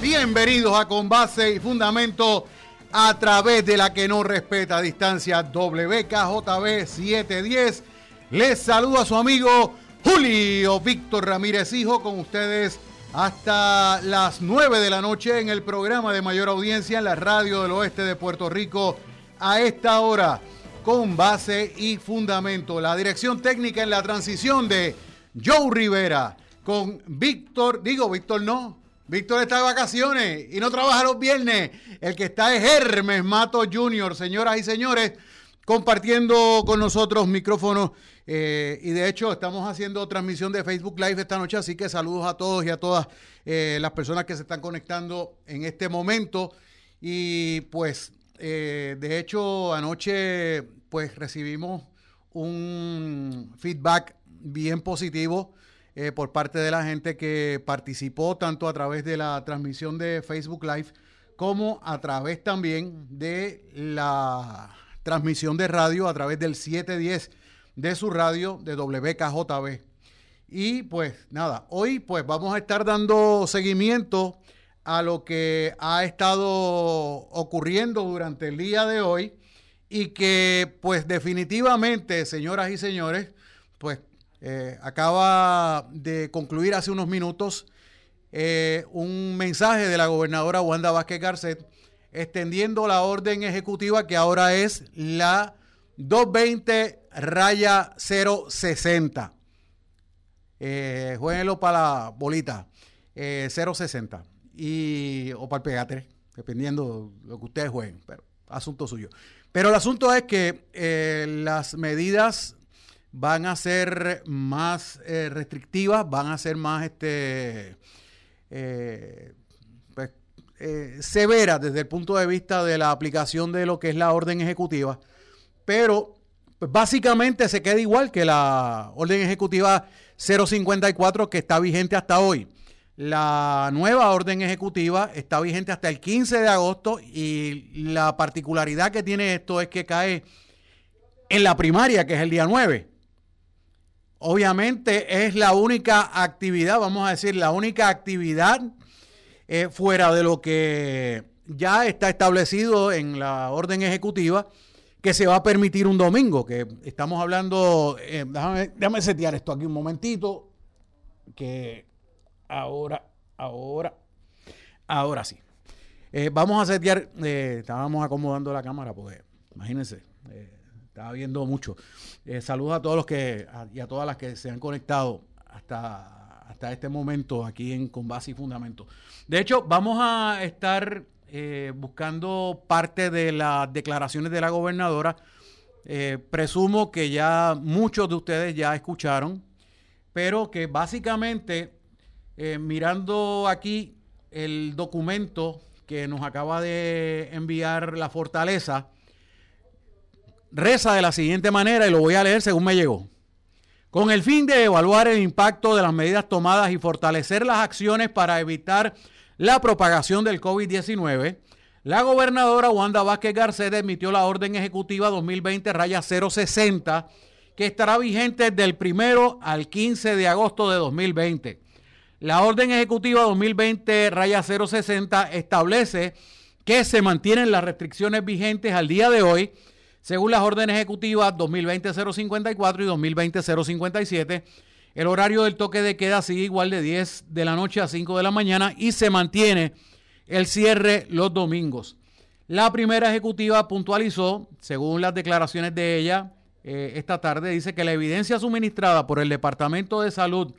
Bienvenidos a Con Base y Fundamento a través de la que no respeta distancia WKJB 710. Les saludo a su amigo Julio Víctor Ramírez Hijo con ustedes hasta las 9 de la noche en el programa de mayor audiencia en la radio del oeste de Puerto Rico a esta hora con base y fundamento. La dirección técnica en la transición de Joe Rivera con Víctor, digo Víctor no, Víctor está de vacaciones y no trabaja los viernes. El que está es Hermes Mato Jr., señoras y señores, compartiendo con nosotros micrófonos. Eh, y de hecho, estamos haciendo transmisión de Facebook Live esta noche, así que saludos a todos y a todas eh, las personas que se están conectando en este momento. Y pues, eh, de hecho, anoche pues recibimos un feedback bien positivo eh, por parte de la gente que participó tanto a través de la transmisión de Facebook Live como a través también de la transmisión de radio a través del 710 de su radio de WKJB. Y pues nada, hoy pues vamos a estar dando seguimiento a lo que ha estado ocurriendo durante el día de hoy y que pues definitivamente, señoras y señores, pues eh, acaba de concluir hace unos minutos eh, un mensaje de la gobernadora Wanda Vázquez Garcet extendiendo la orden ejecutiva que ahora es la 220 raya 060. Eh, jueguenlo para la bolita. 060. Y, o para el pegate, dependiendo de lo que ustedes jueguen, pero asunto suyo. Pero el asunto es que las medidas van a ser más eh, restrictivas, van a ser más este, eh, pues, eh, severas desde el punto de vista de la aplicación de lo que es la orden ejecutiva, pero pues, básicamente se queda igual que la orden ejecutiva 054 que está vigente hasta hoy. La nueva orden ejecutiva está vigente hasta el 15 de agosto y la particularidad que tiene esto es que cae en la primaria, que es el día 9. Obviamente es la única actividad, vamos a decir, la única actividad eh, fuera de lo que ya está establecido en la orden ejecutiva que se va a permitir un domingo, que estamos hablando, eh, déjame, setear esto aquí un momentito, que ahora, ahora, ahora sí. Eh, vamos a setear, estábamos acomodando la cámara, porque imagínense, estaba viendo mucho. Eh, saludos a todos los que y a todas las que se han conectado hasta, hasta este momento aquí en Con Base y Fundamento. De hecho, vamos a estar eh, buscando parte de las declaraciones de la gobernadora. Eh, presumo que ya muchos de ustedes ya escucharon, pero que básicamente, mirando aquí el documento que nos acaba de enviar la fortaleza, reza de la siguiente manera y lo voy a leer según me llegó. Con el fin de evaluar el impacto de las medidas tomadas y fortalecer las acciones para evitar la propagación del COVID-19, la gobernadora Wanda Vázquez Garcés emitió la orden ejecutiva 2020-060 que estará vigente del primero al 15 de agosto de 2020. La orden ejecutiva 2020-060 establece que se mantienen las restricciones vigentes al día de hoy según las órdenes ejecutivas 2020-054 y 2020-057, el horario del toque de queda sigue igual de 10 de la noche a 5 de la mañana y se mantiene el cierre los domingos. La primera ejecutiva puntualizó, según las declaraciones de ella eh, esta tarde, dice que la evidencia suministrada por el Departamento de Salud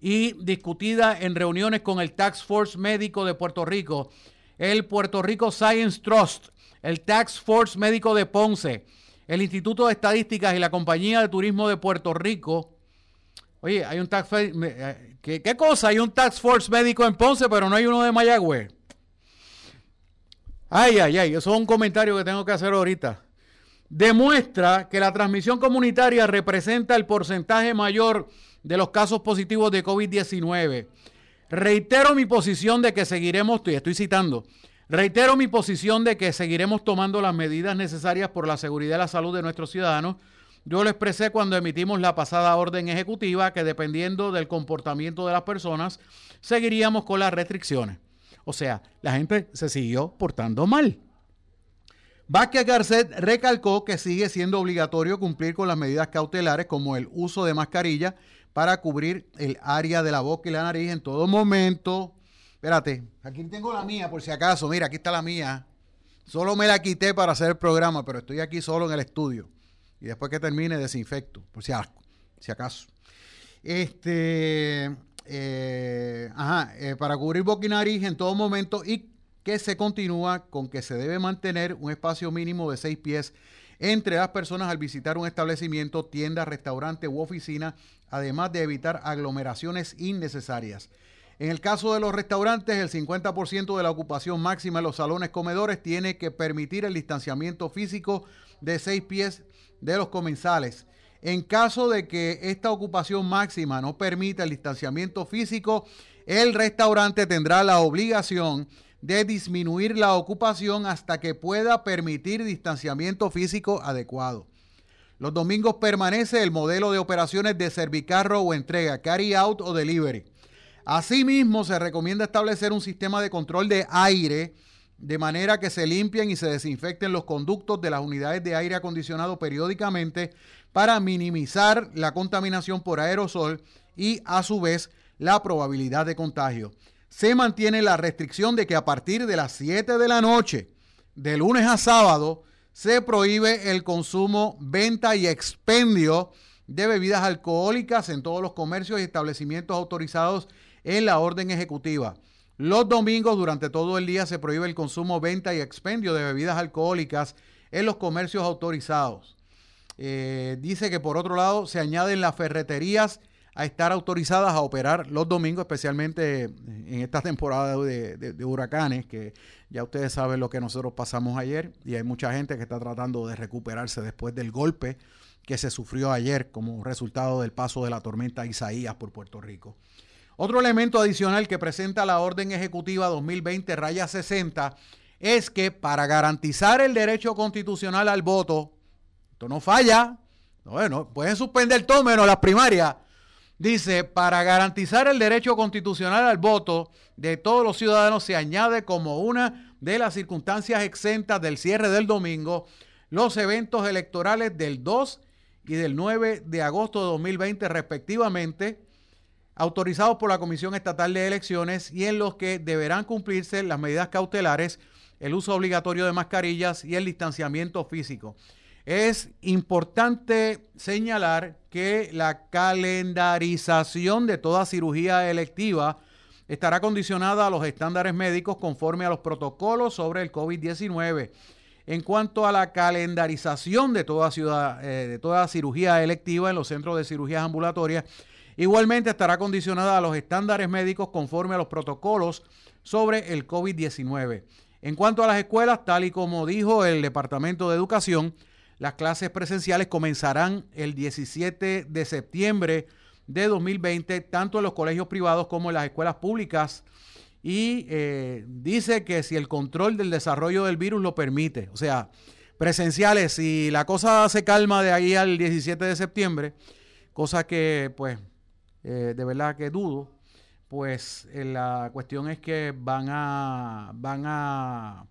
y discutida en reuniones con el Tax Force Médico de Puerto Rico, el Puerto Rico Science Trust, el Tax Force Médico de Ponce, el Instituto de Estadísticas y la Compañía de Turismo de Puerto Rico. Oye, hay un tax eh, ¿qué, ¿qué, cosa? Hay un Tax Force Médico en Ponce, pero no hay uno de Mayagüez. Ay, ay, ay, eso es un comentario que tengo que hacer ahorita. Demuestra que la transmisión comunitaria representa el porcentaje mayor de los casos positivos de COVID-19. Reitero mi posición de que seguiremos, estoy, estoy citando, Reitero mi posición de que seguiremos tomando las medidas necesarias por la seguridad y la salud de nuestros ciudadanos. Yo lo expresé cuando emitimos la pasada orden ejecutiva que dependiendo del comportamiento de las personas, seguiríamos con las restricciones. O sea, la gente se siguió portando mal. Vázquez Garcet recalcó que sigue siendo obligatorio cumplir con las medidas cautelares como el uso de mascarilla para cubrir el área de la boca y la nariz en todo momento. Espérate, aquí tengo la mía por si acaso. Mira, aquí está la mía. Solo me la quité para hacer el programa, pero estoy aquí solo en el estudio. Y después que termine, desinfecto, por si, si acaso. Este, eh, ajá, eh, para cubrir nariz en todo momento y que se continúa con que se debe mantener un espacio mínimo de seis pies entre las personas al visitar un establecimiento, tienda, restaurante u oficina, además de evitar aglomeraciones innecesarias. En el caso de los restaurantes, el 50% de la ocupación máxima en los salones comedores tiene que permitir el distanciamiento físico de seis pies de los comensales. En caso de que esta ocupación máxima no permita el distanciamiento físico, el restaurante tendrá la obligación de disminuir la ocupación hasta que pueda permitir distanciamiento físico adecuado. Los domingos permanece el modelo de operaciones de servicarro o entrega, carry out o delivery. Asimismo, se recomienda establecer un sistema de control de aire de manera que se limpien y se desinfecten los conductos de las unidades de aire acondicionado periódicamente para minimizar la contaminación por aerosol y a su vez la probabilidad de contagio. Se mantiene la restricción de que a partir de las 7 de la noche, de lunes a sábado, se prohíbe el consumo, venta y expendio de bebidas alcohólicas en todos los comercios y establecimientos autorizados en la orden ejecutiva. Los domingos durante todo el día se prohíbe el consumo, venta y expendio de bebidas alcohólicas en los comercios autorizados. Eh, dice que por otro lado se añaden las ferreterías a estar autorizadas a operar los domingos, especialmente en esta temporada de, huracanes, que ya ustedes saben lo que nosotros pasamos ayer y hay mucha gente que está tratando de recuperarse después del golpe que se sufrió ayer como resultado del paso de la tormenta Isaías por Puerto Rico. Otro elemento adicional que presenta la Orden Ejecutiva 2020 raya 60 es que para garantizar el derecho constitucional al voto, esto no falla, bueno, pueden suspender todo menos las primarias, Dice, para garantizar el derecho constitucional al voto de todos los ciudadanos se añade como una de las circunstancias exentas del cierre del domingo los eventos electorales del 2 y del 9 de agosto de 2020 respectivamente, autorizados por la Comisión Estatal de Elecciones y en los que deberán cumplirse las medidas cautelares, el uso obligatorio de mascarillas y el distanciamiento físico. Es importante señalar que la calendarización de toda cirugía electiva estará condicionada a los estándares médicos conforme a los protocolos sobre el COVID-19. En cuanto a la calendarización de toda, ciudad, eh, de toda cirugía electiva en los centros de cirugías ambulatorias, igualmente estará condicionada a los estándares médicos conforme a los protocolos sobre el COVID-19. En cuanto a las escuelas, tal y como dijo el Departamento de Educación, las clases presenciales comenzarán el 17 de septiembre de 2020, tanto en los colegios privados como en las escuelas públicas. Y eh, dice que si el control del desarrollo del virus lo permite, o sea, presenciales, si la cosa se calma de ahí al 17 de septiembre, cosa que pues eh, de verdad que dudo, pues eh, la cuestión es que van a, van a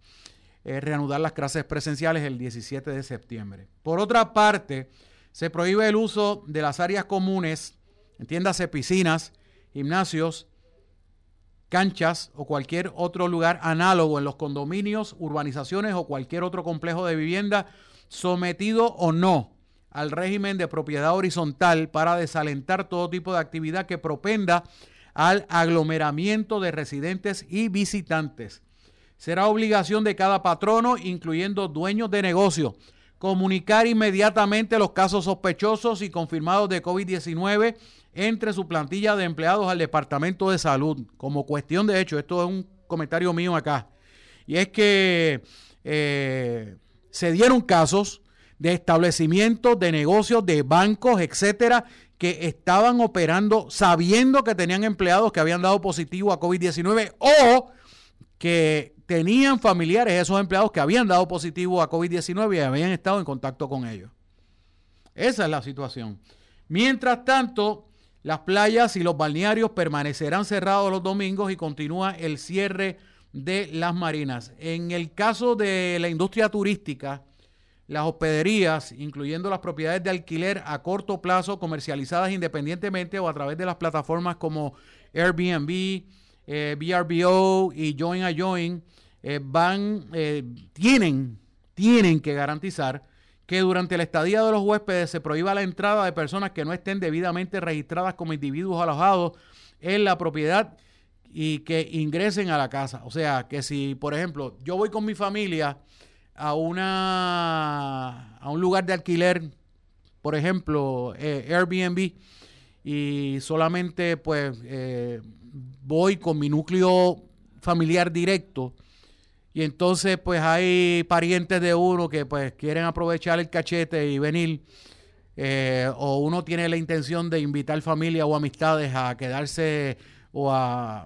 eh, reanudar las clases presenciales el 17 de septiembre. Por otra parte, se prohíbe el uso de las áreas comunes, entiéndase piscinas, gimnasios, canchas o cualquier otro lugar análogo en los condominios, urbanizaciones o cualquier otro complejo de vivienda sometido o no al régimen de propiedad horizontal para desalentar todo tipo de actividad que propenda al aglomeramiento de residentes y visitantes será obligación de cada patrono, incluyendo dueños de negocio, comunicar inmediatamente los casos sospechosos y confirmados de COVID-19 entre su plantilla de empleados al Departamento de Salud. Como cuestión de hecho, esto es un comentario mío acá. Y es que eh, se dieron casos de establecimientos, de negocios, de bancos, etcétera, que estaban operando sabiendo que tenían empleados que habían dado positivo a COVID-19 o que tenían familiares esos empleados que habían dado positivo a COVID-19 y habían estado en contacto con ellos. Esa es la situación. Mientras tanto, las playas y los balnearios permanecerán cerrados los domingos y continúa el cierre de las marinas. En el caso de la industria turística, las hospederías, incluyendo las propiedades de alquiler a corto plazo comercializadas independientemente o a través de las plataformas como Airbnb, eh, VRBO y Join a Join, eh, van, eh, tienen, tienen que garantizar que durante la estadía de los huéspedes se prohíba la entrada de personas que no estén debidamente registradas como individuos alojados en la propiedad y que ingresen a la casa. O sea, que si, por ejemplo, yo voy con mi familia a una a un lugar de alquiler, por ejemplo, eh, Airbnb, y solamente pues eh, voy con mi núcleo familiar directo, y entonces pues hay parientes de uno que pues quieren aprovechar el cachete y venir, eh, o uno tiene la intención de invitar familia o amistades a quedarse o a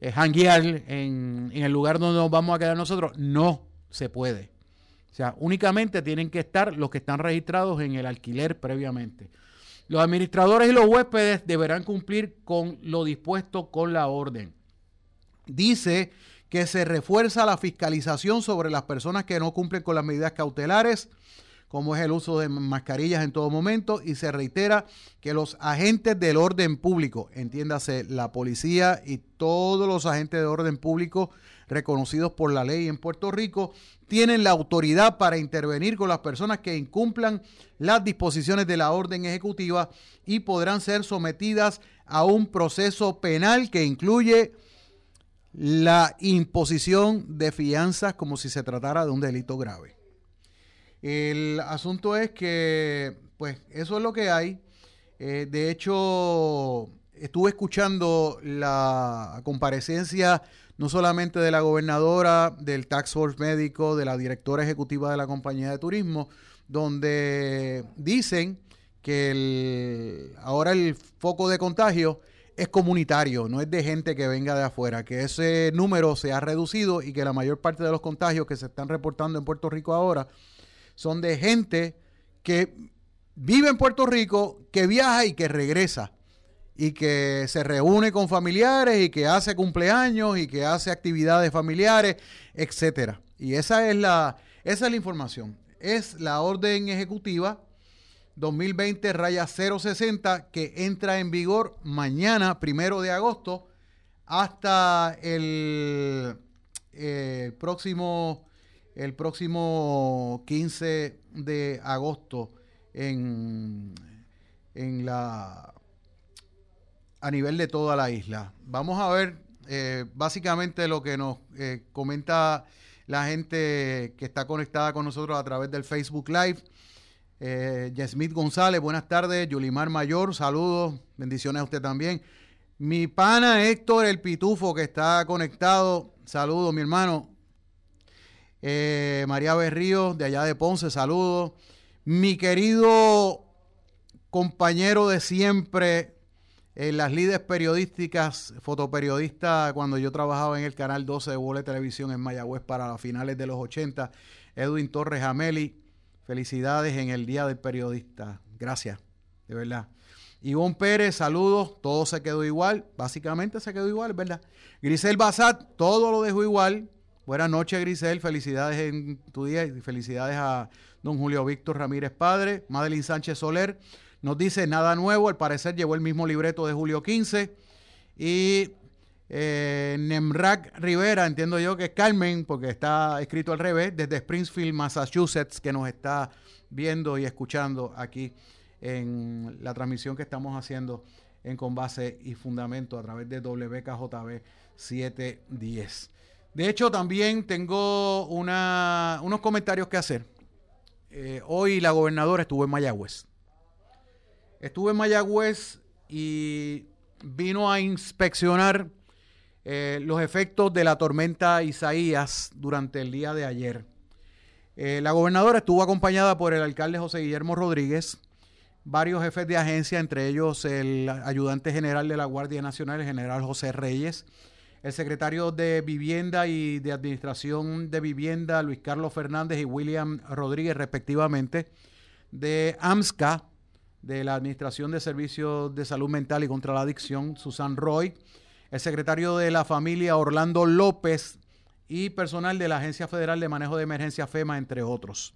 eh, en, en el lugar donde nos vamos a quedar nosotros, no se puede. O sea, únicamente tienen que estar los que están registrados en el alquiler previamente. Los administradores y los huéspedes deberán cumplir con lo dispuesto con la orden. Dice que se refuerza la fiscalización sobre las personas que no cumplen con las medidas cautelares como es el uso de mascarillas en todo momento, y se reitera que los agentes del orden público, entiéndase la policía y todos los agentes de orden público reconocidos por la ley en Puerto Rico, tienen la autoridad para intervenir con las personas que incumplan las disposiciones de la orden ejecutiva y podrán ser sometidas a un proceso penal que incluye la imposición de fianzas como si se tratara de un delito grave. El asunto es que, pues, eso es lo que hay. Eh, de hecho, estuve escuchando la comparecencia no solamente de la gobernadora, del Tax Force médico, de la directora ejecutiva de la compañía de turismo, donde dicen que ahora el foco de contagio es comunitario, no es de gente que venga de afuera, que ese número se ha reducido y que la mayor parte de los contagios que se están reportando en Puerto Rico ahora son de gente que vive en Puerto Rico, que viaja y que regresa y que se reúne con familiares y que hace cumpleaños y que hace actividades familiares, etcétera. Y esa es la esa es la información. Es la orden ejecutiva 2020 raya 060 que entra en vigor mañana, primero de agosto, hasta el, próximo el próximo 15 de agosto en, en la a nivel de toda la isla. Vamos a ver eh, básicamente lo que nos eh, comenta la gente que está conectada con nosotros a través del Facebook Live. Eh, Yasmith González, buenas tardes. Yulimar Mayor, saludos. Bendiciones a usted también. Mi pana Héctor el Pitufo que está conectado, saludos mi hermano. Eh, María Berrío, de allá de Ponce, saludos. Mi querido compañero de siempre en las líderes periodísticas, fotoperiodista, cuando yo trabajaba en el canal 12 de Bola Televisión en Mayagüez para las finales de los 80, Edwin Torres Ameli. Felicidades en el Día del Periodista. Gracias, de verdad. Ivonne Pérez, saludos. Todo se quedó igual. Básicamente se quedó igual, ¿verdad? Grisel Basat, todo lo dejó igual. Buenas noches, Grisel. Felicidades en tu día y felicidades a don Julio Víctor Ramírez Padre. Madeline Sánchez Soler nos dice nada nuevo. Al parecer llevó el mismo libreto de Julio 15. Y eh, Nemrak Rivera, entiendo yo que es Carmen, porque está escrito al revés, desde Springfield, Massachusetts, que nos está viendo y escuchando aquí en la transmisión que estamos haciendo en Con Base y Fundamento a través de WKJB 710. De hecho, también tengo unos comentarios que hacer. Eh, hoy la gobernadora estuvo en Mayagüez. Estuvo en Mayagüez y vino a inspeccionar eh, los efectos de la tormenta Isaías durante el día de ayer. Eh, la gobernadora estuvo acompañada por el alcalde José Guillermo Rodríguez, varios jefes de agencia, entre ellos el ayudante general de la Guardia Nacional, el general José Reyes, el secretario de Vivienda y de Administración de Vivienda, Luis Carlos Fernández y William Rodríguez, respectivamente, de AMSCA, de la Administración de Servicios de Salud Mental y contra la Adicción, Susan Roy, el secretario de la familia Orlando López y personal de la Agencia Federal de Manejo de Emergencia FEMA, entre otros.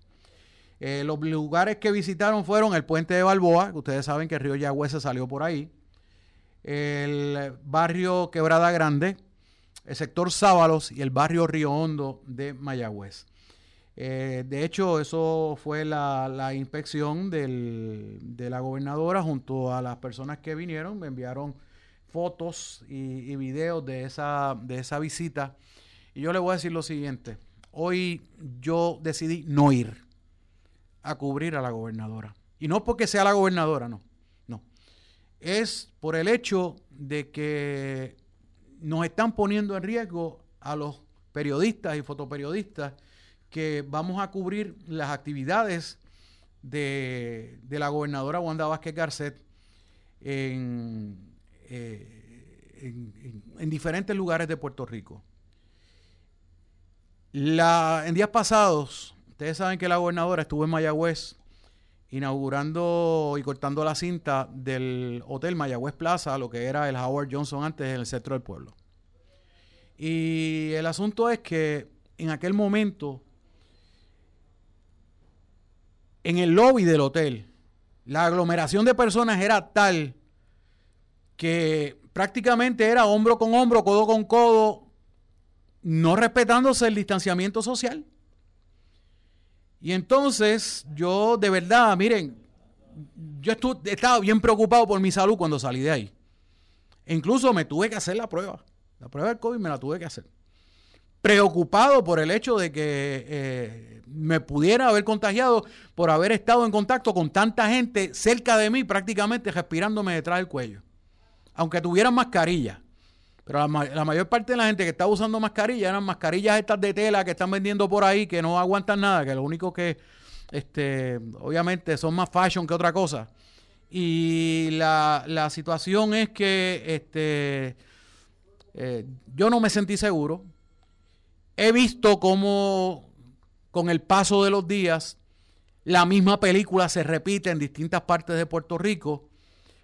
Eh, los lugares que visitaron fueron el puente de Balboa, que ustedes saben que el río Yagüez se salió por ahí, el barrio Quebrada Grande, el sector Sábalos y el barrio Río Hondo de Mayagüez. Eh, de hecho, eso fue la, inspección de la gobernadora junto a las personas que vinieron. Me enviaron fotos y, videos de esa, de esa visita. Y yo le voy a decir lo siguiente. Hoy yo decidí no ir a cubrir a la gobernadora. Y no porque sea la gobernadora, no. No. Es por el hecho de que nos están poniendo en riesgo a los periodistas y fotoperiodistas que vamos a cubrir las actividades de, la gobernadora Wanda Vázquez Garcet en, eh, en, diferentes lugares de Puerto Rico. La, en días pasados, ustedes saben que la gobernadora estuvo en Mayagüez inaugurando y cortando la cinta del Hotel Mayagüez Plaza, lo que era el Howard Johnson antes en el centro del pueblo. Y el asunto es que en aquel momento en el lobby del hotel, la aglomeración de personas era tal que prácticamente era hombro con hombro, codo con codo, no respetándose el distanciamiento social. Y entonces yo de verdad, miren, yo estaba bien preocupado por mi salud cuando salí de ahí. E incluso me tuve que hacer la prueba. La prueba del COVID me la tuve que hacer preocupado por el hecho de que eh, me pudiera haber contagiado por haber estado en contacto con tanta gente cerca de mí, prácticamente respirándome detrás del cuello. Aunque tuvieran mascarilla. Pero la, mayor parte de la gente que estaba usando mascarilla eran mascarillas estas de tela que están vendiendo por ahí, que no aguantan nada, que lo único que, este, obviamente, son más fashion que otra cosa. Y la, la situación es que este, eh, yo no me sentí seguro he visto cómo con el paso de los días la misma película se repite en distintas partes de Puerto Rico,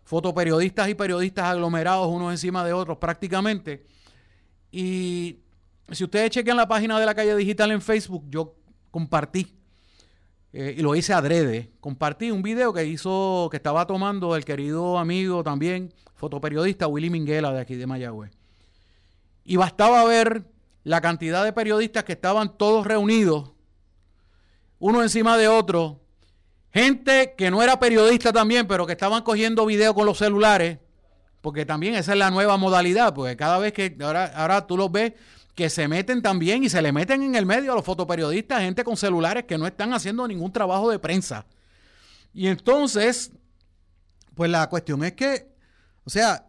fotoperiodistas y periodistas aglomerados unos encima de otros prácticamente. Y si ustedes chequen la página de la calle digital en Facebook, yo compartí, eh, y lo hice adrede, compartí un video que hizo, que estaba tomando el querido amigo también, fotoperiodista Willy Minguela de aquí de Mayagüez. Y bastaba ver la cantidad de periodistas que estaban todos reunidos, uno encima de otro, gente que no era periodista también, pero que estaban cogiendo video con los celulares, porque también esa es la nueva modalidad, porque cada vez que ahora, ahora tú los ves que se meten también y se le meten en el medio a los fotoperiodistas, gente con celulares que no están haciendo ningún trabajo de prensa. Y entonces, pues la cuestión es que, o sea,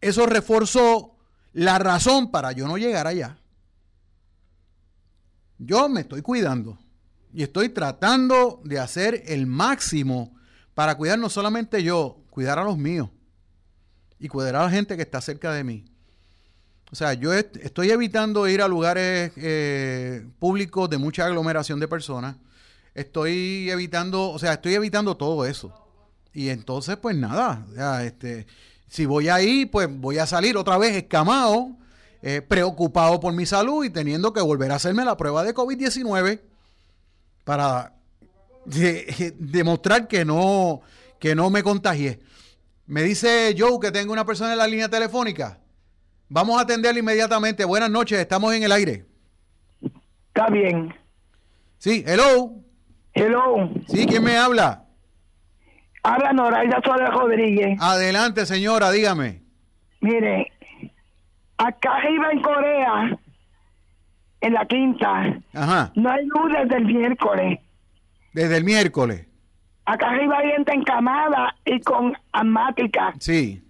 eso reforzó la razón para yo no llegar allá. Yo me estoy cuidando y estoy tratando de hacer el máximo para cuidar no solamente yo, cuidar a los míos y cuidar a la gente que está cerca de mí. O sea, yo estoy evitando ir a lugares eh, públicos de mucha aglomeración de personas. Estoy evitando, o sea, estoy evitando todo eso. Y entonces, pues nada, este, si voy ahí, pues voy a salir otra vez escamado eh, preocupado por mi salud y teniendo que volver a hacerme la prueba de COVID-19 para demostrar que no, que no me contagié. Me dice Joe que tengo una persona en la línea telefónica. Vamos a atenderle inmediatamente. Buenas noches, estamos en el aire. Está bien. Sí, hello. Hello. Sí, ¿quién me habla? Habla Noraida Suárez Rodríguez. Adelante, señora, dígame. Mire, Acá arriba en Corea, en la quinta, no hay luz desde el miércoles. Desde el miércoles. Acá arriba hay gente encamada y con asmática. Sí.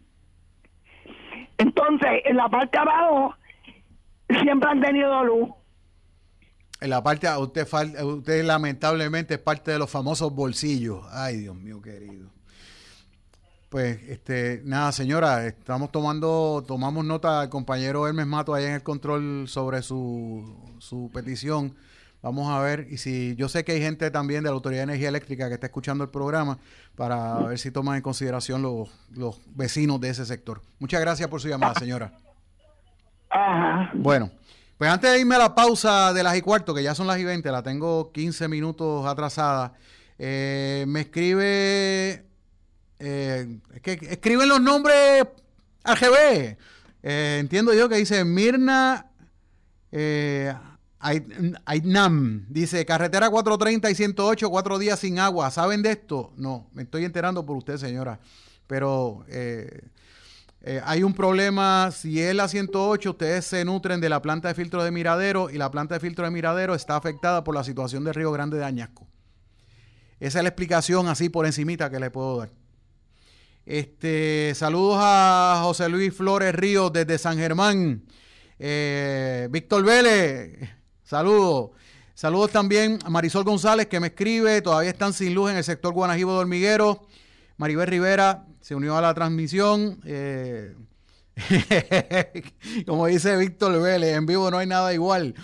Entonces, en la parte abajo siempre han tenido luz. En la parte, usted, usted lamentablemente es parte de los famosos bolsillos. Ay, Dios mío querido. Pues, este, nada, señora, estamos tomando, tomamos nota al compañero Hermes Mato ahí en el control sobre su, su petición. Vamos a ver, y si yo sé que hay gente también de la Autoridad de Energía Eléctrica que está escuchando el programa para ver si toman en consideración los, los vecinos de ese sector. Muchas gracias por su llamada, señora. Ajá. Bueno, pues antes de irme a la pausa de las y cuarto, que ya son las y 20, la tengo 15 minutos atrasada, eh, me escribe, eh, es que escriben los nombres AGB. Eh, entiendo yo que dice Mirna eh, Ainam. Dice, carretera 430 y 108, cuatro días sin agua. ¿Saben de esto? No, me estoy enterando por usted, señora. Pero eh, eh, hay un problema, si es la 108, ustedes se nutren de la planta de filtro de Miradero y la planta de filtro de Miradero está afectada por la situación de Río Grande de Añasco. Esa es la explicación así por encimita que le puedo dar. Este, saludos a José Luis Flores Ríos desde San Germán. Eh, Víctor Vélez, saludos. Saludos también a Marisol González que me escribe, todavía están sin luz en el sector Guanajibo de Hormiguero. Maribel Rivera se unió a la transmisión. Eh, como dice Víctor Vélez, en vivo no hay nada igual.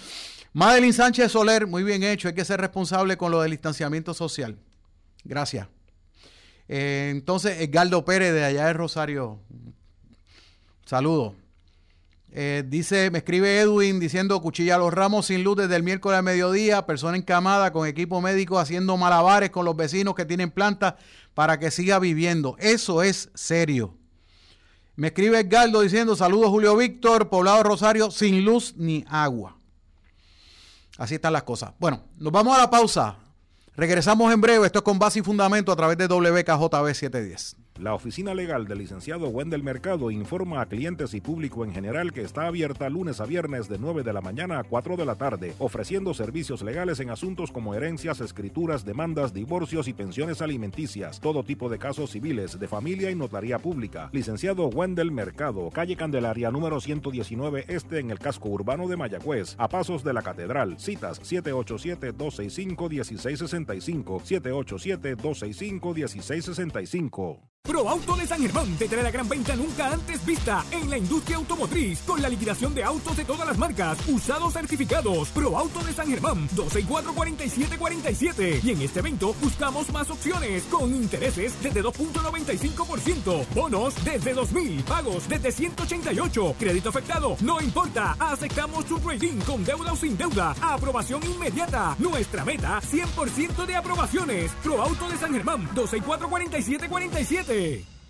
Madeline Sánchez Soler, muy bien hecho, hay que ser responsable con lo del distanciamiento social. Gracias. Eh, entonces, Edgardo Pérez de allá de Rosario. Saludos. Eh, dice, me escribe Edwin diciendo cuchilla los ramos sin luz desde el miércoles al mediodía, persona encamada con equipo médico haciendo malabares con los vecinos que tienen plantas para que siga viviendo. Eso es serio. Me escribe Edgardo diciendo saludos Julio Víctor, poblado Rosario, sin luz ni agua. Así están las cosas. Bueno, nos vamos a la pausa. Regresamos en breve. Esto es con base y fundamento a través de WKJB 710. La oficina legal del licenciado Wendel Mercado informa a clientes y público en general que está abierta lunes a viernes de 9 de la mañana a 4 de la tarde, ofreciendo servicios legales en asuntos como herencias, escrituras, demandas, divorcios y pensiones alimenticias, todo tipo de casos civiles, de familia y notaría pública. Licenciado Wendel Mercado, calle Candelaria número 119 Este en el casco urbano de Mayagüez, a pasos de la Catedral. Citas 787-265-1665, 787-265-1665. Pro Auto de San Germán te trae la gran venta nunca antes vista en la industria automotriz con la liquidación de autos de todas las marcas, usados certificados. Pro Auto de San Germán, 264-4747. Y en este evento buscamos más opciones con intereses desde 2.95%, bonos desde 2.000, pagos desde 188, crédito afectado, no importa, aceptamos tu trading con deuda o sin deuda, aprobación inmediata. Nuestra meta, 100% de aprobaciones. Pro Auto de San Germán, 264-4747.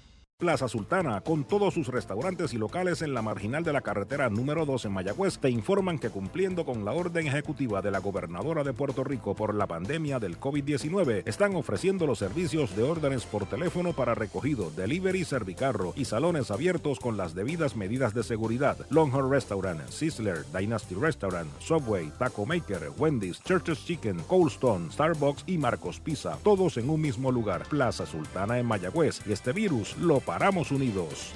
Plaza Sultana, con todos sus restaurantes y locales en la marginal de la carretera número 2 en Mayagüez, te informan que cumpliendo con la orden ejecutiva de la gobernadora de Puerto Rico por la pandemia del COVID-19, están ofreciendo los servicios de órdenes por teléfono para recogido, delivery, servicarro y salones abiertos con las debidas medidas de seguridad. Longhorn Restaurant, Sizzler, Dynasty Restaurant, Subway, Taco Maker, Wendy's, Church's Chicken, Cold Stone, Starbucks y Marcos Pizza, todos en un mismo lugar, Plaza Sultana en Mayagüez, y este virus lo paramos unidos.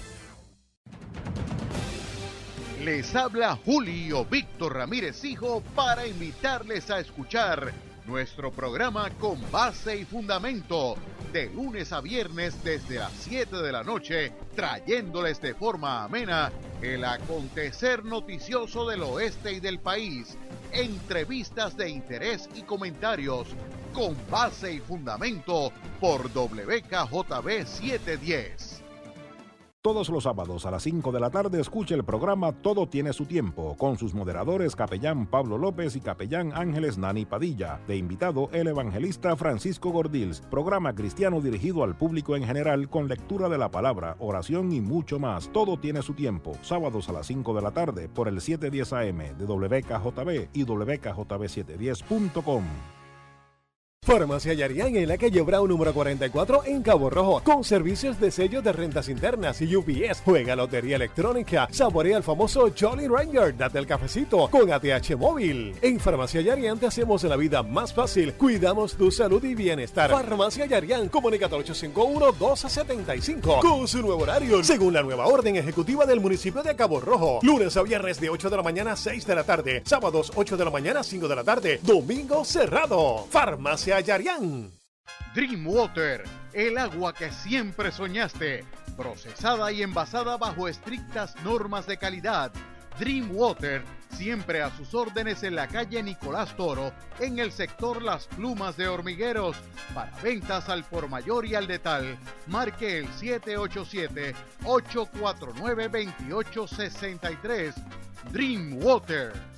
Les habla Julio Víctor Ramírez Hijo para invitarles a escuchar nuestro programa con base y fundamento de lunes a viernes desde las 7 de la noche, trayéndoles de forma amena el acontecer noticioso del oeste y del país, entrevistas de interés y comentarios con base y fundamento por WKJB 710. Todos los sábados a las 5 de la tarde escuche el programa Todo tiene su tiempo, con sus moderadores Capellán Pablo López y Capellán Ángeles Nani Padilla. De invitado el evangelista Francisco Gordils, programa cristiano dirigido al público en general con lectura de la palabra, oración y mucho más. Todo tiene su tiempo, sábados a las 5 de la tarde por el 710 AM de WKJB y WKJB710.com. Farmacia Yarián en la calle Brown número 44 en Cabo Rojo, con servicios de sellos de rentas internas y UPS. Juega lotería electrónica, saborea el famoso Jolly Ranger, date el cafecito con ATH móvil. En Farmacia Yarián te hacemos la vida más fácil, cuidamos tu salud y bienestar. Farmacia Yarián, comunicate al 851-1275 con su nuevo horario, según la nueva orden ejecutiva del municipio de Cabo Rojo. Lunes a viernes de 8 de la mañana a 6 de la tarde, sábados 8 de la mañana a 5 de la tarde, domingo cerrado. Farmacia Yarián. Dreamwater, el agua que siempre soñaste, procesada y envasada bajo estrictas normas de calidad. Dreamwater, siempre a sus órdenes en la calle Nicolás Toro, en el sector Las Plumas de Hormigueros. Para ventas al por mayor y al detal, marque el 787-849-2863 Dream Water.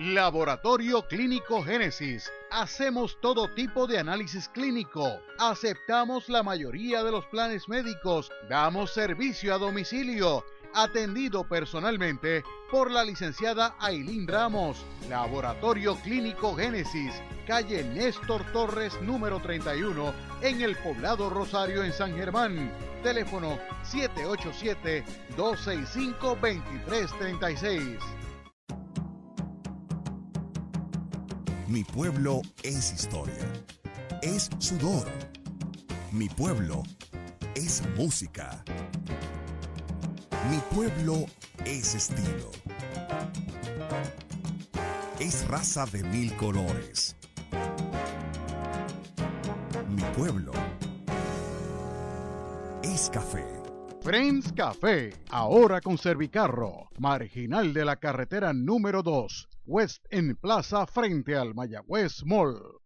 Laboratorio Clínico Génesis. Hacemos todo tipo de análisis clínico. Aceptamos la mayoría de los planes médicos. Damos servicio a domicilio. Atendido personalmente por la licenciada Ailín Ramos. Laboratorio Clínico Génesis. Calle Néstor Torres número 31 en el poblado Rosario en San Germán. Teléfono 787-265-2336. Mi pueblo es historia, es sudor. Mi pueblo es música. Mi pueblo es estilo. Es raza de mil colores. Mi pueblo es café. Friends Café, ahora con Servicarro, marginal de la carretera número 2 West en Plaza frente al Mayagüez Mall.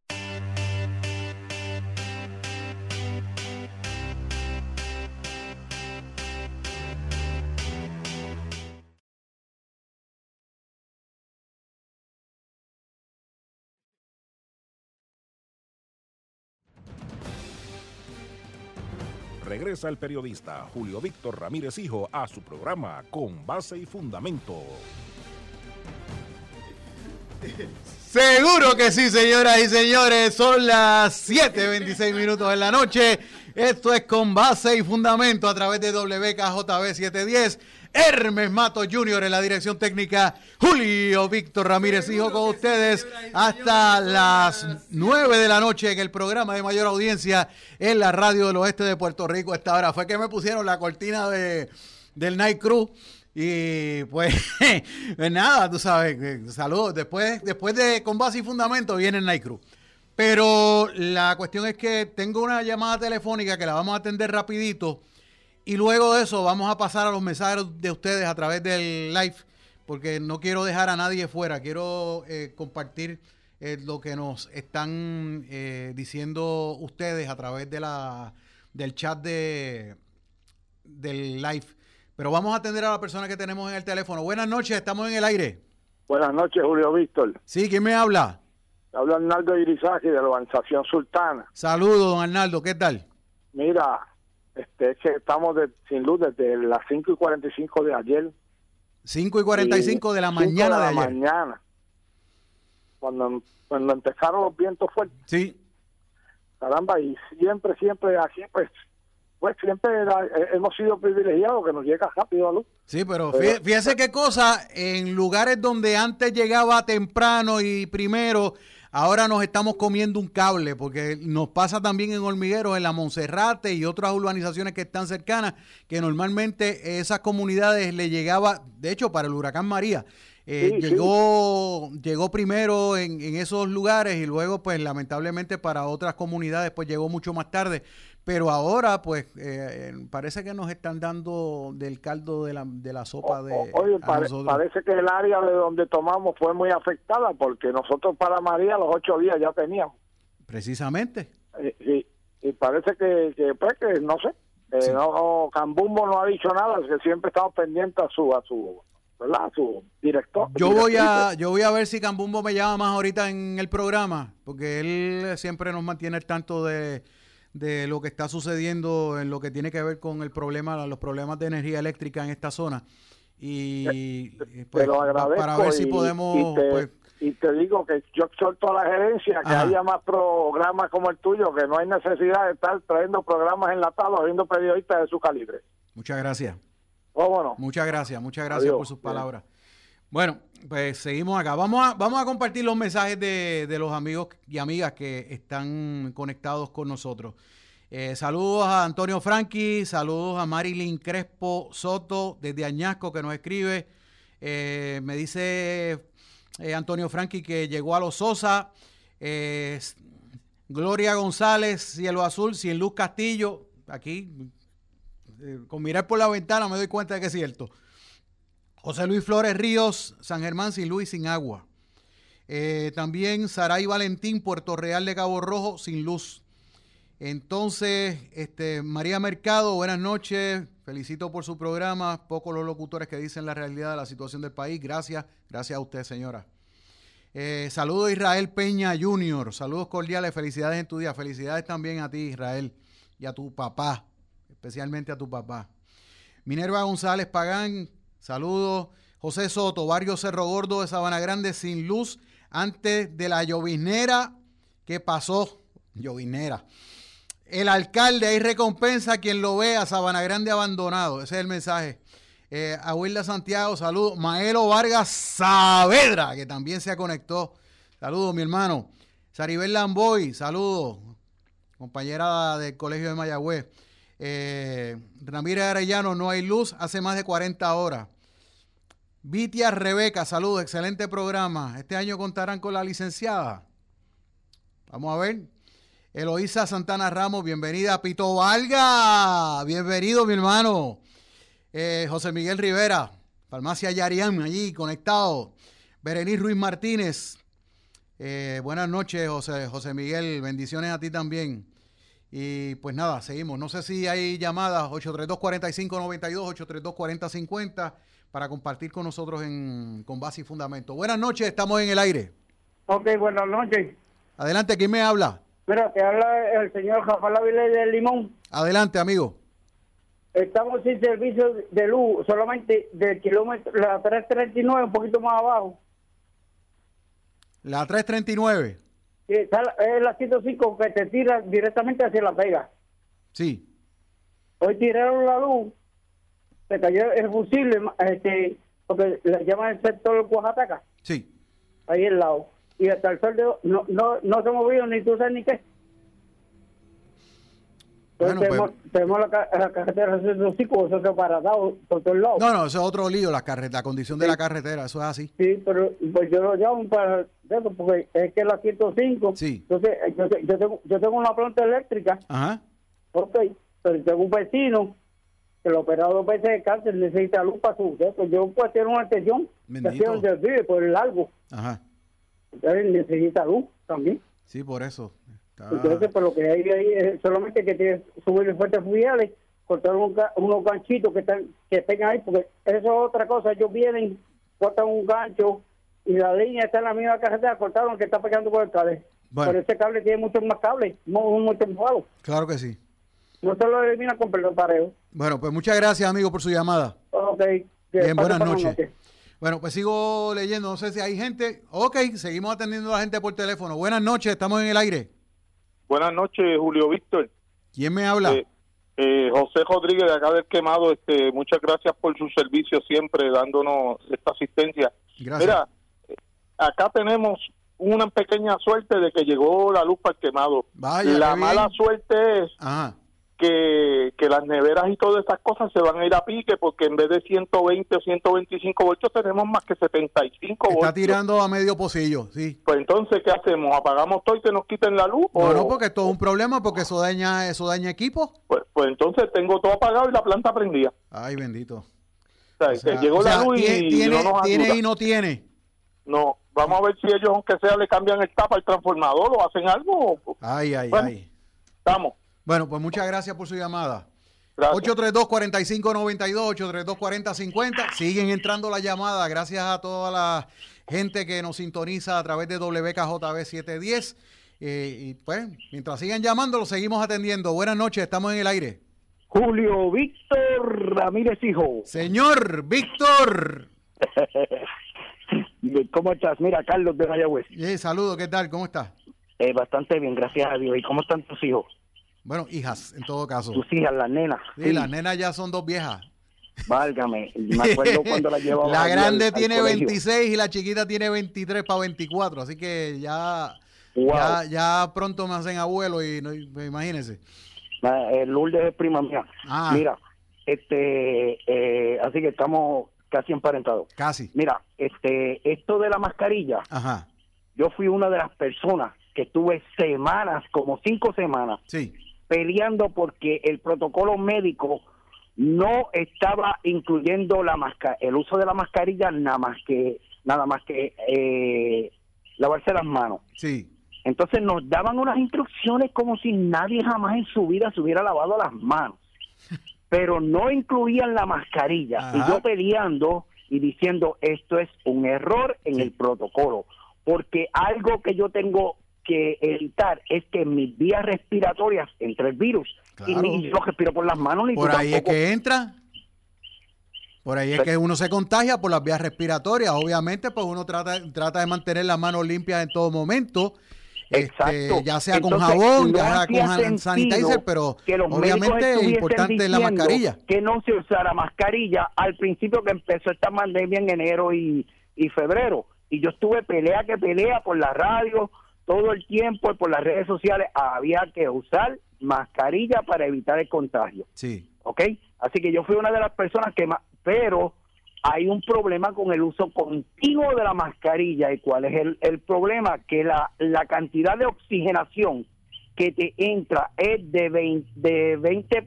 Regresa el periodista Julio Víctor Ramírez Hijo a su programa Con Base y Fundamento. Seguro que sí, señoras y señores. Son las 7:26 minutos de la noche. Esto es con base y fundamento a través de WKJB 710. Hermes Mato Jr. en la dirección técnica. Julio Víctor Ramírez, hijo con ustedes hasta las 9 de la noche en el programa de mayor audiencia en la radio del oeste de Puerto Rico. Esta hora fue que me pusieron la cortina de, del Night Crew y pues, pues, nada, tú sabes, saludos. Después, después de Con Base y Fundamento viene el Night Crew. Pero la cuestión es que tengo una llamada telefónica que la vamos a atender rapidito. Y luego de eso vamos a pasar a los mensajes de ustedes a través del live. Porque no quiero dejar a nadie fuera. Quiero eh, compartir eh, lo que nos están diciendo ustedes a través de la, del chat de, del live. Pero vamos a atender a la persona que tenemos en el teléfono. Buenas noches, estamos en el aire. Buenas noches, Julio Víctor. Sí, ¿quién me habla? Habla Arnaldo Irizaje de la Organización Sultana. Saludos, don Arnaldo, ¿qué tal? Mira, este, es que estamos sin luz desde las 5 y 45 de ayer. 5 y 45 de la mañana de, la mañana. Cuando, cuando empezaron los vientos fuertes. Sí. Caramba, y siempre, siempre así, pues pues siempre eh, hemos sido privilegiados que nos llega rápido a luz. Sí, pero fíjese qué cosa, en lugares donde antes llegaba temprano y primero, ahora nos estamos comiendo un cable, porque nos pasa también en Hormigueros, en la Monserrate y otras urbanizaciones que están cercanas, que normalmente esas comunidades le llegaba, de hecho, para el huracán María, eh, llegó, llegó primero en, en, esos lugares y luego, pues lamentablemente para otras comunidades, pues llegó mucho más tarde. Pero ahora, pues, eh, parece que nos están dando del caldo de la, de la sopa de... oye, parece que el área de donde tomamos fue muy afectada porque nosotros para María los ocho días ya teníamos. Precisamente. Eh, sí, y parece que, que, pues, que no sé, eh, no, Cambumbo no ha dicho nada, que siempre estamos pendientes a su... A su ¿verdad? su director. Yo voy a yo voy a ver si Cambumbo me llama más ahorita en el programa, porque él siempre nos mantiene al tanto de, de lo que está sucediendo en lo que tiene que ver con el problema, los problemas de energía eléctrica en esta zona. Y pues, para ver si podemos... Y te, pues, y te, digo que yo exhorto a la gerencia que haya más programas como el tuyo, que no hay necesidad de estar trayendo programas enlatados, viendo periodistas de su calibre. Muchas gracias. ¿Cómo Muchas gracias, muchas gracias por sus palabras. Bueno, pues seguimos acá. Vamos a, vamos a compartir los mensajes de, los amigos y amigas que están conectados con nosotros. Eh, saludos a Antonio Franqui, saludos a Marilyn Crespo Soto desde Añasco que nos escribe. Eh, me dice eh, Antonio Franqui que llegó a los Sosa. Gloria González, Cielo Azul, Cien Luz Castillo. Aquí, con mirar por la ventana me doy cuenta de que es cierto. José Luis Flores Ríos, San Germán sin luz y sin agua. Eh, también Saray Valentín, Puerto Real de Cabo Rojo, sin luz. Entonces, este, María Mercado, buenas noches. Felicito por su programa. Pocos los locutores que dicen la realidad de la situación del país. Gracias. Gracias a usted, señora. Eh, saludos Israel Peña Jr. Saludos cordiales. Felicidades en tu día. Felicidades también a ti, Israel, y a tu papá, especialmente a tu papá. Minerva González Pagán. Saludos. José Soto, Barrio Cerro Gordo de Sabana Grande sin luz antes de la llovinera que pasó. Llovinera. El alcalde, hay recompensa a quien lo vea, Sabana Grande abandonado. Ese es el mensaje. Eh, Aguilda Santiago, saludos. Maelo Vargas Saavedra, que también se conectó. Saludos, mi hermano. Saribel Lamboy, saludos. Compañera del Colegio de Mayagüez. Eh, Ramírez Arellano, no hay luz hace más de 40 horas. Vitia Rebeca, saludos, excelente programa. Este año contarán con la licenciada. Vamos a ver. Eloísa Santana Ramos, bienvenida. Pito Valga, bienvenido, mi hermano. Eh, José Miguel Rivera, Farmacia Yarián, allí conectado. Berenice Ruiz Martínez, eh, buenas noches, José, José Miguel. Bendiciones a ti también. Y pues nada, seguimos. No sé si hay llamadas 832-4592, 832-4050 para compartir con nosotros en, con base y fundamento. Buenas noches, estamos en el aire. Ok, buenas noches. Adelante, ¿quién me habla? Mira, te habla el señor Rafael Avilés de Limón. Adelante, amigo. Estamos sin servicio de luz, solamente del kilómetro, la 339, un poquito más abajo. La 339. Sí, es la 105 que te tira directamente hacia La Vega. Sí. Hoy tiraron la luz se cayó el fusible, este, porque le llaman el sector Oaxaca. Sí. Ahí al lado. Y hasta el sol de no, no, no se movió ni tú sabes ni qué. Bueno, tenemos, pues, tenemos, la, la carretera de los chicos, eso parado por todos lados. No, no, eso es otro lío, la, carretera, la condición de la carretera, eso es así. Sí, pero pues yo lo llamo para eso, porque es que la 105. Sí. Entonces, yo, yo, tengo, yo tengo una planta eléctrica. Ajá. Ok, pero tengo un vecino el operado dos veces de cáncer necesita luz para su pues yo puedo tener una atención que donde vive por el largo. Ajá. entonces necesita luz también. Sí por eso. Entonces por lo que hay ahí es solamente que tiene subir fuertes fluviales cortar unos ganchitos que están que tengan ahí porque eso es otra cosa. Ellos vienen cortan un gancho y la línea está en la misma carretera cortaron que está pegando por el cable. Pero ese cable tiene muchos más cables mucho más claro que sí. No se lo elimina con perdón pareo. Bueno, pues muchas gracias, amigo, por su llamada. Ok. Bien, buenas noches. Bueno, pues sigo leyendo. No sé si hay gente. Ok, seguimos atendiendo a la gente por teléfono. Buenas noches, estamos en el aire. Buenas noches, Julio Víctor. ¿Quién me habla? Eh, eh, José Rodríguez de acá del Quemado. Este, muchas gracias por su servicio siempre, dándonos esta asistencia. Gracias. Mira, acá tenemos una pequeña suerte de que llegó la luz para el Quemado. Vaya, la mala suerte es Ajá que, que las neveras y todas estas cosas se van a ir a pique porque en vez de 120 o 125 voltios tenemos más que 75 voltios. Está tirando a medio pocillo, sí. Pues entonces, ¿qué hacemos? ¿Apagamos todo y que nos quiten la luz? No, no, porque esto es un problema porque eso daña, eso daña equipo. Pues, pues entonces tengo todo apagado y la planta prendida. Ay, bendito. O sea, llegó la luz y, tiene, no nos tiene y no tiene. No, vamos a ver si ellos, aunque sea, le cambian el tapa al transformador o hacen algo. Ay, ay, ay. Estamos. Bueno, pues muchas gracias por su llamada. 832-4592, 832-4050. Siguen entrando las llamadas. Gracias a toda la gente que nos sintoniza a través de WKJB 710. Eh, y pues, mientras sigan llamando, lo seguimos atendiendo. Buenas noches, estamos en el aire. Julio Víctor Ramírez Hijo. Señor Víctor. ¿Cómo estás? Mira, Carlos de Mayagüez. Eh, saludos, ¿qué tal? ¿Cómo estás? Eh, bastante bien, gracias a Dios. ¿Y cómo están tus hijos? Bueno, hijas, en todo caso. Tus hijas, las nenas. Sí, las nenas ya son dos viejas. Válgame, me acuerdo cuando la llevaba. La grande tiene 26 y la chiquita tiene 23 para 24, así que ya, ya, ya, pronto me hacen abuelo y no, imagínense. El Lourdes es prima mía. Ah. Mira, este, eh, así que estamos casi emparentados. Casi. Mira, este, esto de la mascarilla. Ajá. Yo fui una de las personas que estuve semanas, como cinco semanas, sí peleando porque el protocolo médico no estaba incluyendo la masca el uso de la mascarilla nada más que nada más que eh, lavarse las manos. Sí. Entonces nos daban unas instrucciones como si nadie jamás en su vida se hubiera lavado las manos. pero no incluían la mascarilla. Y yo peleando y diciendo esto es un error en el protocolo, porque algo que yo tengo que evitar es que mis vías respiratorias entre el virus y, yo yo respiro por las manos. Ni por ahí es que entra. Por ahí es que uno se contagia por las vías respiratorias. Obviamente, pues uno trata, trata de mantener las manos limpias en todo momento. Este, Exacto. ya sea con jabón, ya sea con sanitizer, pero obviamente es importante la mascarilla. Que no se usara mascarilla al principio que empezó esta pandemia en enero y, y febrero. Y yo estuve pelea que pelea por la radio, todo el tiempo por las redes sociales había que usar mascarilla para evitar el contagio. Sí. ¿Ok? Así que yo fui una de las personas que más, pero hay un problema con el uso continuo de la mascarilla. ¿Y cuál es el, el problema? Que la, la cantidad de oxigenación que te entra es de 20.5, de 20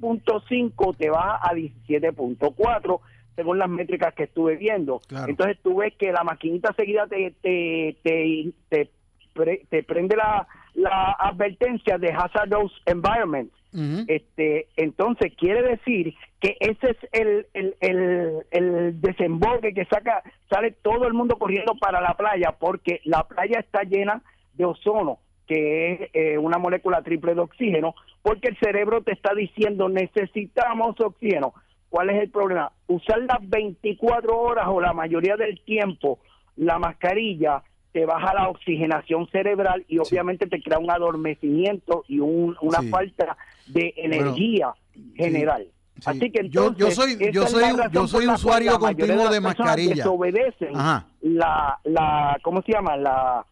te baja a 17.4 según las métricas que estuve viendo. Entonces tú ves que la maquinita seguida te, te, te, te te prende la, la advertencia de hazardous environment. este, entonces quiere decir que ese es el, el, el, el, desemboque que saca, sale todo el mundo corriendo para la playa porque la playa está llena de ozono, que es eh, una molécula triple de oxígeno, porque el cerebro te está diciendo necesitamos oxígeno. ¿Cuál es el problema? Usar las 24 horas o la mayoría del tiempo la mascarilla te baja la oxigenación cerebral y obviamente te crea un adormecimiento y una falta de energía general. Así que yo, yo soy yo soy yo soy usuario continuo de, mascarilla. Desobedecen la la ¿cómo se llama? la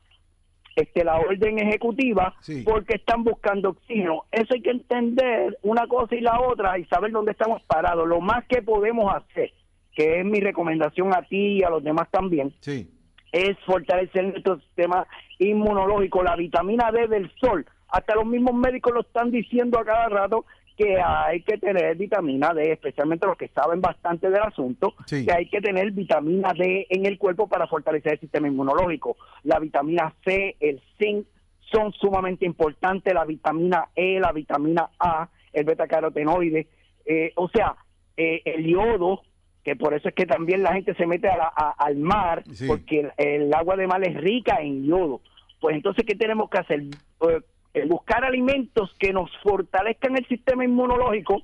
este la orden ejecutiva porque están buscando oxígeno. Eso hay que entender una cosa y la otra y saber dónde estamos parados. Lo más que podemos hacer, que es mi recomendación a ti y a los demás también, sí es fortalecer nuestro sistema inmunológico, la vitamina D del sol. Hasta los mismos médicos lo están diciendo a cada rato que hay que tener vitamina D, especialmente los que saben bastante del asunto, que hay que tener vitamina D en el cuerpo para fortalecer el sistema inmunológico. La vitamina C, el zinc son sumamente importantes, la vitamina E, la vitamina A, el beta carotenoide, eh, o sea, eh, el yodo que por eso es que también la gente se mete al mar, porque el, agua de mar es rica en yodo. Pues entonces, ¿qué tenemos que hacer? Eh, buscar alimentos que nos fortalezcan el sistema inmunológico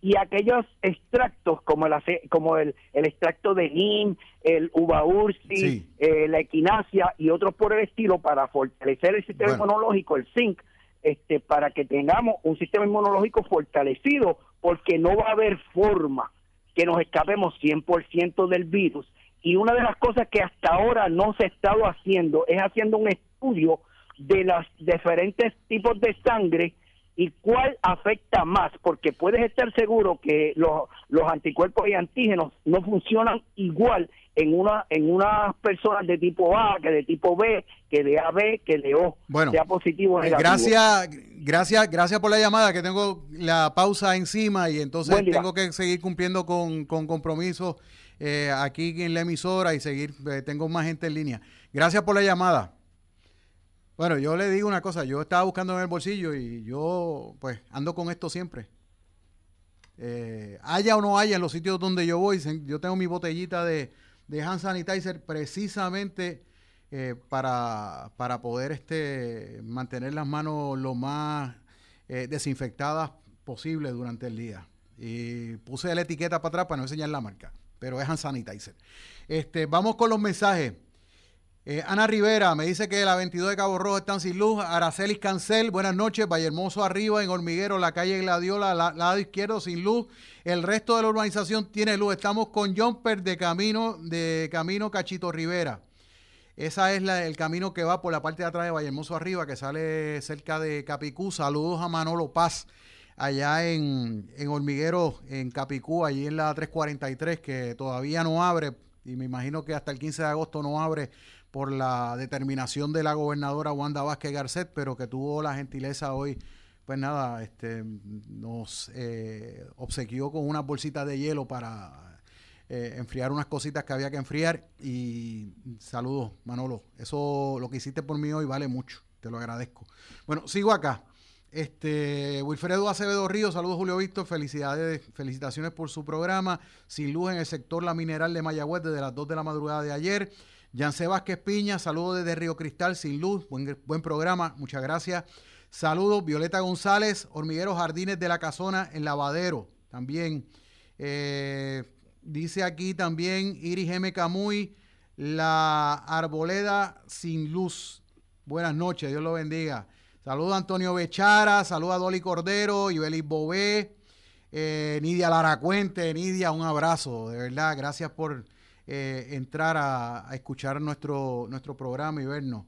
y aquellos extractos como el como el, extracto de NIM, el uva ursi, eh, la equinacia y otros por el estilo para fortalecer el sistema inmunológico, el zinc, este, para que tengamos un sistema inmunológico fortalecido, porque no va a haber forma que nos escapemos 100% del virus. Y una de las cosas que hasta ahora no se ha estado haciendo es haciendo un estudio de los diferentes tipos de sangre y cuál afecta más, porque puedes estar seguro que los, los anticuerpos y antígenos no funcionan igual en una en unas personas de tipo A que de tipo B, que de AB, que de O, bueno, sea positivo o negativo. Gracias, gracias, gracias por la llamada, que tengo la pausa encima y entonces tengo que seguir cumpliendo con, con compromisos eh, aquí en la emisora y seguir, eh, tengo más gente en línea. Gracias por la llamada. Bueno, yo le digo una cosa, yo estaba buscando en el bolsillo y yo pues ando con esto siempre. Eh, haya o no haya en los sitios donde yo voy, yo tengo mi botellita de, de hand sanitizer precisamente eh, para, para, poder este, mantener las manos lo más eh, desinfectadas posible durante el día. Y puse la etiqueta para atrás para no enseñar la marca, pero es hand sanitizer. Este, vamos con los mensajes. Eh, Ana Rivera me dice que la 22 de Cabo Rojo están sin luz. Aracelis Cancel, buenas noches. Valle Hermoso arriba, en Hormiguero, la calle Gladiola, la, lado izquierdo sin luz. El resto de la urbanización tiene luz. Estamos con Jumper de camino, de camino Cachito Rivera. Esa es el camino que va por la parte de atrás de Valle Hermoso arriba, que sale cerca de Capicú. Saludos a Manolo Paz, allá en, en Hormiguero, en Capicú, allí en la 343, que todavía no abre. Y me imagino que hasta el 15 de agosto no abre por la determinación de la gobernadora Wanda Vázquez Garcet, pero que tuvo la gentileza hoy, pues nada, este, nos eh, obsequió con unas bolsitas de hielo para eh, enfriar unas cositas que había que enfriar. Y saludos, Manolo. Eso, lo que hiciste por mí hoy vale mucho. Te lo agradezco. Bueno, sigo acá. Este, Wilfredo Acevedo Río, saludos Julio Víctor, felicidades, felicitaciones por su programa. Sin luz en el sector La Mineral de Mayagüez desde las 2 de la madrugada de ayer. Yance Vázquez Piña, saludos desde Río Cristal, sin luz, buen, buen programa, muchas gracias. Saludos, Violeta González, Hormigueros Jardines de la Casona en Lavadero, también. Eh, dice aquí también Iris M. Camuy, la Arboleda sin luz. Buenas noches, Dios lo bendiga. Saludos a Antonio Bechara, saludos a Dolly Cordero, Ibelis Bobé, eh, Nidia Laracuente, Nidia, un abrazo, de verdad, gracias por eh, entrar a, escuchar nuestro, nuestro programa y vernos.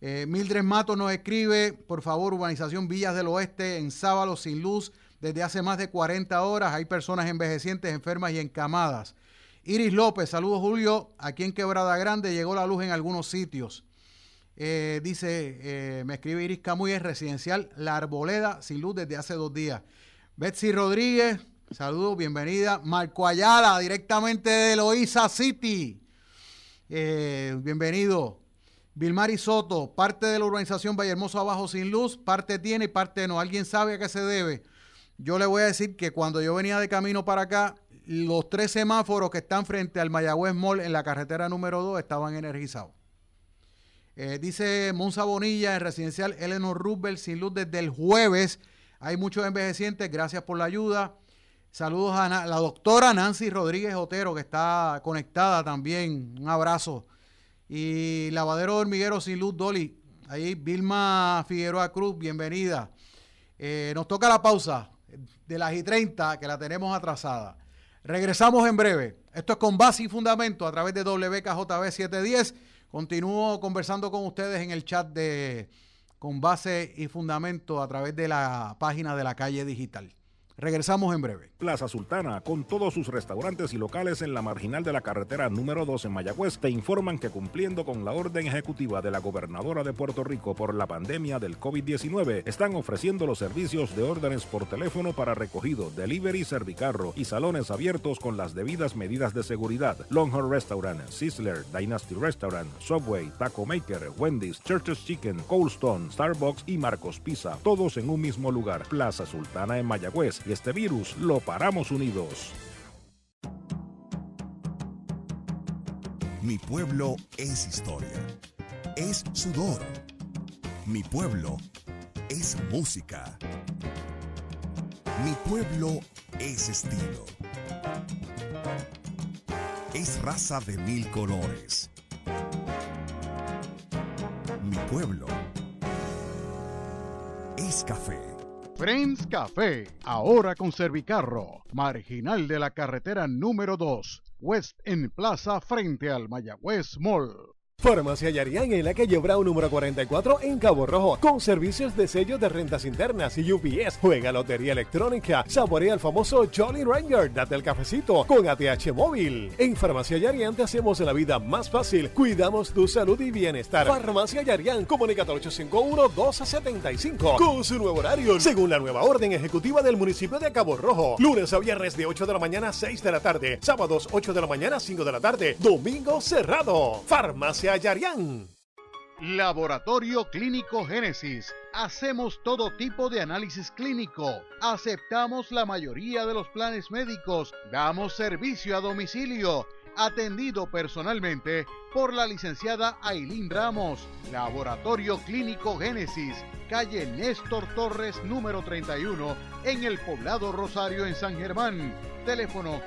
Eh, Mildred Mato nos escribe, por favor, urbanización Villas del Oeste en Sábalo sin luz desde hace más de 40 horas. Hay personas envejecientes, enfermas y encamadas. Iris López, saludos Julio. Aquí en Quebrada Grande llegó la luz en algunos sitios. Eh, dice, me escribe Iris Camuy, es residencial La Arboleda sin luz desde hace dos días. Betsy Rodríguez, Saludos, bienvenida. Marco Ayala, directamente de Loíza City. Eh, bienvenido. Vilmari Soto, parte de la urbanización Vallehermoso Abajo sin luz, parte tiene y parte no. ¿Alguien sabe a qué se debe? Yo le voy a decir que cuando yo venía de camino para acá, los tres semáforos que están frente al Mayagüez Mall en la carretera número 2 estaban energizados. Eh, dice Monza Bonilla en residencial Eleanor Roosevelt sin luz desde el jueves. Hay muchos envejecientes, gracias por la ayuda. Saludos a la doctora Nancy Rodríguez Otero, que está conectada también. Un abrazo. Y Lavadero de Hormiguero sin luz, Dolly. Ahí Vilma Figueroa Cruz, bienvenida. Eh, nos toca la pausa de las y 30, que la tenemos atrasada. Regresamos en breve. Esto es con base y fundamento a través de WKJB 710. Continúo conversando con ustedes en el chat de con base y fundamento a través de la página de la calle digital. Regresamos en breve. Plaza Sultana, con todos sus restaurantes y locales en la marginal de la carretera número 2 en Mayagüez, te informan que cumpliendo con la orden ejecutiva de la gobernadora de Puerto Rico por la pandemia del COVID-19, están ofreciendo los servicios de órdenes por teléfono para recogido, delivery, servicarro y salones abiertos con las debidas medidas de seguridad. Longhorn Restaurant, Sizzler, Dynasty Restaurant, Subway, Taco Maker, Wendy's, Church's Chicken, Cold Stone, Starbucks y Marcos Pizza, todos en un mismo lugar. Plaza Sultana en Mayagüez y este virus lo paramos unidos. Mi pueblo es historia, es sudor. Mi pueblo es música. Mi pueblo es estilo. Es raza de mil colores. Mi pueblo es café. Friends Café, ahora con Servicarro, marginal de la carretera número 2, West en Plaza frente al Mayagüez Mall. Farmacia Yarián en la calle Brown número 44 en Cabo Rojo, con servicios de sellos de rentas internas y UPS. Juega lotería electrónica, saborea el famoso Jolly Ranger, date el cafecito con ATH móvil. En Farmacia Yarián te hacemos la vida más fácil, cuidamos tu salud y bienestar. Farmacia Yarián, comunica al 851-1275 con su nuevo horario, según la nueva orden ejecutiva del municipio de Cabo Rojo. Lunes a viernes de 8 de la mañana a 6 de la tarde, sábados 8 de la mañana a 5 de la tarde, domingo cerrado. Farmacia Laboratorio Clínico Génesis. Hacemos todo tipo de análisis clínico. Aceptamos la mayoría de los planes médicos. Damos servicio a domicilio. Atendido personalmente por la licenciada Ailín Ramos. Laboratorio Clínico Génesis. Calle Néstor Torres, número 31, en el poblado Rosario, en San Germán. Teléfono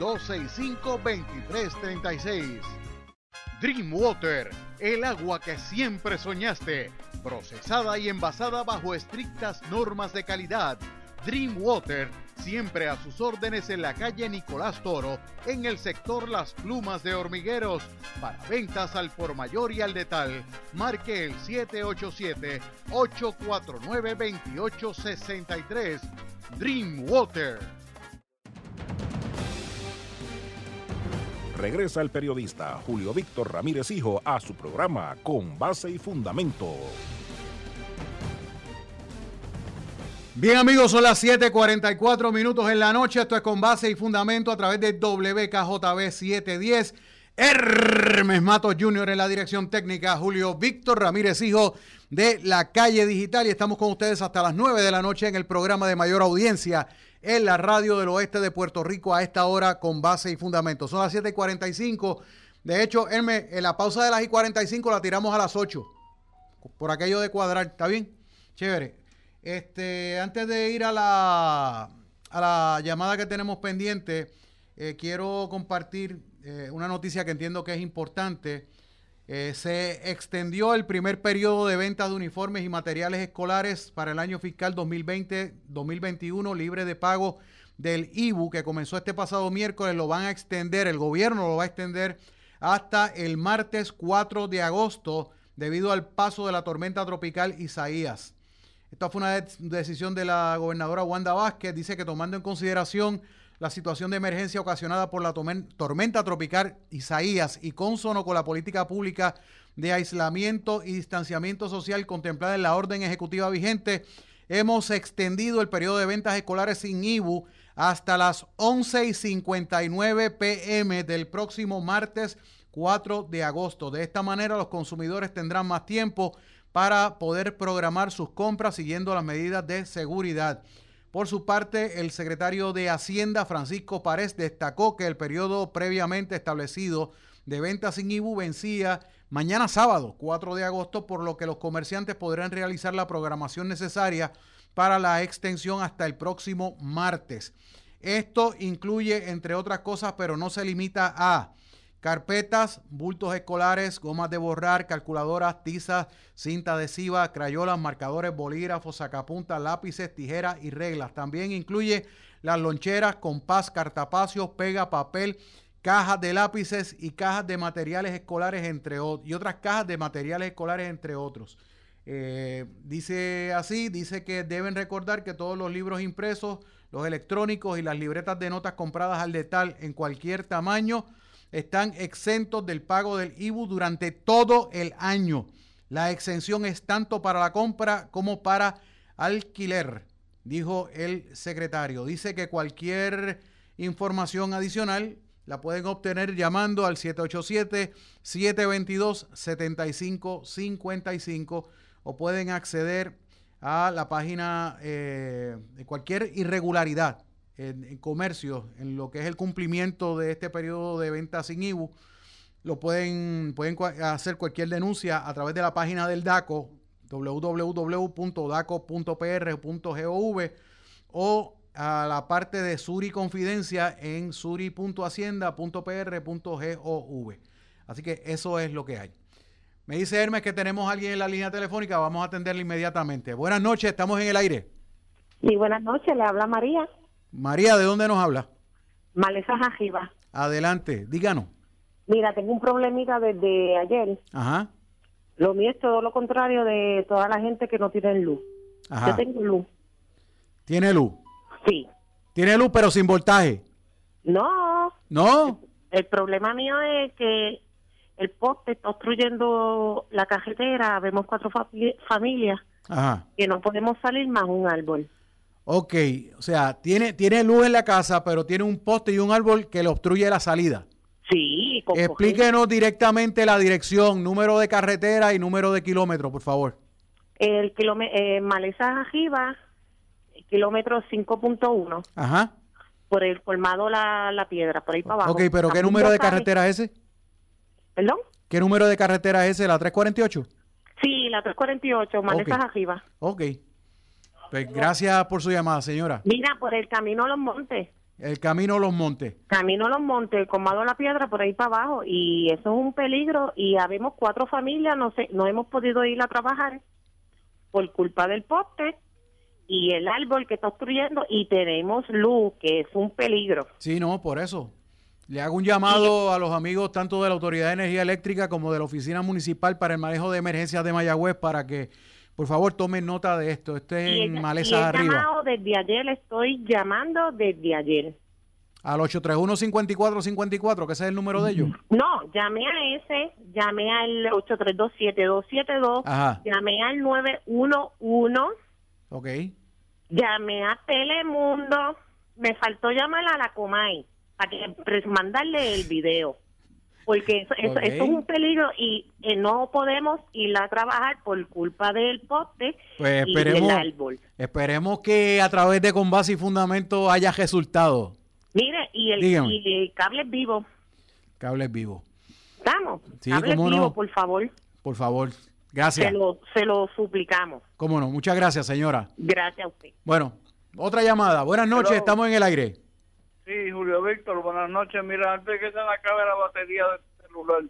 787-265-2336. Dreamwater, el agua que siempre soñaste, procesada y envasada bajo estrictas normas de calidad. Dreamwater, siempre a sus órdenes en la calle Nicolás Toro, en el sector Las Plumas de Hormigueros. Para ventas al por mayor y al detal, marque el 787-849-2863. Dreamwater. Regresa el periodista Julio Víctor Ramírez Hijo a su programa Con Base y Fundamento. Bien amigos, son las 7:44 minutos en la noche. Esto es con base y fundamento a través de WKJB 710. Hermes Matos Jr. en la dirección técnica, Julio Víctor Ramírez, hijo de la calle digital. Y estamos con ustedes hasta las 9 de la noche en el programa de mayor audiencia en la radio del oeste de Puerto Rico a esta hora con base y fundamento. Son las 7 y 45. De hecho, Hermes, en la pausa de las y 45 la tiramos a las 8. Por aquello de cuadrar. ¿Está bien? Chévere. Este, antes de ir a la, a la llamada que tenemos pendiente, eh, quiero compartir eh, una noticia que entiendo que es importante. Eh, se extendió el primer periodo de venta de uniformes y materiales escolares para el año fiscal 2020-2021 libre de pago del IBU que comenzó este pasado miércoles. Lo van a extender, el gobierno lo va a extender hasta el martes 4 de agosto debido al paso de la tormenta tropical Isaías. Esta fue una decisión de la gobernadora Wanda Vázquez. Dice que tomando en consideración la situación de emergencia ocasionada por la tormenta tropical Isaías y consono con la política pública de aislamiento y distanciamiento social contemplada en la orden ejecutiva vigente, hemos extendido el periodo de ventas escolares sin IBU hasta las 11 y 59 pm del próximo martes 4 de agosto. De esta manera los consumidores tendrán más tiempo para poder programar sus compras siguiendo las medidas de seguridad. Por su parte, el secretario de Hacienda, Francisco Párez, destacó que el periodo previamente establecido de venta sin IBU vencía mañana sábado, 4 de agosto, por lo que los comerciantes podrán realizar la programación necesaria para la extensión hasta el próximo martes. Esto incluye, entre otras cosas, pero no se limita a Carpetas, bultos escolares, gomas de borrar, calculadoras, tizas, cinta adhesiva, crayolas, marcadores, bolígrafos, sacapuntas, lápices, tijeras y reglas. También incluye las loncheras, compás, cartapacios, pega, papel, cajas de lápices y cajas de materiales escolares, entre y otras cajas de materiales escolares, entre otros. Eh, dice así, dice que deben recordar que todos los libros impresos, los electrónicos y las libretas de notas compradas al detal en cualquier tamaño, están exentos del pago del IBU durante todo el año. La exención es tanto para la compra como para alquiler, dijo el secretario. Dice que cualquier información adicional la pueden obtener llamando al 787-722-7555 o pueden acceder a la página eh, de cualquier irregularidad en, comercio, en lo que es el cumplimiento de este periodo de venta sin IBU, lo pueden, pueden hacer cualquier denuncia a través de la página del DACO, www.daco.pr.gov o a la parte de Suri Confidencia en suri.hacienda.pr.gov. Así que eso es lo que hay. Me dice Hermes que tenemos a alguien en la línea telefónica, vamos a atenderle inmediatamente. Buenas noches, estamos en el aire. Sí, buenas noches, le habla María. María, ¿de dónde nos habla? Maleza Jajiba. Adelante, díganos. Mira, tengo un problemita desde ayer. Ajá. Lo mío es todo lo contrario de toda la gente que no tiene luz. Ajá. Yo tengo luz. ¿Tiene luz? Sí. ¿Tiene luz pero sin voltaje? No. ¿No? El, problema mío es que el poste está obstruyendo la carretera. Vemos cuatro familias Ajá. que no podemos salir más un árbol. Ok, o sea, tiene, tiene luz en la casa, pero tiene un poste y un árbol que le obstruye la salida. Sí. Explíquenos directamente la dirección, número de carretera y número de kilómetro, por favor. El kilómetro, eh, Maleza Arriba, kilómetro 5.1. Ajá. Por el colmado la, la Piedra, por ahí para abajo. Ok, pero ¿qué número de carretera es ese? ¿Perdón? ¿Qué número de carretera es ese? ¿La 348? Sí, la 348, Maleza Arriba. Ok. Pues gracias por su llamada, señora. Mira, por el camino a los montes. El camino a los montes. Camino a los montes, comado la piedra por ahí para abajo. Y eso es un peligro. Y habemos cuatro familias, no sé, no hemos podido ir a trabajar por culpa del poste y el árbol que está obstruyendo. Y tenemos luz, que es un peligro. Sí, no, por eso. Le hago un llamado a los amigos tanto de la Autoridad de Energía Eléctrica como de la Oficina Municipal para el manejo de emergencias de Mayagüez para que por favor, tomen nota de esto. Este es en Maleza arriba. Llamado desde ayer, estoy llamando desde ayer. Al 831-5454, que ese es el número de ellos. No, llamé a ese, llamé al 832-7272, llamé al 911. Ok. Llamé a Telemundo, me faltó llamar a la Comay para que mandarle el video. Porque eso, es un peligro y eh, no podemos ir a trabajar por culpa del poste pues y del árbol. Esperemos que a través de Con Base y Fundamento haya resultado. Mire, y el, cable es vivo. Cable es vivo. Estamos. Sí, cable vivo, por favor. Por favor. Gracias. Se lo, se lo suplicamos. Cómo no. Muchas gracias, señora. Gracias a usted. Bueno, otra llamada. Buenas noches, estamos en el aire. Sí, Julio Víctor, buenas noches. Mira, antes que se me acabe la batería del celular,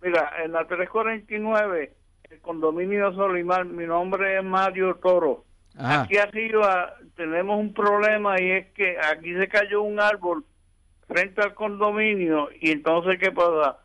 mira, en la 349, el condominio Solimar, mi nombre es Mario Toro. Aquí arriba tenemos un problema y es que aquí se cayó un árbol frente al condominio y entonces, ¿qué pasa?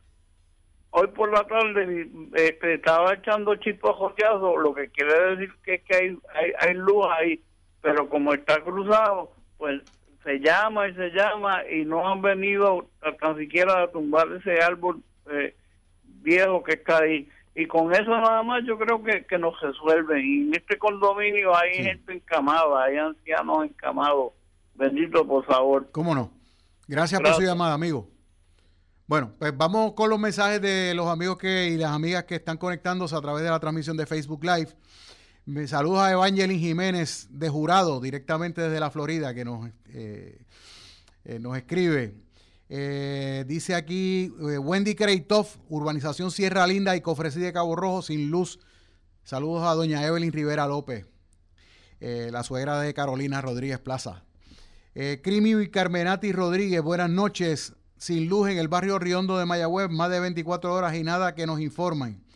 Hoy por la tarde este, estaba echando chispas joteados, lo que quiere decir que, es que hay, hay, hay luz ahí, pero como está cruzado, pues se llama y se llama y no han venido a, tan siquiera a tumbar ese árbol eh, viejo que está ahí. Y con eso nada más yo creo que, que nos resuelven. Y en este condominio hay gente encamada, hay ancianos encamados. Bendito, por favor. ¿Cómo no? Gracias, por su llamada, amigo. Bueno, pues vamos con los mensajes de los amigos que y las amigas que están conectándose a través de la transmisión de Facebook Live. Me saludos a Evangelin Jiménez de Jurado, directamente desde la Florida, que nos, eh, eh, nos escribe. Eh, dice aquí Wendy Kreitov, Urbanización Sierra Linda y Cofresí de Cabo Rojo sin luz. Saludos a doña Evelyn Rivera López, la suegra de Carolina Rodríguez Plaza. Crimi y Carmenati Rodríguez, buenas noches. Sin luz en el barrio Riondo de Mayagüez, más de 24 horas y nada que nos informan.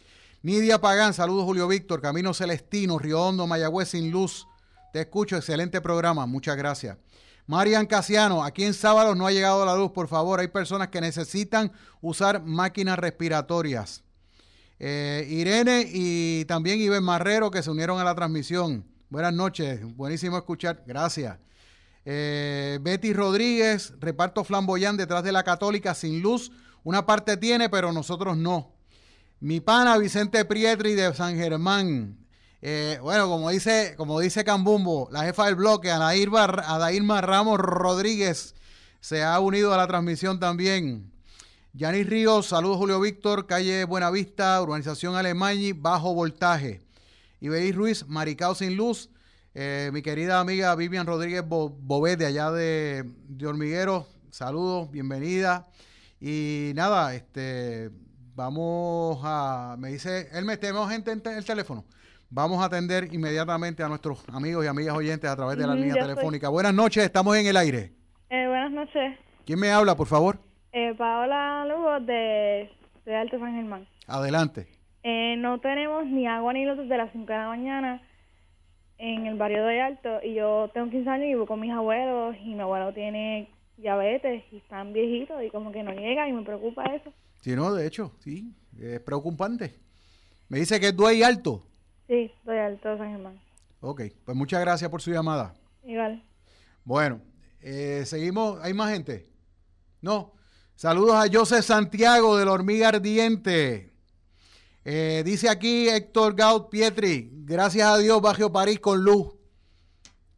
Nidia Pagán, saludos Julio Víctor, Camino Celestino, Río Hondo, Mayagüez sin luz. Te escucho, excelente programa, muchas gracias. Marian Casiano, aquí en Sábalos no ha llegado la luz, por favor, hay personas que necesitan usar máquinas respiratorias. Eh, Irene y también Iben Marrero que se unieron a la transmisión. Buenas noches, buenísimo escuchar, gracias. Eh, Betty Rodríguez, reparto flamboyán detrás de la católica sin luz. Una parte tiene, pero nosotros no. Mi pana Vicente Prietri de San Germán. Eh, bueno, como dice, como dice Cambumbo, la jefa del bloque, Adairma, Ramos Rodríguez, se ha unido a la transmisión también. Yanis Ríos, saludos Julio Víctor, calle Buenavista, urbanización Alemañi, bajo voltaje. Iberis Ruiz, Maricao sin luz. Eh, mi querida amiga Vivian Rodríguez Bobet de allá de, de Hormiguero, saludos, bienvenida. Y nada, este Vamos a, me dice, él me tenemos gente en el teléfono. Vamos a atender inmediatamente a nuestros amigos y amigas oyentes a través de la línea telefónica. Buenas noches, estamos en el aire. Eh, buenas noches. ¿Quién me habla, por favor? Eh, Paola Lugo de, de Alto San Germán. Adelante. Eh, no tenemos ni agua ni luz desde las 5 de la mañana en el barrio de Alto y yo tengo 15 años y vivo con mis abuelos y mi abuelo tiene diabetes y están viejitos y como que no llega y me preocupa eso. Sí, no, de hecho, sí, es preocupante. Me dice que es Duey Alto. Sí, Duey Alto, San Germán. Ok, pues muchas gracias por su llamada. Igual. Bueno, eh, seguimos, ¿hay más gente? No. Saludos a José Santiago de la Hormiga Ardiente. Eh, dice aquí Héctor Gaut Pietri, gracias a Dios, Bajo París con luz.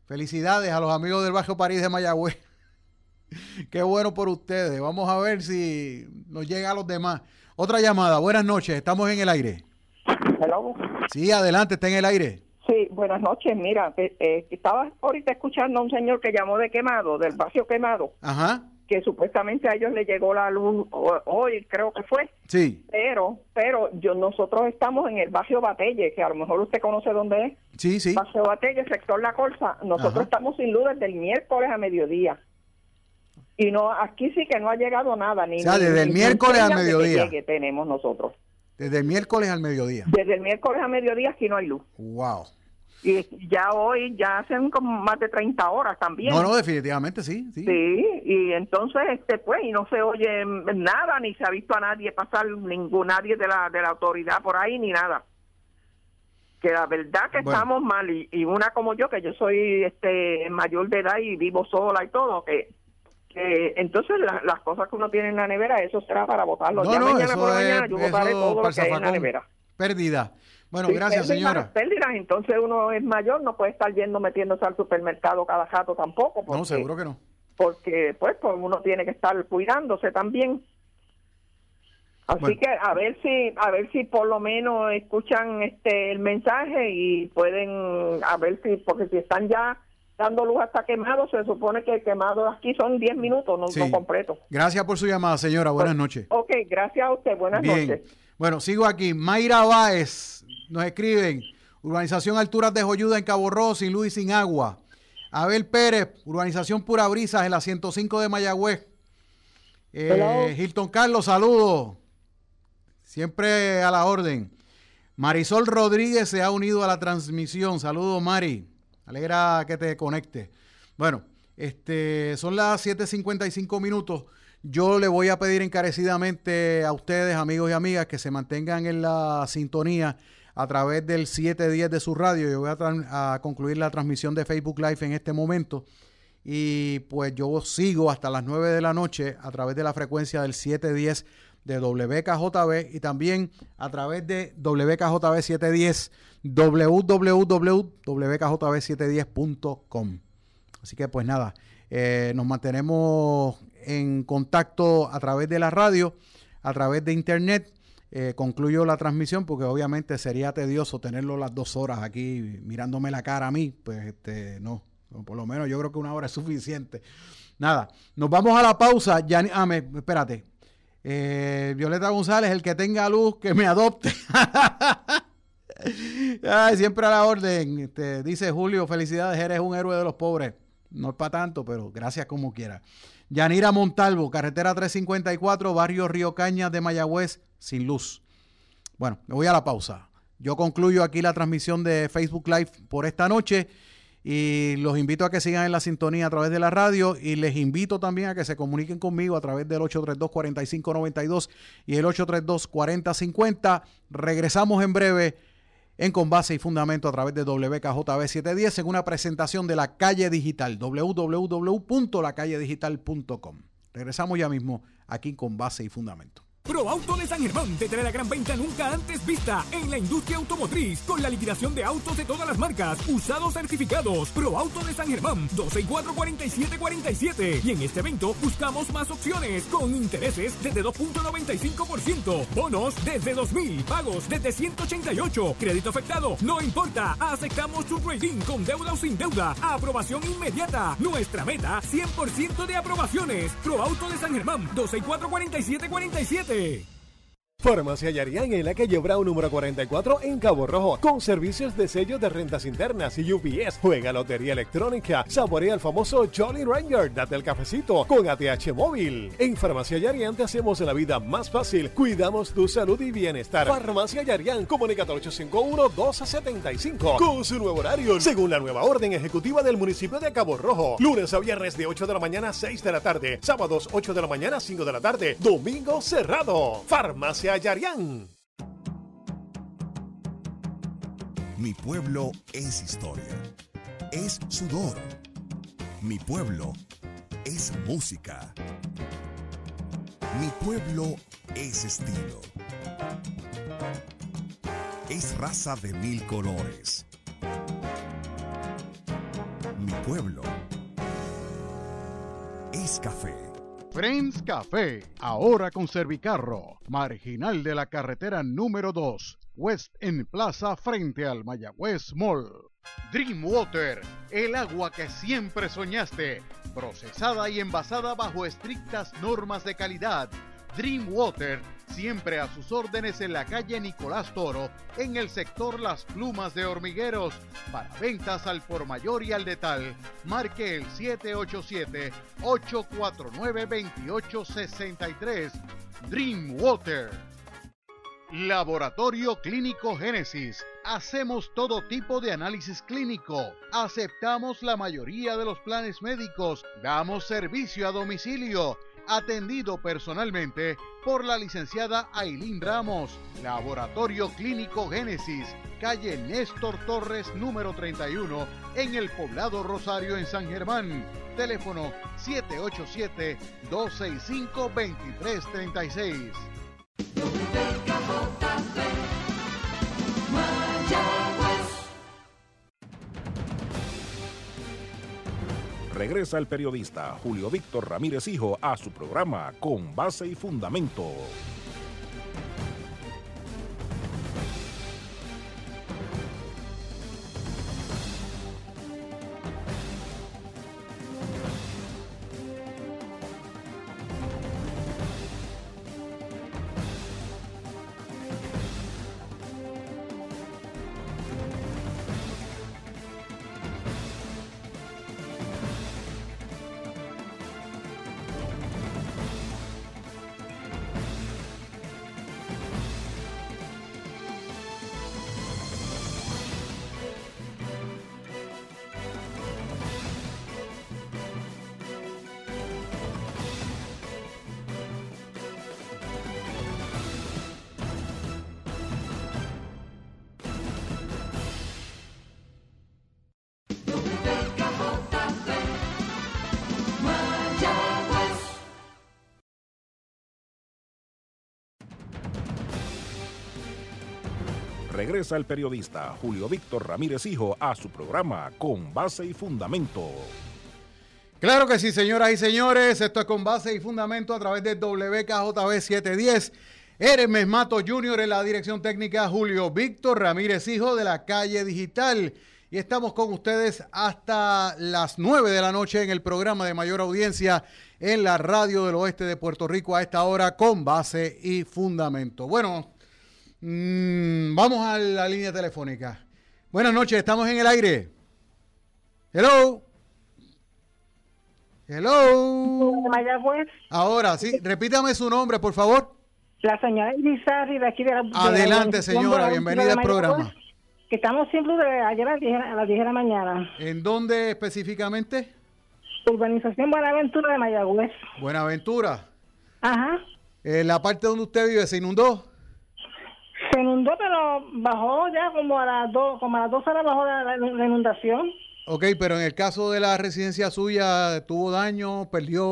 Felicidades a los amigos del Bajo París de Mayagüez. Qué bueno por ustedes. Vamos a ver si nos llega a los demás. Otra llamada. Buenas noches. Estamos en el aire. Hello. Sí, adelante. Está en el aire. Sí, buenas noches. Mira, eh, eh, estaba ahorita escuchando a un señor que llamó de quemado, del vacío quemado. Ajá. Que supuestamente a ellos le llegó la luz hoy, creo que fue. Sí. Pero, pero yo nosotros estamos en el barrio Batelle, que a lo mejor usted conoce dónde es. Sí, sí. Barrio Batelle, sector La Colza. Nosotros estamos sin luz desde el miércoles a mediodía. Y no, aquí sí que no ha llegado nada. Ni, o sea, desde el miércoles al mediodía. Que tenemos nosotros. Desde el miércoles al mediodía. Desde el miércoles al mediodía aquí no hay luz. Wow. Y ya hoy, ya hacen como más de 30 horas también. No, no, definitivamente sí. Sí, sí y entonces, este pues, y no se oye nada, ni se ha visto a nadie pasar, ningún nadie de la, de la autoridad por ahí, ni nada que la verdad que estamos mal y, y, una como yo que yo soy este mayor de edad y vivo sola y todo que entonces las cosas que uno tiene en la nevera, eso será para votarlo. ya mañana por la mañana yo votaré todo lo que hay en la nevera. Pérdida. Bueno, gracias, señora. Pérdidas, entonces uno es mayor, no puede estar yendo metiéndose al supermercado cada jato tampoco. no, seguro que no. Porque, pues, pues, uno tiene que estar cuidándose también. Así que a ver si a ver si por lo menos escuchan este el mensaje y pueden a ver si porque si están ya dando luz hasta quemado, se supone que quemado aquí son 10 minutos, no, son completo. Gracias por su llamada, señora. Buenas noches. Ok, gracias a usted. Buenas noches. Bueno, sigo aquí. Mayra Báez nos escriben. Urbanización Alturas de Joyuda en Cabo Rojo, sin luz y sin agua. Abel Pérez, Urbanización Pura Brisas en la 105 de Mayagüez. Eh, Hilton Carlos, saludos. Siempre a la orden. Marisol Rodríguez se ha unido a la transmisión. Saludos, Mari. Alegra que te conecte. Bueno, este, son las 7.55 minutos. Yo le voy a pedir encarecidamente a ustedes, amigos y amigas, que se mantengan en la sintonía a través del 710 de su radio. Yo voy a, a, concluir la transmisión de Facebook Live en este momento. Y pues yo sigo hasta las 9 de la noche a través de la frecuencia del 710 de WKJB y también a través de WKJB 710 www.wkjb710.com. Así que pues nada, eh, nos mantenemos en contacto a través de la radio, a través de internet. Eh, concluyo la transmisión porque obviamente sería tedioso tenerlo las dos horas aquí mirándome la cara a mí. Pues este, no, por lo menos yo creo que una hora es suficiente. Nada, nos vamos a la pausa. Ya, ah, espérate. Eh, Violeta González, el que tenga luz, que me adopte. Ay, siempre a la orden. Este, dice Julio, felicidades, eres un héroe de los pobres. No es para tanto, pero gracias como quiera. Yanira Montalvo, carretera 354, barrio Río Cañas de Mayagüez, sin luz. Bueno, me voy a la pausa. Yo concluyo aquí la transmisión de Facebook Live por esta noche y los invito a que sigan en la sintonía a través de la radio y les invito también a que se comuniquen conmigo a través del 832-4592 y el 832-4050. Regresamos en breve en Con Base y Fundamento a través de WKJB 710 en una presentación de la calle digital, www.lacalledigital.com. Regresamos ya mismo aquí con Base y Fundamento. Pro Auto de San Germán te trae la gran venta nunca antes vista en la industria automotriz con la liquidación de autos de todas las marcas, usados certificados. Pro Auto de San Germán, 12 y 4 47 47. Y en este evento buscamos más opciones con intereses desde 2.95%, bonos desde 2.000, pagos desde 188, crédito afectado, no importa, aceptamos tu trading con deuda o sin deuda, aprobación inmediata. Nuestra meta, 100% de aprobaciones. Pro Auto de San Germán, 12 y 4 47 47. Hey. Farmacia Yarián en la calle Brown número 44 en Cabo Rojo, con servicios de sello de rentas internas y UPS. Juega lotería electrónica, saborea el famoso Jolly Ranger, date el cafecito con ATH móvil. En Farmacia Yarián te hacemos la vida más fácil, cuidamos tu salud y bienestar. Farmacia Yarián, comunicate al 851-1275 con su nuevo horario, según la nueva orden ejecutiva del municipio de Cabo Rojo. Lunes a viernes de 8 de la mañana a 6 de la tarde, sábados 8 de la mañana a 5 de la tarde, domingo cerrado. Farmacia mi pueblo es historia, es sudor. Mi pueblo es música. Mi pueblo es estilo. Es raza de mil colores. Mi pueblo es café. Friends Café, ahora con Servicarro, marginal de la carretera número 2, West en Plaza frente al Mayagüez Mall. Dream Water, el agua que siempre soñaste, procesada y envasada bajo estrictas normas de calidad. Dream Water siempre a sus órdenes en la calle Nicolás Toro, en el sector Las Plumas de Hormigueros. Para ventas al por mayor y al detal, marque el 787-849-2863. Dreamwater. Laboratorio Clínico Génesis. Hacemos todo tipo de análisis clínico. Aceptamos la mayoría de los planes médicos. Damos servicio a domicilio atendido personalmente por la licenciada Ailín Ramos, Laboratorio Clínico Génesis, calle Néstor Torres número 31, en el poblado Rosario en San Germán. Teléfono 787-265-2336. Regresa el periodista Julio Víctor Ramírez Hijo a su programa Con Base y Fundamento. Regresa el periodista Julio Víctor Ramírez Hijo a su programa Con Base y Fundamento. Claro que sí, señoras y señores, esto es Con Base y Fundamento a través de WKJB 710. Hermes Mato Jr. en la dirección técnica, Julio Víctor Ramírez Hijo de la calle digital. Y estamos con ustedes hasta las 9 de la noche en el programa de mayor audiencia en la radio del oeste de Puerto Rico a esta hora con base y fundamento. Bueno, mmm, vamos a la línea telefónica. Buenas noches, estamos en el aire. Hello. Hello. Ahora sí, repítame su nombre, por favor. La señora Irizarri de aquí de la... Adelante, señora, bienvenida al programa. Que estamos siempre de ayer a las 10, a las 10 de la mañana. ¿En dónde específicamente? Urbanización Buenaventura de Mayagüez. Buenaventura. Ajá. ¿En la parte donde usted vive se inundó? Se inundó, pero bajó ya como a las dos, como a las dos horas bajó la, inundación. Ok, pero en el caso de la residencia suya, ¿tuvo daño? ¿Perdió?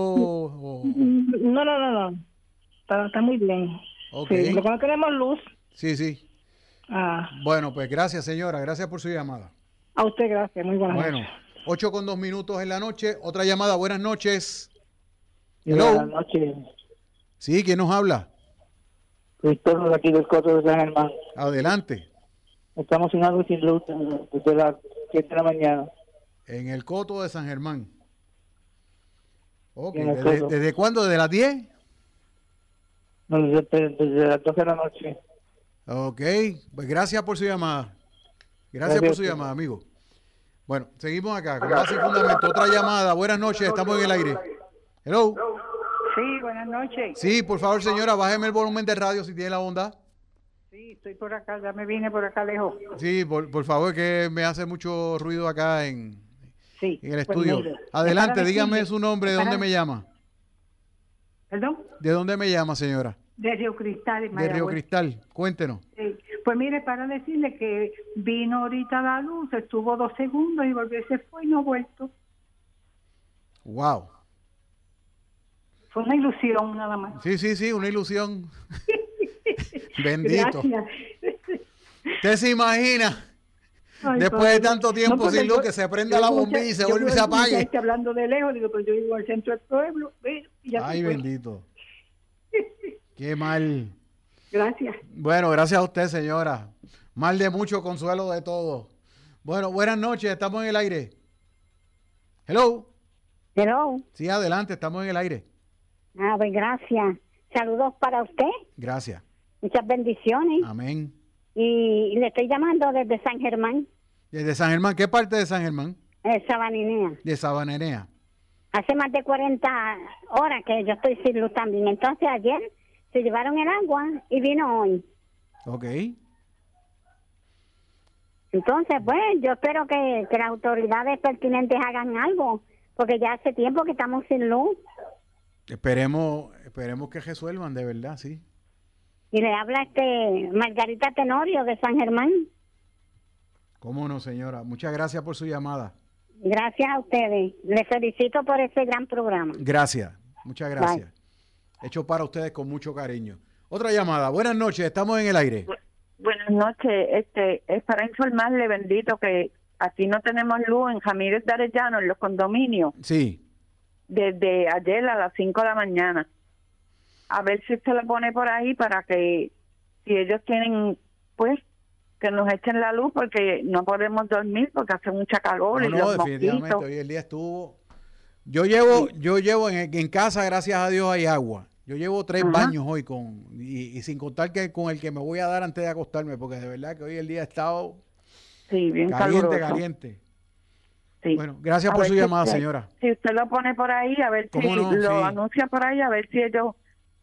No, no, no, no. Está, muy bien. Ok. Sí, lo que no tenemos luz. Sí, sí. Ah. Bueno, pues gracias, señora. Gracias por su llamada. A usted, gracias. Muy buenas bueno, noches. 8 con 2 minutos en la noche. Otra llamada. Buenas noches. Buenas noches. Sí, ¿quién nos habla? Cristóbal de aquí del Coto de San Germán. Adelante. Estamos agua y sin luz desde las 7 de la mañana. En el Coto de San Germán. Ok. ¿Desde, ¿Desde, cuándo? ¿Desde las 10? No, desde, desde, las 12 de la noche. Ok. Pues gracias por su llamada. Gracias, gracias por su llamada, amigo. Bueno, seguimos acá con base fundamento. Otra llamada. Buenas noches, estamos en el aire. Hello. Sí, buenas noches. Sí, por favor, señora, bájeme el volumen de radio si tiene la onda. Sí, estoy por acá, ya me vine por acá lejos. Sí, por, favor, que me hace mucho ruido acá en, sí, en el pues estudio. Adelante, dígame su nombre, ¿de dónde me llama? ¿Perdón? ¿De dónde me llama, señora? De Río Cristal. De Río Cristal, cuéntenos. Sí. Pues mire, para decirle que vino ahorita la luz, estuvo dos segundos y volvió, se fue y no ha vuelto. Wow. Fue una ilusión nada más. Sí, sí, sí, una ilusión. Bendito. Gracias. ¿Usted se imagina? Después de tanto tiempo sin luz, que se prenda la bombilla y se vuelve y se apague. hablando de lejos, digo, pues yo vivo al centro del pueblo. Ay, bendito. Qué mal. Gracias. Bueno, gracias a usted, señora. Mal de mucho, consuelo de todo. Bueno, buenas noches, estamos en el aire. Hello. Hello. Sí, adelante, estamos en el aire. Ah, pues gracias. Saludos para usted. Gracias. Muchas bendiciones. Amén. Y le estoy llamando desde San Germán. ¿Desde San Germán? ¿Qué parte de San Germán? De Sabaninea. De Sabaninea. Hace más de 40 horas que yo estoy sin luz también. Entonces ayer se llevaron el agua y vino hoy. Ok. Entonces, pues, yo espero que, las autoridades pertinentes hagan algo, porque ya hace tiempo que estamos sin luz. Esperemos, esperemos que resuelvan, de verdad, sí. Y le habla este Margarita Tenorio de San Germán. ¿Cómo no, señora? Muchas gracias por su llamada. Gracias a ustedes. Les felicito por este gran programa. Gracias. Muchas gracias hecho para ustedes con mucho cariño. Otra llamada. Buenas noches, estamos en el aire. buenas noches. Este es para informarle, bendito, que aquí no tenemos luz en Jamírez de Arellano, en los condominios. Sí. Desde ayer a las 5 de la mañana. A ver si usted lo pone por ahí para que, si ellos tienen, pues, que nos echen la luz porque no podemos dormir porque hace mucha calor. No, y no, definitivamente. Hoy el día estuvo. Yo llevo, yo llevo en, en, casa, gracias a Dios, hay agua. Yo llevo tres baños hoy con y, sin contar que con el que me voy a dar antes de acostarme, porque de verdad que hoy el día ha estado sí, bien caliente, caliente. Sí. Bueno, gracias por su llamada, señora. Si usted lo pone por ahí, a ver si lo anuncia por ahí, a ver si ellos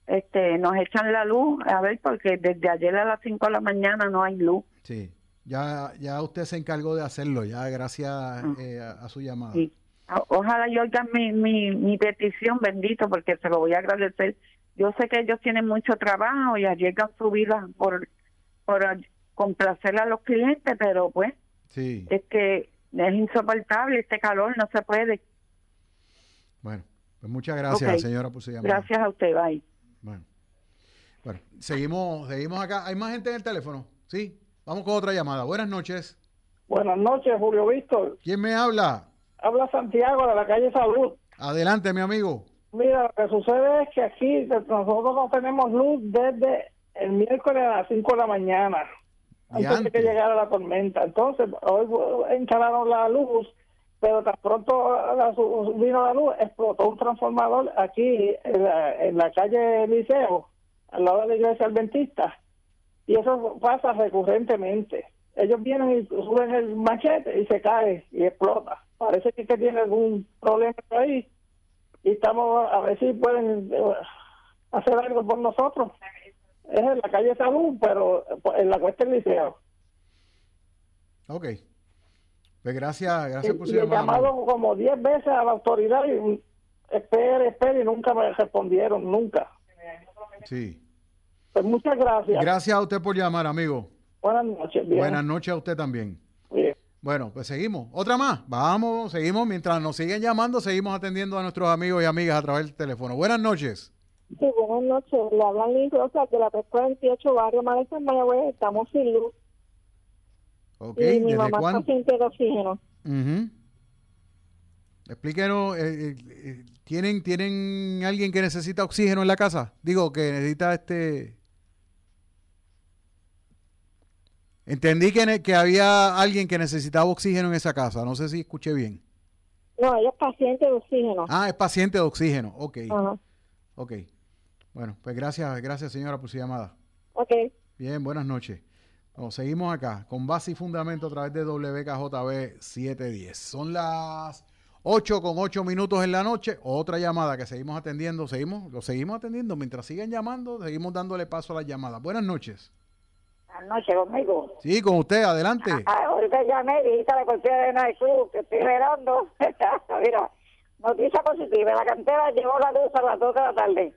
este, nos echan la luz, a ver, porque desde ayer a las 5 de la mañana no hay luz. Sí, ya, ya usted se encargó de hacerlo, ya gracias mm. eh, a, su llamada. Ojalá yo oigan mi, mi, mi petición, bendito, porque se lo voy a agradecer yo sé que ellos tienen mucho trabajo y llegan su vida por, por complacer a los clientes, pero pues sí. es que es insoportable este calor, no se puede. Bueno, pues muchas gracias, señora, por su llamada. Gracias a usted, bye. Bueno. Bueno, seguimos, seguimos acá. ¿Hay más gente en el teléfono? Sí. Vamos con otra llamada. Buenas noches. Buenas noches, Julio Víctor. ¿Quién me habla? Habla Santiago de la calle Salud. Adelante, mi amigo. Mira, lo que sucede es que aquí nosotros no tenemos luz desde el miércoles a las 5 de la mañana, antes de que llegara la tormenta. Entonces, hoy instalaron la luz, pero tan pronto vino la luz, explotó un transformador aquí en la, en la calle Liceo, al lado de la iglesia adventista. Y eso pasa recurrentemente. Ellos vienen y suben el machete y se cae y explota. Parece que, tiene algún problema ahí y estamos a ver si pueden eh, hacer algo por nosotros. Es en la calle Salud, pero en la cuesta del liceo. Ok. Pues gracias, gracias por su llamada. He llamado como 10 veces a la autoridad y espere, espere y nunca me respondieron, nunca. Sí. Pues muchas gracias. Gracias a usted por llamar, amigo. Buenas noches. Buenas noches a usted también. Bueno, pues seguimos. Otra más. Vamos, seguimos. Mientras nos siguen llamando, seguimos atendiendo a nuestros amigos y amigas a través del teléfono. Buenas noches. Sí, buenas noches. Le hablan Liz Rosa de la 348 Barrio Maleza en Mayagüez. Estamos sin luz. Ok, y mi mamá está sin oxígeno. Explíquenos, eh, eh, eh, ¿tienen, ¿tienen alguien que necesita oxígeno en la casa? Digo, que necesita este... Entendí que, que había alguien que necesitaba oxígeno en esa casa. No sé si escuché bien. No, ella es paciente de oxígeno. Ah, es paciente de oxígeno. Ok. Ok. Bueno, pues gracias, gracias señora por su llamada. Ok. Bien, buenas noches. seguimos acá con base y fundamento a través de WKJB 710. Son las 8 con 8 minutos en la noche. Otra llamada que seguimos atendiendo. Seguimos, lo seguimos atendiendo. Mientras siguen llamando, seguimos dándole paso a las llamadas. Buenas noches. Anoche conmigo. Sí, con usted, adelante. Ah, ahorita llamé, dijiste la cuestión de Club, que estoy esperando. Mira, noticia positiva, la cantera llevó la luz a las 2 de la tarde.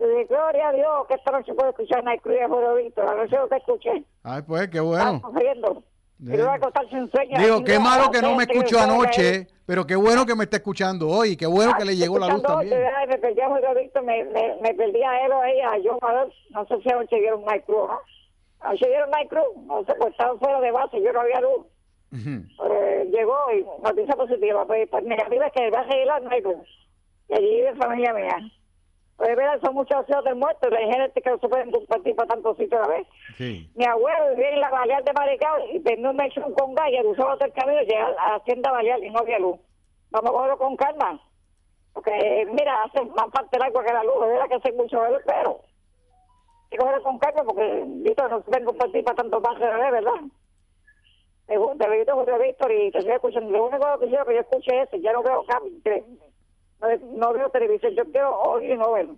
Dije, gloria a Dios, que esta noche puedo escuchar Night Club y visto, la noche no te escuché. Ay, pues, qué bueno. Riendo. Digo, qué malo que no me escuchó anoche, pero qué bueno que me está escuchando hoy, qué bueno que le llegó la luz también. Me perdí a me, me, me perdí a él ahí, a John no sé si anoche vieron Night Club, ¿no? Así dieron Night Cruz, no sé, pues estaban fuera de base, yo no había luz. uh llegó y noticia positiva, pues, pues negativa es que va a seguir la Night Cruz. Y allí vive familia mía. Pues ver, son muchos deseos del muerto, la gente que no se pueden compartir para tantos sitios a la vez. Sí. Mi abuelo vivía en la Balear de Maricao y vendió un mechón con y usaba todo el camino y llega a la hacienda Balear y no había luz. Vamos a cogerlo con calma. Porque, mira, hace más parte el agua que la luz, es verdad que hace mucho ver, pero que cogerlo con calma porque visto no vengo por ti para tanto más de verdad te lo José Víctor y te estoy escuchando lo único que quiero que yo escuche es ya no veo no, no veo televisión yo quiero oír y no ver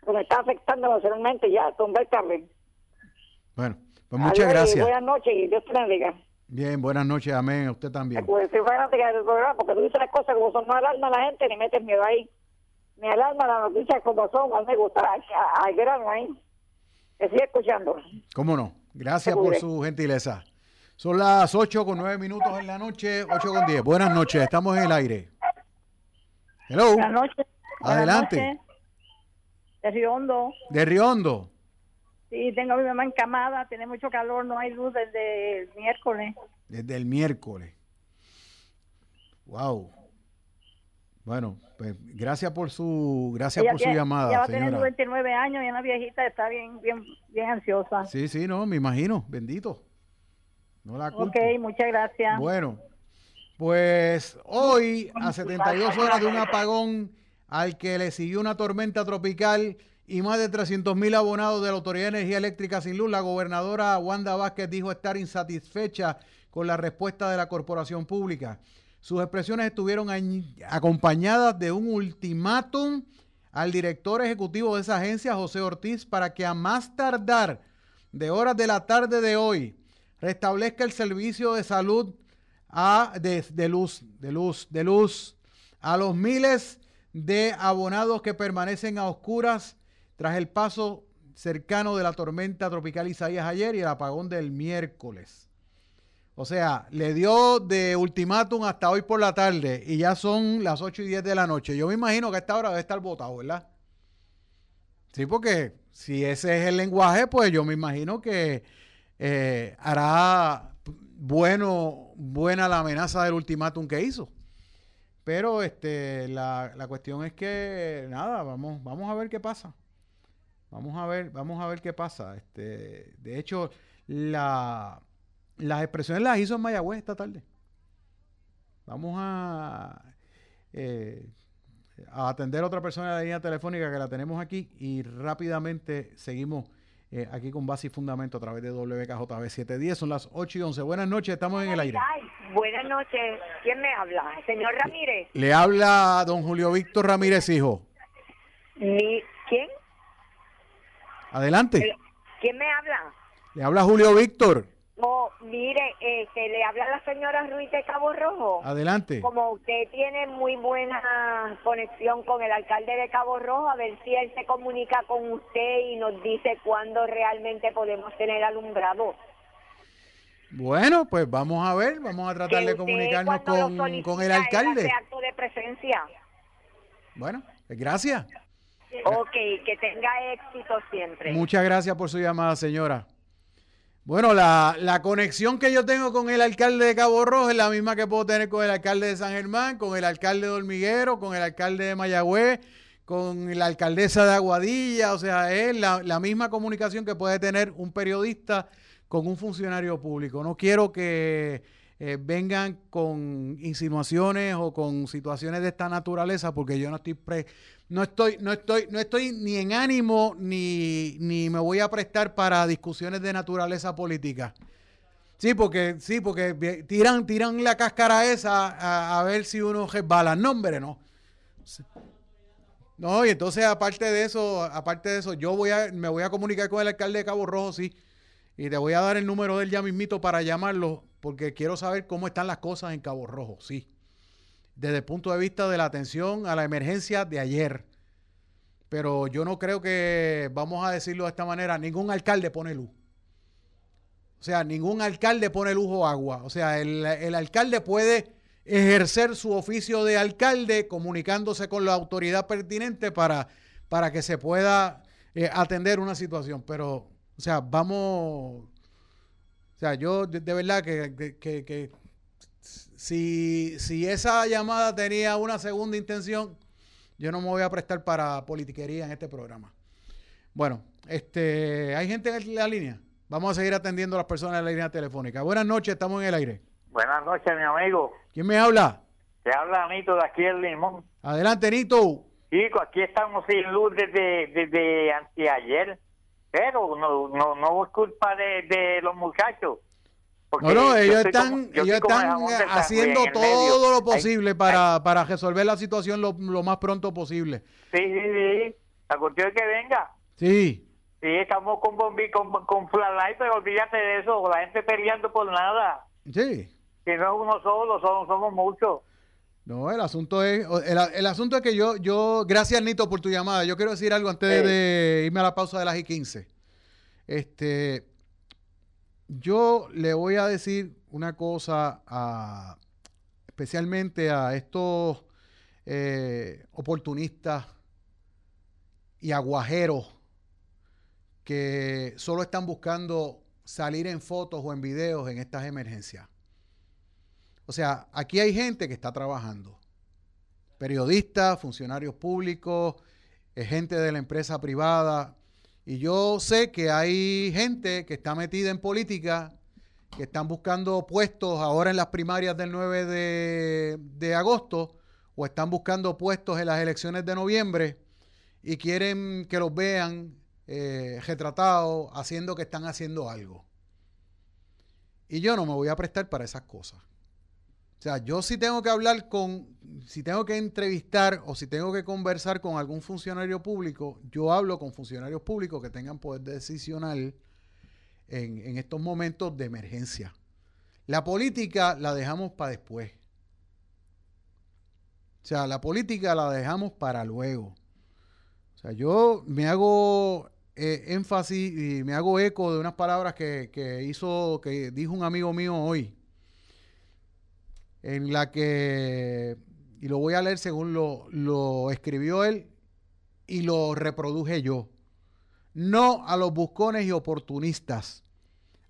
porque me está afectando emocionalmente ya tumbar el bueno pues muchas gracias buenas noches y Dios te bendiga Bien, buenas noches, amén. A usted también. Pues soy fanática del programa porque tú dices las cosas como son, no alarma a la gente ni metes miedo ahí. Me alarma las noticias como son, a mí me gusta, al grano ahí que sigue escuchando. ¿Cómo no? Gracias por su gentileza. Son las 8 con 9 minutos en la noche, 8 con 10. Buenas noches, estamos en el aire. Hello. Buenas noches. Adelante. De Riondo. De Riondo. Sí, tengo a mi mamá encamada, tiene mucho calor, no hay luz desde el miércoles. Desde el miércoles. Wow. Bueno, pues gracias por su gracias por su llamada, ya va a tener 99 años y una viejita está bien bien bien ansiosa. Sí, sí, no, me imagino, bendito. No la culpo. Ok, muchas gracias. Bueno, pues hoy a 72 horas de un apagón al que le siguió una tormenta tropical y más de 300 mil abonados de la Autoridad de Energía Eléctrica sin luz, la gobernadora Wanda Vázquez dijo estar insatisfecha con la respuesta de la corporación pública. Sus expresiones estuvieron acompañadas de un ultimátum al director ejecutivo de esa agencia, José Ortiz, para que a más tardar de horas de la tarde de hoy restablezca el servicio de salud a, de, de luz, de luz, de luz a los miles de abonados que permanecen a oscuras tras el paso cercano de la tormenta tropical Isaías ayer y el apagón del miércoles. O sea, le dio de ultimátum hasta hoy por la tarde y ya son las 8 y 10 de la noche. Yo me imagino que a esta hora debe estar votado, ¿verdad? Sí, porque si ese es el lenguaje, pues yo me imagino que eh, hará bueno, buena la amenaza del ultimátum que hizo. Pero este, la, la cuestión es que, nada, vamos, vamos a ver qué pasa. Vamos a ver, vamos a ver qué pasa. Este, de hecho, la, las expresiones las hizo en Mayagüez esta tarde. Vamos a, eh, a atender a otra persona de la línea telefónica que la tenemos aquí y rápidamente seguimos eh, aquí con base y fundamento a través de WKJB 710. Son las 8 y 11. Buenas noches, estamos en el aire. Buenas noches. ¿Quién me habla? Señor Ramírez. Le habla don Julio Víctor Ramírez, hijo. Ni- ¿Quién? Adelante. ¿Quién me habla? Le habla Julio Víctor. Oh, mire, este, le habla la señora Ruiz de Cabo Rojo. Adelante. Como usted tiene muy buena conexión con el alcalde de Cabo Rojo, a ver si él se comunica con usted y nos dice cuándo realmente podemos tener alumbrado. Bueno, pues vamos a ver, vamos a tratar de comunicarnos con, el alcalde. hace acto de presencia. Bueno, pues gracias. Ok, que tenga éxito siempre. Muchas gracias por su llamada, señora. Bueno, la, la conexión que yo tengo con el alcalde de Cabo Rojo es la misma que puedo tener con el alcalde de San Germán, con el alcalde de Hormiguero, con el alcalde de Mayagüez, con la alcaldesa de Aguadilla. O sea, es la, la misma comunicación que puede tener un periodista con un funcionario público. No quiero que eh, vengan con insinuaciones o con situaciones de esta naturaleza, porque yo no estoy pre- no estoy, no estoy, no estoy ni en ánimo ni, ni me voy a prestar para discusiones de naturaleza política. Sí, porque, sí, porque tiran, tiran la cáscara esa a, a ver si uno resbala. No, hombre, no. No, y entonces aparte de eso, aparte de eso, yo voy a, me voy a comunicar con el alcalde de Cabo Rojo, sí, y te voy a dar el número de él ya mismito para llamarlo, porque quiero saber cómo están las cosas en Cabo Rojo, sí. Desde el punto de vista de la atención a la emergencia de ayer. Pero yo no creo que, vamos a decirlo de esta manera, ningún alcalde pone luz. O sea, ningún alcalde pone luz o agua. O sea, el, alcalde puede ejercer su oficio de alcalde comunicándose con la autoridad pertinente para, para que se pueda eh, atender una situación. Pero, o sea, vamos... O sea, yo de, verdad que- que si, si esa llamada tenía una segunda intención, yo no me voy a prestar para politiquería en este programa. Bueno, este, hay gente en la línea. Vamos a seguir atendiendo a las personas en la línea telefónica. Buenas noches, estamos en el aire. Buenas noches, mi amigo. ¿Quién me habla? Te habla Anito de aquí el Limón. Adelante, Nito. Chico, aquí estamos sin luz desde, desde anteayer. Pero no, no, no es culpa de, de los muchachos. Porque No, no, ellos están, como- ellos están haciendo todo lo posible para, para resolver la situación lo, lo más pronto posible. Sí, sí, sí. La cuestión es que venga. Sí. Sí, estamos con bombi, con, con flashlight, pero olvídate de eso. La gente peleando por nada. Sí. Que no es uno solo, somos, somos muchos. No, el asunto es, el, el asunto es que yo, yo, gracias Nito por tu llamada. Yo quiero decir algo antes de irme a la pausa de las y 15. Este, yo le voy a decir una cosa especialmente a estos eh, oportunistas y aguajeros que solo están buscando salir en fotos o en videos en estas emergencias. O sea, aquí hay gente que está trabajando. Periodistas, funcionarios públicos, eh, gente de la empresa privada. Y yo sé que hay gente que está metida en política, que están buscando puestos ahora en las primarias del 9 de, de agosto, o están buscando puestos en las elecciones de noviembre y quieren que los vean eh, retratados haciendo que están haciendo algo. Y yo no me voy a prestar para esas cosas. O sea, yo si tengo que hablar con, si tengo que entrevistar o si tengo que conversar con algún funcionario público, yo hablo con funcionarios públicos que tengan poder decisional en, en estos momentos de emergencia. La política la dejamos para después. O sea, la política la dejamos para luego. O sea, yo me hago eh, énfasis y me hago eco de unas palabras que, que hizo, que dijo un amigo mío hoy en la que, y lo voy a leer según lo, escribió él y lo reproduje yo. No a los buscones y oportunistas,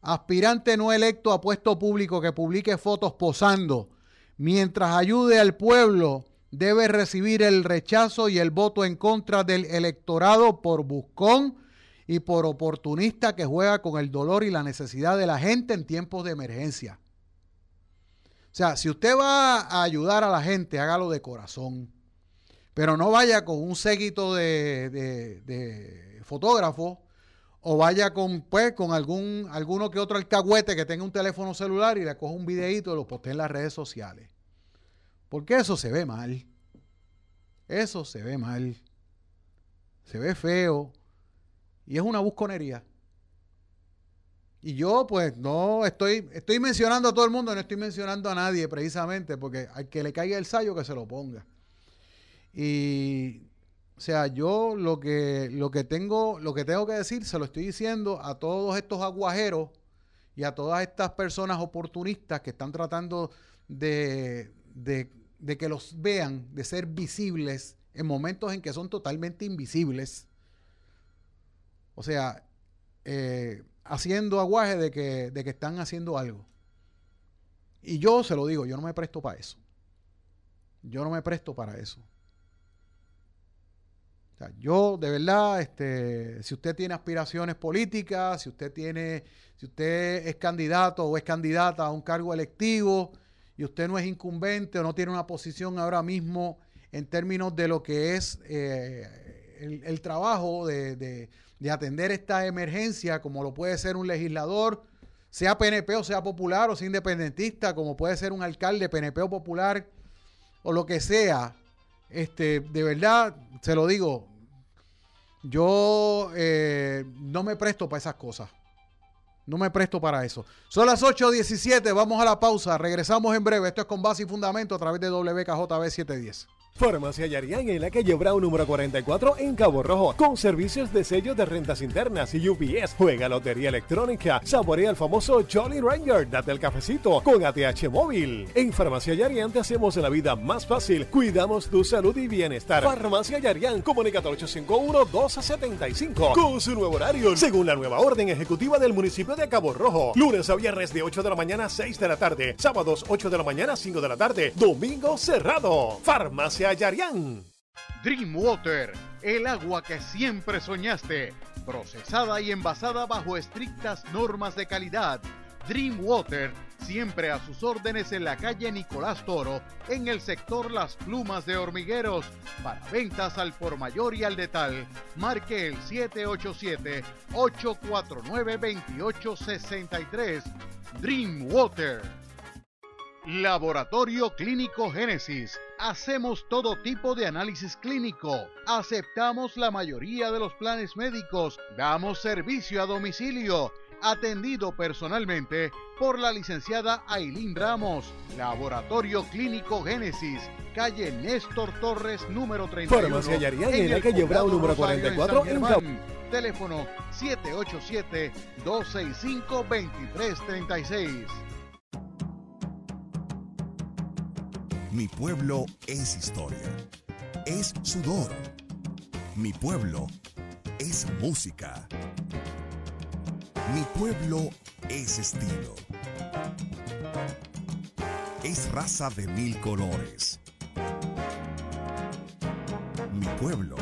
aspirante no electo a puesto público que publique fotos posando mientras ayude al pueblo debe recibir el rechazo y el voto en contra del electorado por buscón y por oportunista que juega con el dolor y la necesidad de la gente en tiempos de emergencia. O sea, si usted va a ayudar a la gente, hágalo de corazón. Pero no vaya con un séquito de, de, fotógrafos o vaya con, pues, con algún, alguno que otro alcahuete que tenga un teléfono celular y le coja un videito y lo postee en las redes sociales. Porque eso se ve mal. Eso se ve mal. Se ve feo. Y es una busconería. Y yo pues no estoy, estoy mencionando a todo el mundo, no estoy mencionando a nadie precisamente, porque al que le caiga el sallo que se lo ponga. Y o sea, yo lo que, lo que tengo, lo que tengo que decir, se lo estoy diciendo a todos estos aguajeros y a todas estas personas oportunistas que están tratando de, de, de que los vean, de ser visibles en momentos en que son totalmente invisibles. O sea, eh, haciendo aguaje de que, de que están haciendo algo. Y yo se lo digo, yo no me presto para eso. Yo no me presto para eso. Yo de verdad, este, si usted tiene aspiraciones políticas, si usted tiene, si usted es candidato o es candidata a un cargo electivo y usted no es incumbente o no tiene una posición ahora mismo en términos de lo que es eh, el, trabajo de atender esta emergencia, como lo puede ser un legislador, sea PNP o sea popular o sea independentista, como puede ser un alcalde PNP o popular o lo que sea. Este, de verdad, se lo digo, yo eh, no me presto para esas cosas. No me presto para eso. Son las 8.17, vamos a la pausa. Regresamos en breve. Esto es con base y fundamento a través de WKJB 710. Farmacia Yarián en la calle Brown número 44 en Cabo Rojo, con servicios de sellos de rentas internas y UPS. Juega lotería electrónica, saborea el famoso Jolly Ranger, date el cafecito con ATH móvil. En Farmacia Yarián te hacemos la vida más fácil, cuidamos tu salud y bienestar. Farmacia Yarián, comunica 851-1275 con su nuevo horario, según la nueva orden ejecutiva del municipio de Cabo Rojo. Lunes a viernes de 8 de la mañana a 6 de la tarde, sábados 8 de la mañana a 5 de la tarde, domingo cerrado. Farmacia Yarián. Dreamwater, el agua que siempre soñaste, procesada y envasada bajo estrictas normas de calidad. Dreamwater, siempre a sus órdenes en la calle Nicolás Toro, en el sector Las Plumas de Hormigueros. Para ventas al por mayor y al detal, marque el 787-849-2863. Dreamwater. Laboratorio Clínico Génesis Hacemos todo tipo de análisis clínico. Aceptamos la mayoría de los planes médicos. Damos servicio a domicilio. Atendido personalmente por la licenciada Ailín Ramos. Laboratorio Clínico Génesis. Calle Néstor Torres, número 31. Farmacia Yarián en, la calle Bravo, número 44 en, en Teléfono 787-265-2336. Mi pueblo es historia, es sudor. Mi pueblo es música. Mi pueblo es estilo. Es raza de mil colores. Mi pueblo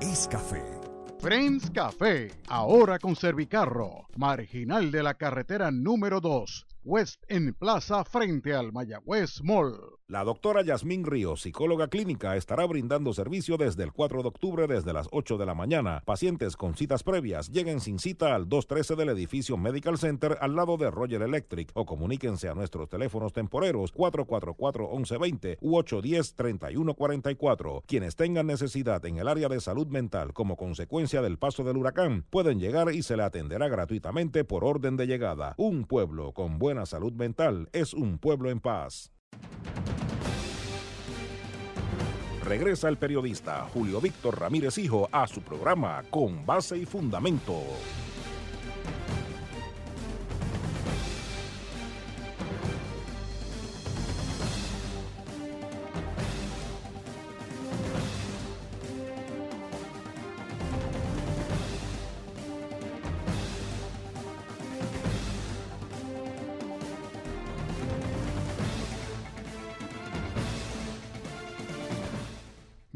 es café. Friends Café, ahora con Servicarro, marginal de la carretera número 2 West en Plaza frente al Mayagüez Mall. La doctora Yasmín Ríos, psicóloga clínica, estará brindando servicio desde el 4 de octubre desde las 8 de la mañana. Pacientes con citas previas lleguen sin cita al 213 del edificio Medical Center al lado de Roger Electric o comuníquense a nuestros teléfonos temporeros 444-1120 u 810-3144. Quienes tengan necesidad en el área de salud mental como consecuencia del paso del huracán pueden llegar y se le atenderá gratuitamente por orden de llegada. Un pueblo con buena salud mental es un pueblo en paz. Regresa el periodista Julio Víctor Ramírez Hijo a su programa Con Base y Fundamento.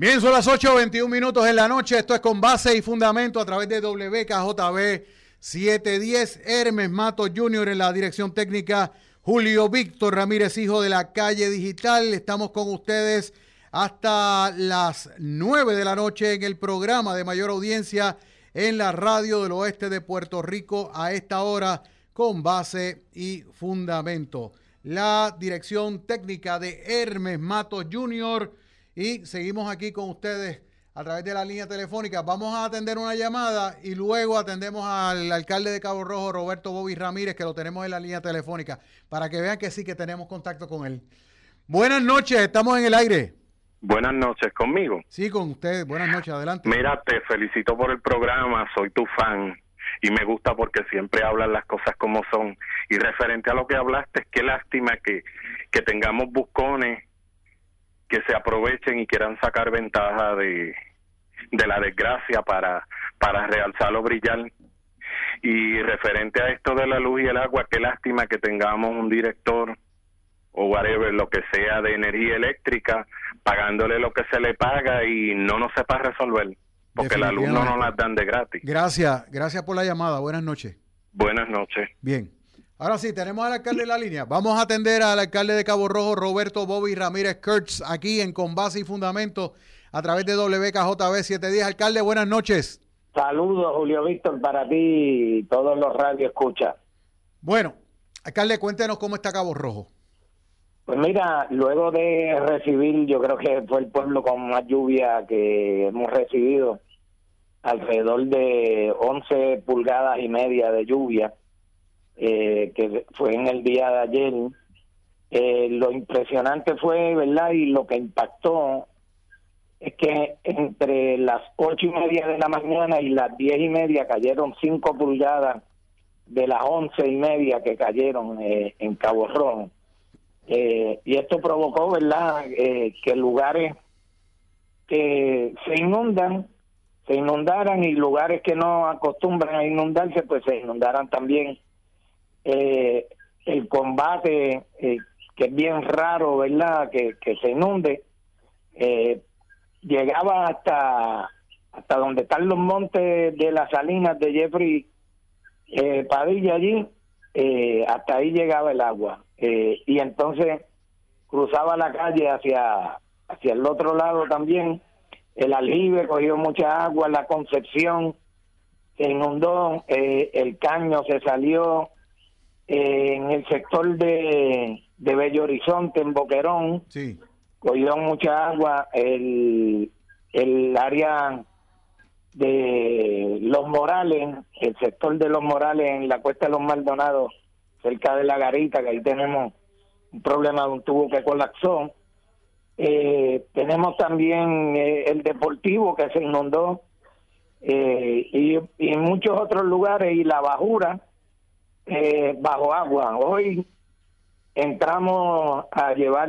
Bien, son las 8.21 minutos en la noche. Esto es con base y fundamento a través de WKJB 710. Hermes Mato Jr. en la dirección técnica. Julio Víctor Ramírez, hijo de la calle digital. Estamos con ustedes hasta las 9 de la noche en el programa de mayor audiencia en la radio del oeste de Puerto Rico a esta hora con base y fundamento. La dirección técnica de Hermes Mato Jr. Y seguimos aquí con ustedes a través de la línea telefónica. Vamos a atender una llamada y luego atendemos al alcalde de Cabo Rojo, Roberto Bobby Ramírez, que lo tenemos en la línea telefónica, para que vean que sí que tenemos contacto con él. Buenas noches, estamos en el aire. Buenas noches, ¿conmigo? Sí, con usted. Buenas noches, adelante. Mira, te felicito por el programa, soy tu fan y me gusta porque siempre hablan las cosas como son. Y referente a lo que hablaste, qué lástima que, que tengamos buscones que se aprovechen y quieran sacar ventaja de, de la desgracia para, para realzar o brillar. Y referente a esto de la luz y el agua, qué lástima que tengamos un director o whatever, lo que sea de energía eléctrica, pagándole lo que se le paga y no nos sepa resolver, porque la luz no nos la dan de gratis. Gracias, gracias por la llamada. Buenas noches. Buenas noches. Bien. Ahora sí, tenemos al alcalde en la línea. Vamos a atender al alcalde de Cabo Rojo, Roberto Bobby Ramírez Kurtz, aquí en Con Base y Fundamento, a través de WKJB 710. Alcalde, buenas noches. Saludos, Julio Víctor, para ti y todos los radios escucha. Bueno, alcalde, cuéntenos cómo está Cabo Rojo. Pues mira, luego de recibir, yo creo que fue el pueblo con más lluvia que hemos recibido, alrededor de 11 pulgadas y media de lluvia eh, que fue en el día de ayer. Eh, lo impresionante fue, ¿verdad? Y lo que impactó es que entre las ocho y media de la mañana y las diez y media cayeron cinco pulgadas de las once y media que cayeron eh, en Cabo Rojo. y esto provocó, ¿verdad?, que lugares que se inundan, se inundaran y lugares que no acostumbran a inundarse, pues se inundaran también eh, el combate, eh, que es bien raro, ¿verdad?, que, se inunde, eh, llegaba hasta, hasta donde están los montes de las salinas de Jeffrey eh, Padilla allí, hasta ahí llegaba el agua. y entonces cruzaba la calle hacia, hacia el otro lado también. El aljibe cogió mucha agua, la Concepción se inundó, el caño se salió, en el sector de, de Bello Horizonte, en Boquerón, sí. cogió mucha agua, el, el área de Los Morales, el sector de Los Morales en la cuesta de los Maldonados, cerca de la garita, que ahí tenemos un problema de un tubo que colapsó. Eh, tenemos también eh, el deportivo que se inundó eh, y, y muchos otros lugares y la bajura eh, bajo agua. Hoy entramos a llevar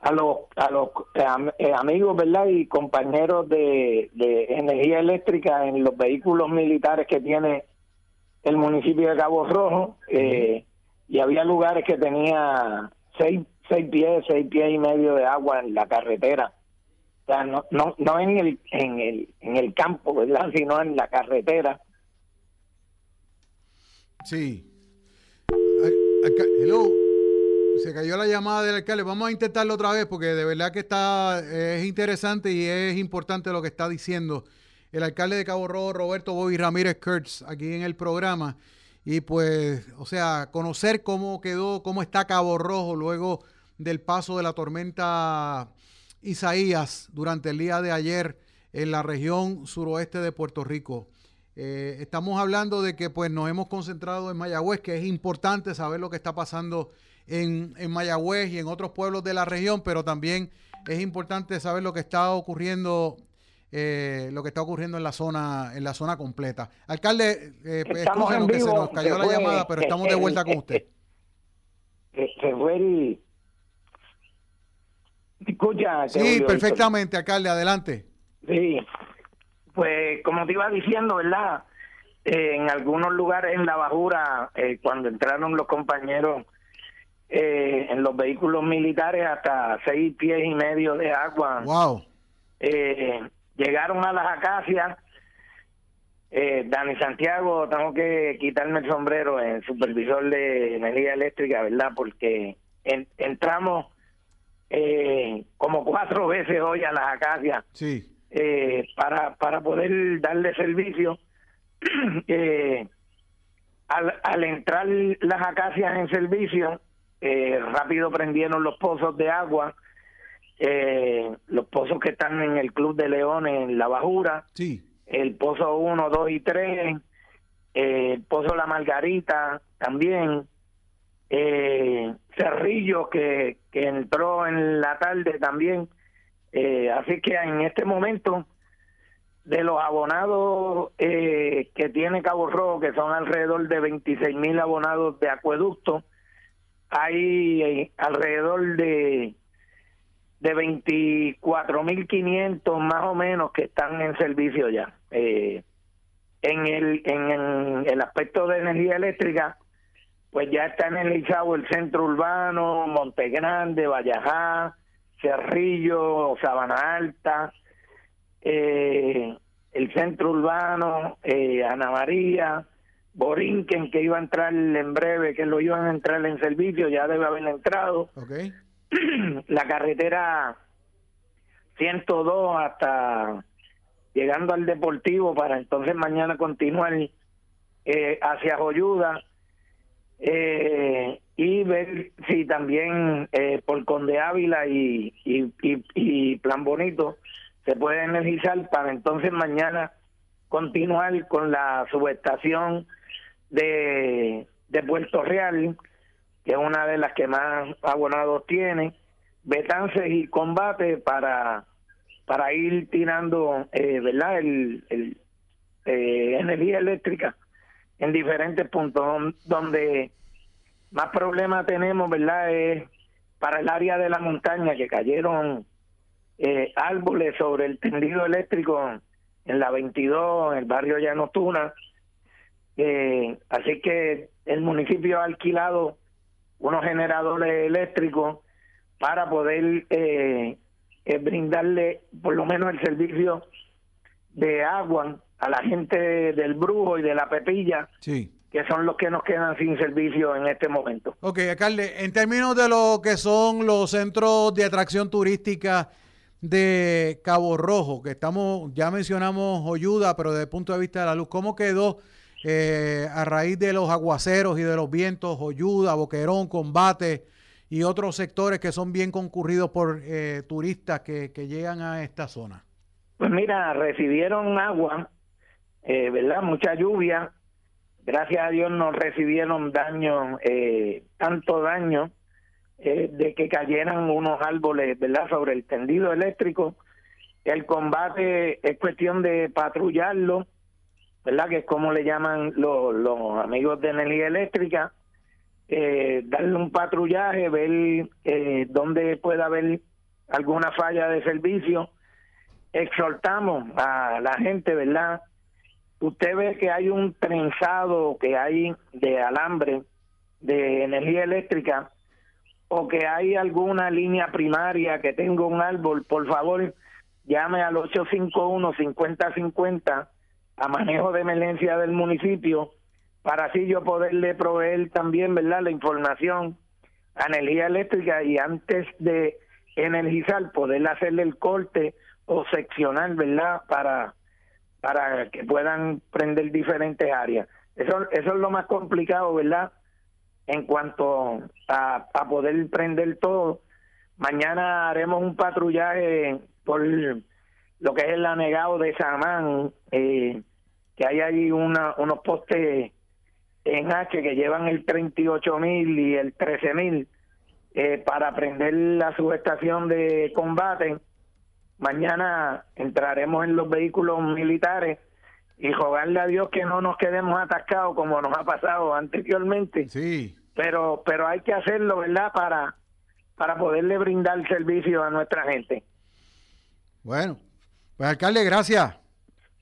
a los a los eh, eh, amigos verdad y compañeros de, energía eléctrica en los vehículos militares que tiene el municipio de Cabo Rojo y había lugares que tenía seis seis pies seis pies y medio de agua en la carretera. O sea no no no en el en el en el campo verdad sino en la carretera Sí. Hello. Se cayó la llamada del alcalde. Vamos a intentarlo otra vez porque de verdad que está es interesante y es importante lo que está diciendo el alcalde de Cabo Rojo, Roberto Bobby Ramírez Kurtz, aquí en el programa. Y pues, o sea, conocer cómo quedó, cómo está Cabo Rojo luego del paso de la tormenta Isaías durante el día de ayer en la región suroeste de Puerto Rico. Eh, estamos hablando de que pues nos hemos concentrado en Mayagüez, que es importante saber lo que está pasando en, en Mayagüez y en otros pueblos de la región, pero también es importante saber lo que está ocurriendo eh, lo que está ocurriendo en la zona en la zona completa. Alcalde, eh, que se nos cayó la llamada, pero estamos de vuelta con usted. Se fue el... Escucha, sí, perfectamente, alcalde, adelante. Sí, pues como te iba diciendo, ¿verdad? Eh, en algunos lugares en la bajura, eh, cuando entraron los compañeros eh, en los vehículos militares, hasta seis pies y medio de agua. Wow. llegaron a las acacias. Eh, Dani Santiago, tengo que quitarme el sombrero en supervisor de energía eléctrica, ¿verdad? Porque en- entramos eh, como cuatro veces hoy a las acacias Sí. Eh, para, para poder darle servicio. Eh, al, al entrar las acacias en servicio, eh, rápido prendieron los pozos de agua, eh, los pozos que están en el Club de Leones, en La Bajura, Sí. el pozo 1, 2 y 3, eh, el pozo La Margarita también, eh, Cerrillo que, que entró en la tarde también. Eh, así que en este momento, de los abonados eh, que tiene Cabo Rojo, que son alrededor de 26 mil abonados de acueducto, hay eh, alrededor de de 24.500 más o menos que están en servicio ya. Eh, en, el, en, el aspecto de energía eléctrica, pues ya está analizado el centro urbano, Monte Grande, Vallajá, Cerrillo, Sabana Alta, eh, el centro urbano, eh, Ana María, Borinquen, que iba a entrar en breve, que lo iban a entrar en servicio, ya debe haber entrado Ok. la carretera 102 hasta llegando al Deportivo para entonces mañana continuar eh, hacia Joyuda eh, y ver si también eh, por Conde Ávila y, y, y, Plan Bonito se puede energizar para entonces mañana continuar con la subestación de, de Puerto Real que es una de las que más abonados tiene, Betances y Combate para para ir tirando, eh, ¿verdad? El, el, eh, energía eléctrica en diferentes puntos don- donde más problemas tenemos, ¿verdad? Es para el área de la montaña que cayeron eh, árboles sobre el tendido eléctrico en la 22, en el barrio Llano Tuna. Eh, así que el municipio ha alquilado unos generadores eléctricos para poder eh, eh, brindarle por lo menos el servicio de agua a la gente del Brujo y de la Pepilla, Sí. Que son los que nos quedan sin servicio en este momento. Ok, alcalde, en términos de lo que son los centros de atracción turística de Cabo Rojo, que estamos, ya mencionamos Joyuda, pero desde el punto de vista de la luz, ¿cómo quedó eh, a raíz de los aguaceros y de los vientos, Joyuda, Boquerón, Combate y otros sectores que son bien concurridos por eh, turistas que, que llegan a esta zona? Pues mira, recibieron agua, eh, ¿verdad? Mucha lluvia. Gracias a Dios no recibieron daño, eh, tanto daño eh, de que cayeran unos árboles, ¿verdad? Sobre el tendido eléctrico. El combate es cuestión de patrullarlo, ¿verdad? Que es como le llaman los, amigos de energía eléctrica. Eh, darle un patrullaje, ver eh, dónde puede haber alguna falla de servicio exhortamos a la gente, ¿verdad? Usted ve que hay un trenzado que hay de alambre de energía eléctrica o que hay alguna línea primaria que tenga un árbol, por favor, llame al 851-5050 a manejo de emergencia del municipio para así yo poderle proveer también, ¿verdad?, la información a energía eléctrica y antes de energizar poder hacerle el corte o seccionar, ¿verdad?, para para que puedan prender diferentes áreas. Eso eso es lo más complicado, ¿verdad? En cuanto a, poder prender todo. Mañana haremos un patrullaje por lo que es el anegado de Samán, eh, que hay ahí una, unos postes en H que llevan el 38 mil y el 13 mil eh, para prender la subestación de combate. Mañana entraremos en los vehículos militares y rogarle a Dios que no nos quedemos atascados como nos ha pasado anteriormente. Sí. Pero, pero hay que hacerlo, ¿verdad? Para, para poderle brindar servicio a nuestra gente. Bueno, pues alcalde, gracias.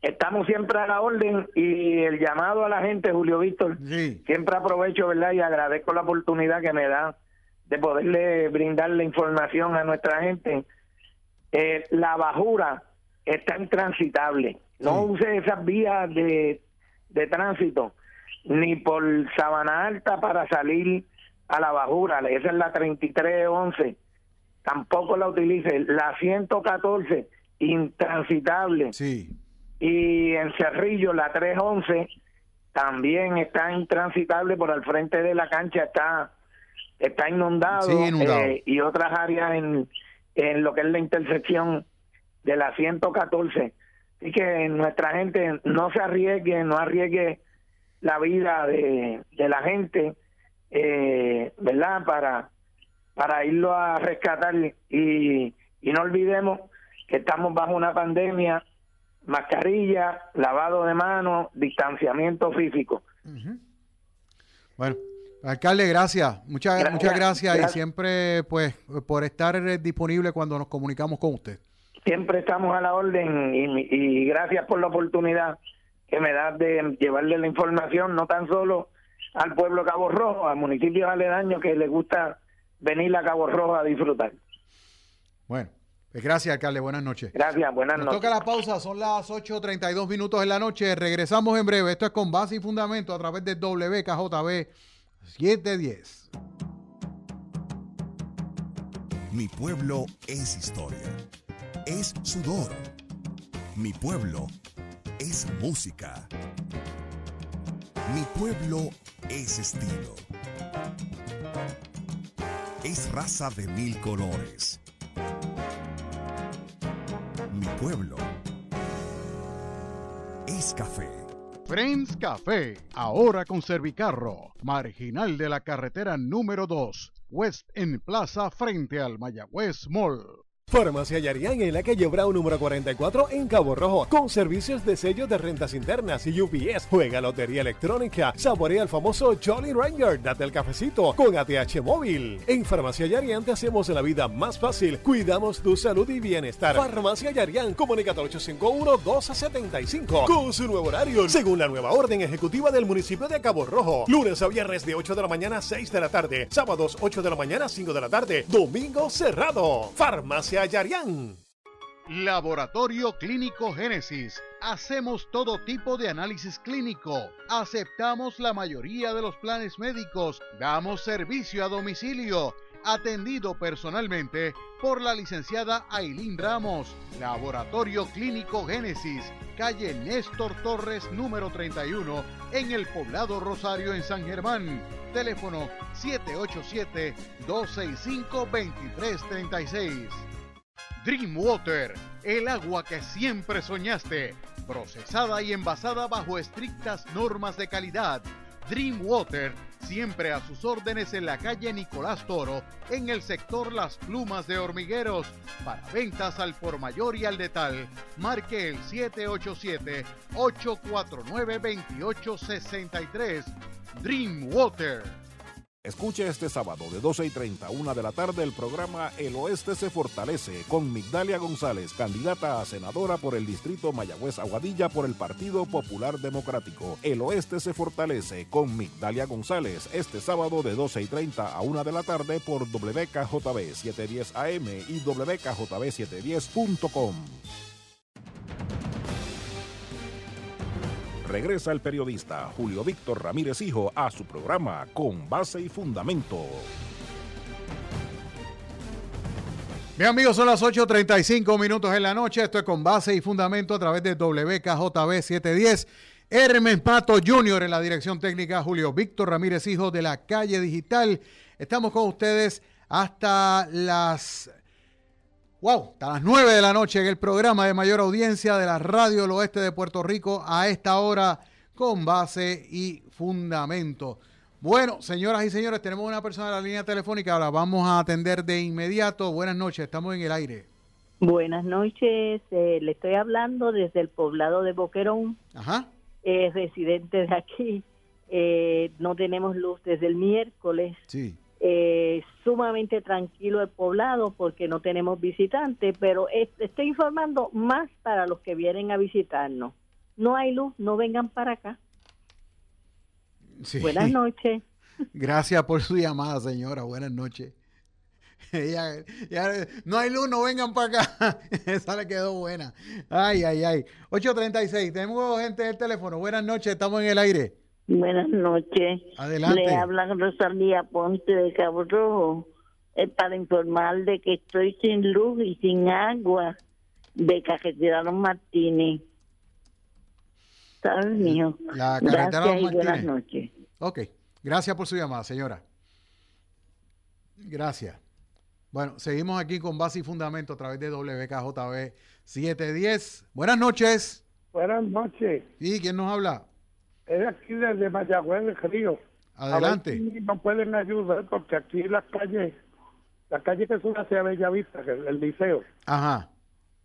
Estamos siempre a la orden y el llamado a la gente, Julio Víctor, siempre aprovecho, ¿verdad? Y agradezco la oportunidad que me da de poderle brindar la información a nuestra gente. Eh, la bajura está intransitable. No use esas vías de, de tránsito ni por Sabana Alta para salir a la bajura. Esa es la 3311. Tampoco la utilice. La 114, intransitable. Sí. Y en Cerrillo, la 311, también está intransitable por al frente de la cancha, está está inundado, Sí, inundado. eh, y otras áreas en, en lo que es la intersección de la 114. Así que nuestra gente no se arriesgue, no arriesgue la vida de, de la gente, eh, ¿verdad? Para, para irlo a rescatar y, y no olvidemos que estamos bajo una pandemia, mascarilla, lavado de manos, distanciamiento físico. Bueno, alcalde, gracias. Muchas, Gracias, muchas gracias, y siempre, pues, por estar eh, disponible cuando nos comunicamos con usted. Siempre estamos a la orden y, y gracias por la oportunidad que me das de llevarle la información, no tan solo al pueblo de Cabo Rojo, a municipios aledaños que les gusta venir a Cabo Rojo a disfrutar. Bueno, pues gracias, alcalde. Buenas noches. Gracias, buenas Nos noches. toca la pausa, son las 8.32 minutos en la noche. Regresamos en breve. Esto es con base y fundamento a través de WKJB 710. Mi pueblo es historia. Es sudor. Mi pueblo es música. Mi pueblo es estilo. Es raza de mil colores. Mi pueblo es café. Friends Café, ahora con Servicarro, marginal de la carretera número 2, West en Plaza frente al Mayagüez Mall. Farmacia Yarián en la calle Brown número 44 en Cabo Rojo, con servicios de sello de rentas internas y UPS. Juega lotería electrónica, saborea el famoso Jolly Ranger, date el cafecito con ATH móvil. En Farmacia Yarián te hacemos la vida más fácil, cuidamos tu salud y bienestar. Farmacia Yarián, comunícate al 851-1275 con su nuevo horario, según la nueva orden ejecutiva del municipio de Cabo Rojo. Lunes a viernes de 8 de la mañana a 6 de la tarde, sábados 8 de la mañana a 5 de la tarde, domingo cerrado. Farmacia Laboratorio Clínico Génesis. Hacemos todo tipo de análisis clínico. Aceptamos la mayoría de los planes médicos. Damos servicio a domicilio. Atendido personalmente por la licenciada Ailín Ramos. Laboratorio Clínico Génesis. Calle Néstor Torres número 31 en el poblado Rosario en San Germán. Teléfono 787-265-2336. Dreamwater, el agua que siempre soñaste, procesada y envasada bajo estrictas normas de calidad. Dreamwater, siempre a sus órdenes en la calle Nicolás Toro, en el sector Las Plumas de Hormigueros. Para ventas al por mayor y al detal, marque el 787-849-2863. Dreamwater. Escuche este sábado de 12 y 30, una de la tarde, el programa El Oeste se fortalece con Migdalia González, candidata a senadora por el distrito Mayagüez Aguadilla por el Partido Popular Democrático. El Oeste se fortalece con Migdalia González este sábado de 12 y 30 a una de la tarde por WKJB 710 AM y WKJB710.com. Regresa el periodista Julio Víctor Ramírez Hijo a su programa Con Base y Fundamento. Bien amigos, son las 8.35 minutos en la noche. Esto es con base y fundamento a través de WKJB 710. Hermes Pato Jr. en la dirección técnica, Julio Víctor Ramírez Hijo de la calle digital. Estamos con ustedes hasta las Wow, hasta las 9 de la noche en el programa de mayor audiencia de la Radio del Oeste de Puerto Rico a esta hora con base y fundamento. Bueno, señoras y señores, tenemos una persona en la línea telefónica, ahora vamos a atender de inmediato. Buenas noches, estamos en el aire. Buenas noches, eh, le estoy hablando desde el poblado de Boquerón, Ajá. eh, residente de aquí. Eh, no tenemos luz desde el miércoles. Sí. Eh, sumamente tranquilo el poblado porque no tenemos visitantes, pero es- estoy informando más para los que vienen a visitarnos. No hay luz, no vengan para acá. Sí. Buenas noches. Gracias por su llamada, señora. Buenas noches. Ya- ya- no hay luz, no vengan para acá. Esa le quedó buena. Ay, ay, ay. 8.36, tenemos gente del teléfono. Buenas noches, estamos en el aire. Buenas noches. Adelante. Le habla Rosalía Ponte de Cabo Rojo eh, para informar de que estoy sin luz y sin agua de Carretera Los Martínez. ¿Sabes, mijo? La carretera Gracias Los y buenas noches. Ok, gracias por su llamada, señora. Gracias. Bueno, seguimos aquí con base y fundamento a través de WKJB 710. Buenas noches. Buenas noches. ¿Y quién nos habla? Es aquí desde Mayagüez del Río. Adelante. Si nos pueden ayudar porque aquí las calles, la calle que sube hacia Bellavista, es el liceo, Ajá.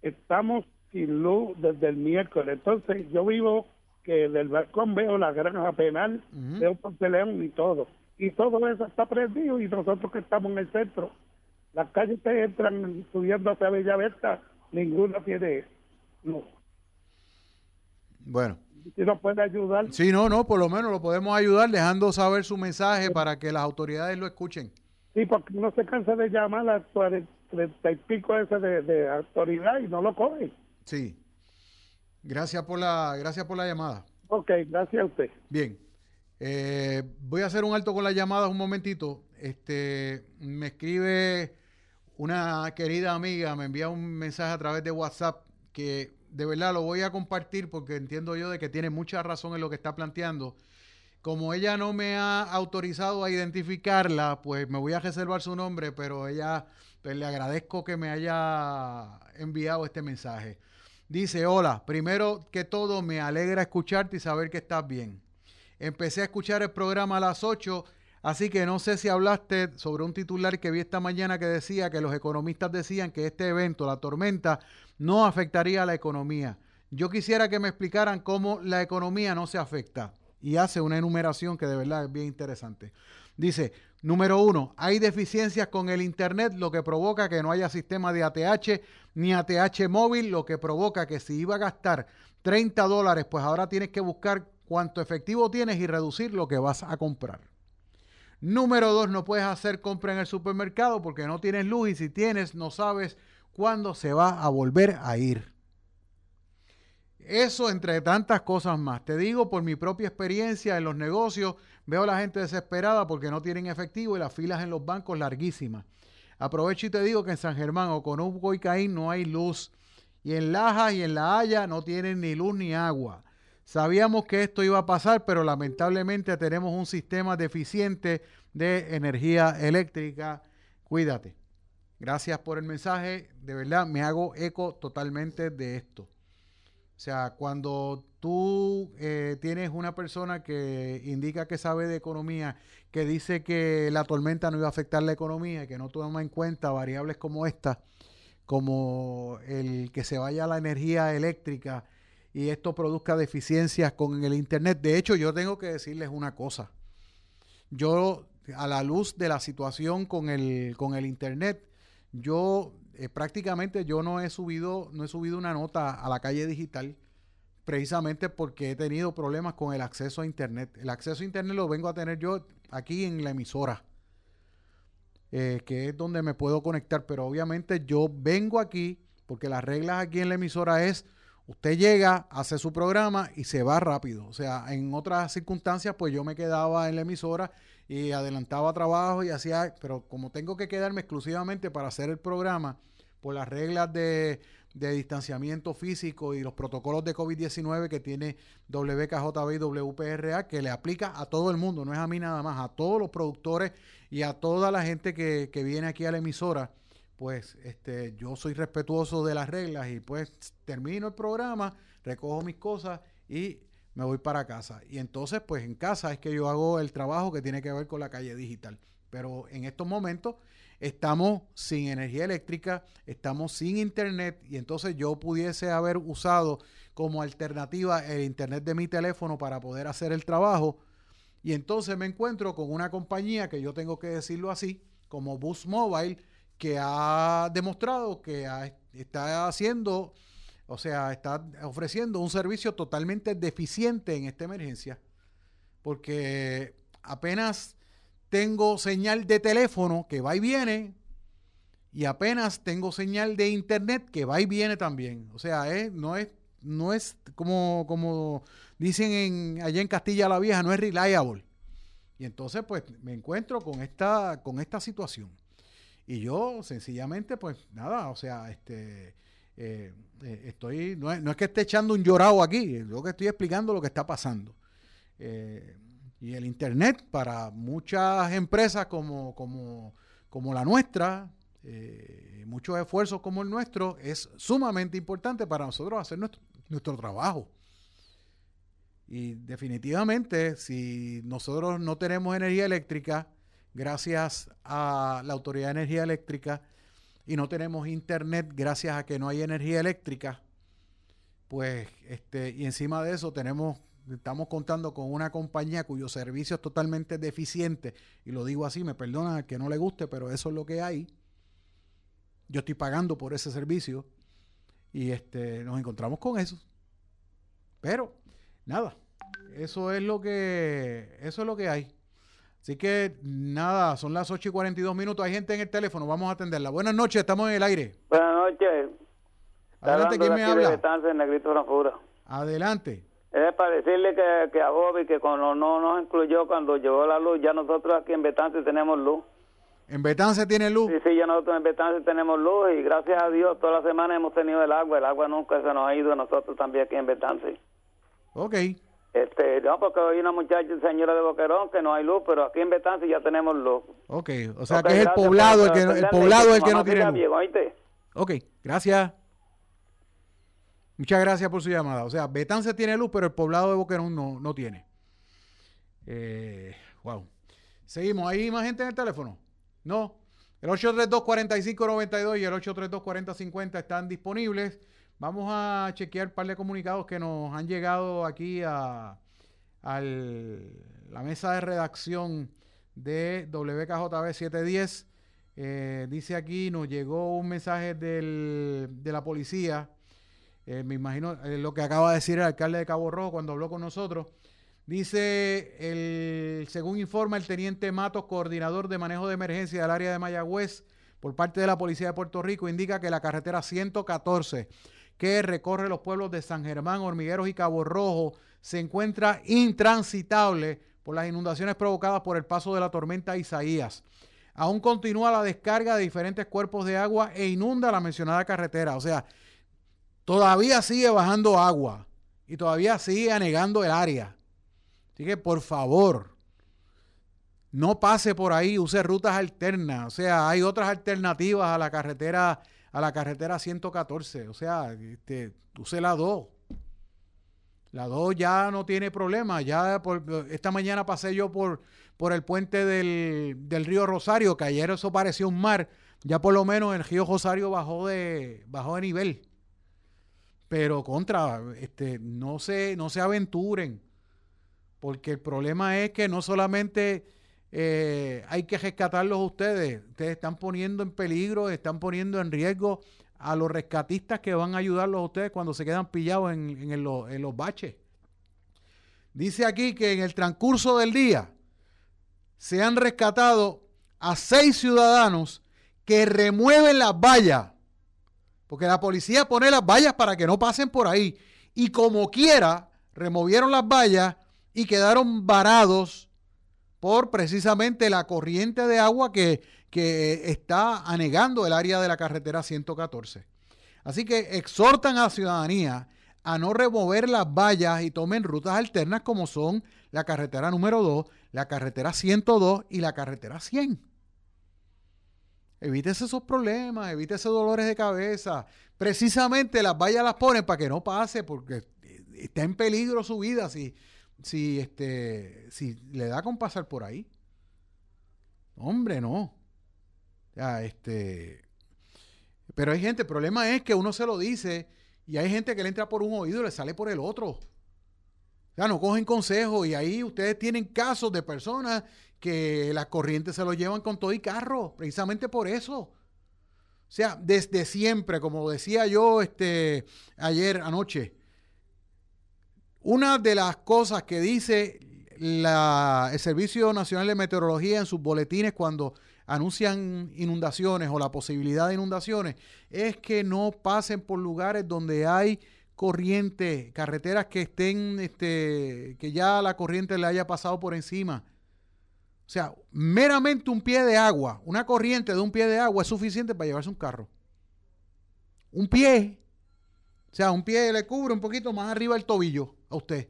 estamos sin luz desde el miércoles. Entonces yo vivo que del balcón veo la granja penal, Ujú. veo Ponce León y todo. Y todo eso está prendido y nosotros que estamos en el centro, las calles que entran subiendo hacia Bellavista, ninguna tiene luz. Bueno. Si nos puede ayudar. Sí, no, no, por lo menos lo podemos ayudar dejando saber su mensaje para que las autoridades lo escuchen. Sí, porque uno se cansa de llamar a cuarenta treinta y pico ese de, de autoridad y no lo cogen. Sí. Gracias por la, gracias por la llamada. Ok, gracias a usted. Bien. Eh, voy a hacer un alto con las llamadas un momentito. Este, me escribe una querida amiga, me envía un mensaje a través de WhatsApp que de verdad lo voy a compartir porque entiendo yo de que tiene mucha razón en lo que está planteando. Como ella no me ha autorizado a identificarla, pues me voy a reservar su nombre, pero ella, pues le agradezco que me haya enviado este mensaje. Dice, hola, primero que todo me alegra escucharte y saber que estás bien. Empecé a escuchar el programa a las 8, así que no sé si hablaste sobre un titular que vi esta mañana que decía que los economistas decían que este evento, la tormenta, no afectaría a la economía. Yo quisiera que me explicaran cómo la economía no se afecta. Y hace una enumeración que de verdad es bien interesante. Dice, número uno, hay deficiencias con el Internet, lo que provoca que no haya sistema de ATH ni ATH móvil, lo que provoca que si iba a gastar 30 dólares, pues ahora tienes que buscar cuánto efectivo tienes y reducir lo que vas a comprar. Número dos, no puedes hacer compra en el supermercado porque no tienes luz y si tienes no sabes cuándo se va a volver a ir. Eso entre tantas cosas más. Te digo por mi propia experiencia en los negocios, veo a la gente desesperada porque no tienen efectivo y las filas en los bancos larguísimas. Aprovecho y te digo que en San Germán o con Hugo y Caín no hay luz. Y en Lajas y en La Haya no tienen ni luz ni agua. Sabíamos que esto iba a pasar, pero lamentablemente tenemos un sistema deficiente de energía eléctrica. Cuídate. Gracias por el mensaje. De verdad, me hago eco totalmente de esto. O sea, cuando tú eh, tienes una persona que indica que sabe de economía, que dice que la tormenta no iba a afectar la economía y que no toma en cuenta variables como esta, como el que se vaya la energía eléctrica y esto produzca deficiencias con el Internet. De hecho, yo tengo que decirles una cosa. Yo, a la luz de la situación con el, con el Internet, yo eh, prácticamente yo no he subido, no he subido una nota a la calle digital precisamente porque he tenido problemas con el acceso a internet. El acceso a internet lo vengo a tener yo aquí en la emisora, eh, que es donde me puedo conectar, pero obviamente yo vengo aquí porque las reglas aquí en la emisora es usted llega, hace su programa y se va rápido. O sea, en otras circunstancias, pues yo me quedaba en la emisora y adelantaba trabajo y hacía, pero como tengo que quedarme exclusivamente para hacer el programa, por las reglas de, distanciamiento físico y los protocolos de COVID-19 que tiene WKJB y WPRA, que le aplica a todo el mundo, no es a mí nada más, a todos los productores y a toda la gente que, que viene aquí a la emisora pues este, yo soy respetuoso de las reglas y pues termino el programa, recojo mis cosas y me voy para casa. Y entonces pues en casa es que yo hago el trabajo que tiene que ver con la calle digital. Pero en estos momentos estamos sin energía eléctrica, estamos sin internet y entonces yo pudiese haber usado como alternativa el internet de mi teléfono para poder hacer el trabajo. Y entonces me encuentro con una compañía que yo tengo que decirlo así, como Bus Mobile, que ha demostrado que está haciendo, o sea, está ofreciendo un servicio totalmente deficiente en esta emergencia, porque apenas tengo señal de teléfono que va y viene, y apenas tengo señal de internet que va y viene también. O sea, eh, no es, no es como, como dicen en, allá en Castilla la Vieja, no es reliable. Y entonces, pues, me encuentro con esta, con esta situación. Y yo, sencillamente, pues, nada, o sea, este, eh, eh, estoy, no es, no es, que esté echando un llorado aquí, yo que estoy explicando lo que está pasando. Eh, y el Internet para muchas empresas como, como, como la nuestra, eh, muchos esfuerzos como el nuestro, es sumamente importante para nosotros hacer nuestro, nuestro trabajo. Y definitivamente, si nosotros no tenemos energía eléctrica, gracias a la Autoridad de Energía Eléctrica, y no tenemos internet gracias a que no hay energía eléctrica, pues, este, y encima de eso tenemos, estamos contando con una compañía cuyo servicio es totalmente deficiente, y lo digo así, me perdona que no le guste, pero eso es lo que hay. Yo estoy pagando por ese servicio y este, nos encontramos con eso. Pero, nada, eso es lo que, eso es lo que hay. Así que nada, son las 8 y 42 minutos. Hay gente en el teléfono, vamos a atenderla. Buenas noches, estamos en el aire. Buenas noches. Adelante, ¿quién me habla? Negrito Adelante. Es para decirle que, que a Bobby, que cuando no nos incluyó cuando llegó la luz, ya nosotros aquí en Betance tenemos luz. ¿En Betance tiene luz? Sí, sí, ya nosotros en Betance tenemos luz y gracias a Dios toda la semana hemos tenido el agua. El agua nunca se nos ha ido a nosotros también aquí en Betance. Ok. Este, no, porque hay una muchacha, señora de Boquerón, que no hay luz, pero aquí en Betance ya tenemos luz. Ok, o sea okay, que es el poblado el que, el poblado el que no tiene luz. Bien, ok, gracias. Muchas gracias por su llamada. O sea, Betance tiene luz, pero el poblado de Boquerón no, no tiene. Eh, wow. Seguimos. ¿Hay más gente en el teléfono? No. El 832-4592 y el 832-4050 están disponibles. Vamos a chequear un par de comunicados que nos han llegado aquí a, la mesa de redacción de WKJB 710. Eh, dice aquí, nos llegó un mensaje de la policía. Eh, me imagino eh, lo que acaba de decir el alcalde de Cabo Rojo cuando habló con nosotros. Dice, el, según informa el teniente Matos, coordinador de manejo de emergencia del área de Mayagüez, por parte de la Policía de Puerto Rico, indica que la carretera 114 que recorre los pueblos de San Germán, Hormigueros y Cabo Rojo, se encuentra intransitable por las inundaciones provocadas por el paso de la tormenta Isaías. Aún continúa la descarga de diferentes cuerpos de agua e inunda la mencionada carretera. O sea, todavía sigue bajando agua y todavía sigue anegando el área. Así que, por favor, no pase por ahí, use rutas alternas. O sea, hay otras alternativas a la carretera a la carretera 114. O sea, este, use la 2. La 2 ya no tiene problema. Ya esta mañana pasé yo por, por el puente del, del, río Rosario, que ayer eso parecía un mar. Ya por lo menos el río Rosario bajó de, bajó de nivel. Pero contra, este, no se, no se aventuren. Porque el problema es que no solamente eh, hay que rescatarlos ustedes. Ustedes están poniendo en peligro, están poniendo en riesgo a los rescatistas que van a ayudarlos a ustedes cuando se quedan pillados en, en, los, en los baches. Dice aquí que en el transcurso del día se han rescatado a seis ciudadanos que remueven las vallas. Porque la policía pone las vallas para que no pasen por ahí. Y como quiera, removieron las vallas y quedaron varados por precisamente la corriente de agua que, que está anegando el área de la carretera 114. Así que exhortan a la ciudadanía a no remover las vallas y tomen rutas alternas como son la carretera número 2, la carretera 102 y la carretera 100. Evítese esos problemas, evítese dolores de cabeza. Precisamente las vallas las ponen para que no pase porque está en peligro su vida si, si este si le da con pasar por ahí. Hombre, no. Ya, este. Pero hay gente, el problema es que uno se lo dice y hay gente que le entra por un oído y le sale por el otro. Sea, no cogen consejo y ahí ustedes tienen casos de personas que las corrientes se lo llevan con todo y carro, precisamente por eso. O sea, desde siempre, como decía yo este, ayer anoche, una de las cosas que dice la, el Servicio Nacional de Meteorología en sus boletines cuando anuncian inundaciones o la posibilidad de inundaciones es que no pasen por lugares donde hay corriente, carreteras que estén, este, que ya la corriente le haya pasado por encima. O sea, meramente un pie de agua, una corriente de un pie de agua es suficiente para llevarse un carro. Un pie. O sea, un pie le cubre un poquito más arriba el tobillo a usted.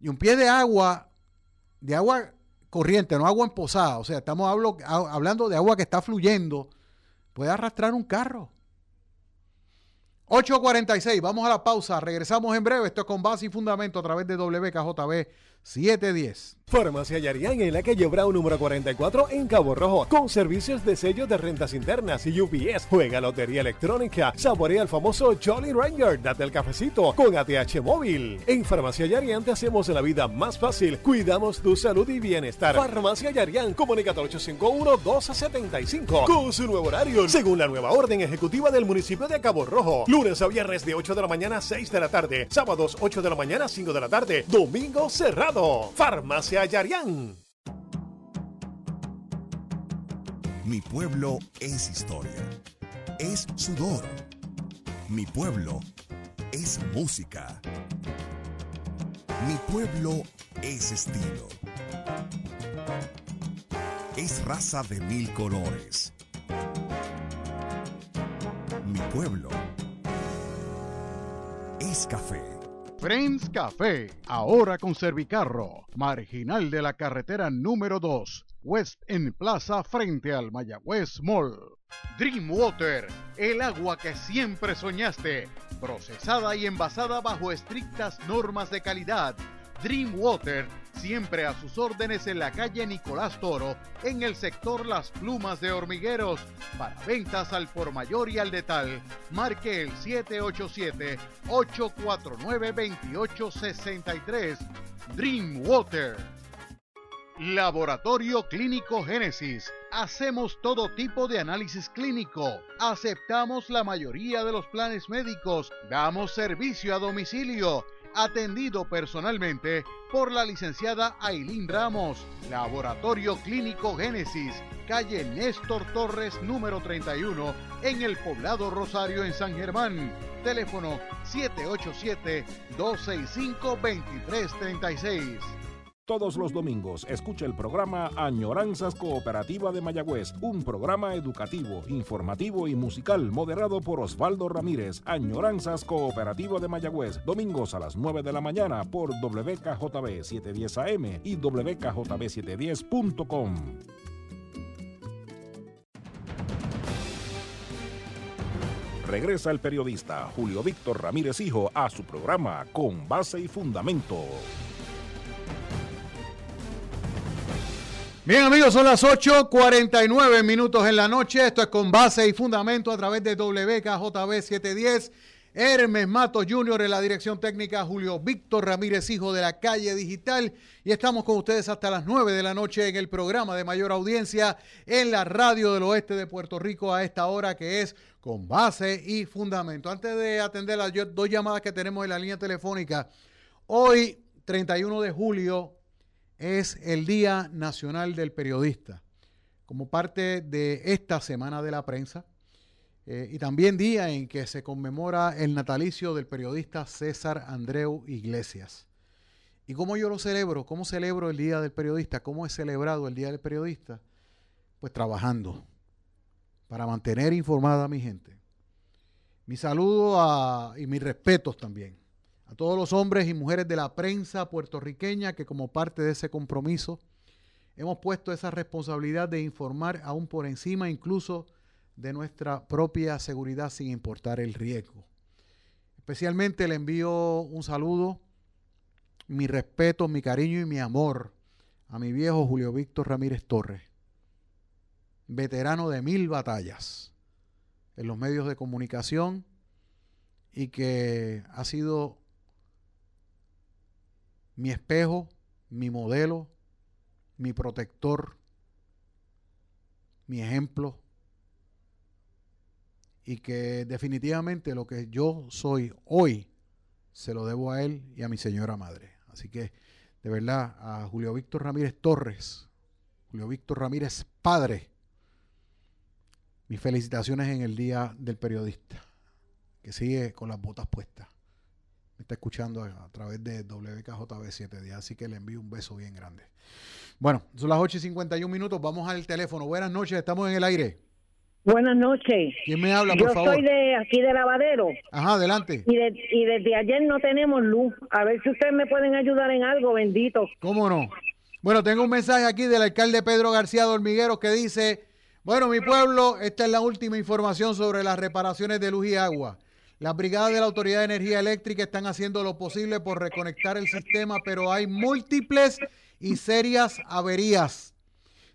Y un pie de agua, de agua corriente, no agua emposada. O sea, estamos hablando de agua que está fluyendo. Puede arrastrar un carro. 8.46, vamos a la pausa, regresamos en breve, esto es con base y fundamento a través de WKJB 710. Farmacia Yarián en la calle Brown número 44 en Cabo Rojo, con servicios de sellos de rentas internas y UPS. Juega lotería electrónica, saborea el famoso Jolly Ranger, date el cafecito con ATH móvil. En Farmacia Yarián te hacemos la vida más fácil, cuidamos tu salud y bienestar. Farmacia Yarián, comunica 851-1275 con su nuevo horario, según la nueva orden ejecutiva del municipio de Cabo Rojo. Lunes a viernes de 8 de la mañana a 6 de la tarde, sábados 8 de la mañana a 5 de la tarde, domingo cerrado. Farmacia Yarián. Mi pueblo es historia, es sudor. Mi pueblo es música. Mi pueblo es estilo. Es raza de mil colores. Mi pueblo es café. Friends Café, ahora con Servicarro, marginal de la carretera número 2, West en Plaza frente al Mayagüez Mall. Dreamwater, el agua que siempre soñaste, procesada y envasada bajo estrictas normas de calidad. Dreamwater siempre a sus órdenes en la calle Nicolás Toro, en el sector Las Plumas de Hormigueros. Para ventas al por mayor y al detal, marque el 787-849-2863. Dreamwater. Laboratorio Clínico Génesis. Hacemos todo tipo de análisis clínico. Aceptamos la mayoría de los planes médicos. Damos servicio a domicilio atendido personalmente por la licenciada Ailín Ramos. Laboratorio Clínico Génesis, calle Néstor Torres número 31, en el poblado Rosario en San Germán. Teléfono 787-265-2336. Todos los domingos escucha el programa Añoranzas Cooperativa de Mayagüez, un programa educativo, informativo y musical moderado por Osvaldo Ramírez. Añoranzas Cooperativa de Mayagüez, domingos a las 9 de la mañana por WKJB 710 AM y WKJB710.com. Regresa el periodista Julio Víctor Ramírez Hijo a su programa Con Base y Fundamento. Bien amigos, son las 8.49 minutos en la noche. Esto es con base y fundamento a través de WKJB 710. Hermes Matos Jr. en la dirección técnica, Julio Víctor Ramírez, hijo de la calle digital. Y estamos con ustedes hasta las 9 de la noche en el programa de mayor audiencia en la radio del oeste de Puerto Rico a esta hora que es con base y fundamento. Antes de atender las dos llamadas que tenemos en la línea telefónica, hoy 31 de julio es el Día Nacional del Periodista, como parte de esta Semana de la Prensa, eh, y también día en que se conmemora el natalicio del periodista César Andreu Iglesias. ¿Y cómo yo lo celebro? ¿Cómo celebro el Día del Periodista? ¿Cómo es celebrado el Día del Periodista? Pues trabajando para mantener informada a mi gente. Mi saludo y mis respetos también a todos los hombres y mujeres de la prensa puertorriqueña que como parte de ese compromiso hemos puesto esa responsabilidad de informar aún por encima incluso de nuestra propia seguridad sin importar el riesgo. Especialmente le envío un saludo, mi respeto, mi cariño y mi amor a mi viejo Julio Víctor Ramírez Torres, veterano de mil batallas en los medios de comunicación y que ha sido mi espejo, mi modelo, mi protector, mi ejemplo. Y que definitivamente lo que yo soy hoy se lo debo a él y a mi señora madre. Así que, de verdad, a Julio Víctor Ramírez Torres, Julio Víctor Ramírez, padre. Mis felicitaciones en el Día del Periodista, que sigue con las botas puestas. Está escuchando a, a través de WKJB 7 días, así que le envío un beso bien grande. Bueno, son las 8 y 51 minutos, vamos al teléfono. Buenas noches, estamos en el aire. Buenas noches. ¿Quién me habla, por Yo favor? soy de aquí de Lavadero Ajá, adelante. y, de- y desde ayer no tenemos luz. A ver si ustedes me pueden ayudar en algo, bendito. ¿Cómo no? Bueno, tengo un mensaje aquí del alcalde Pedro García Dormiguero que dice, bueno, mi pueblo, esta es la última información sobre las reparaciones de luz y agua. Las brigadas de la Autoridad de Energía Eléctrica están haciendo lo posible por reconectar el sistema, pero hay múltiples y serias averías.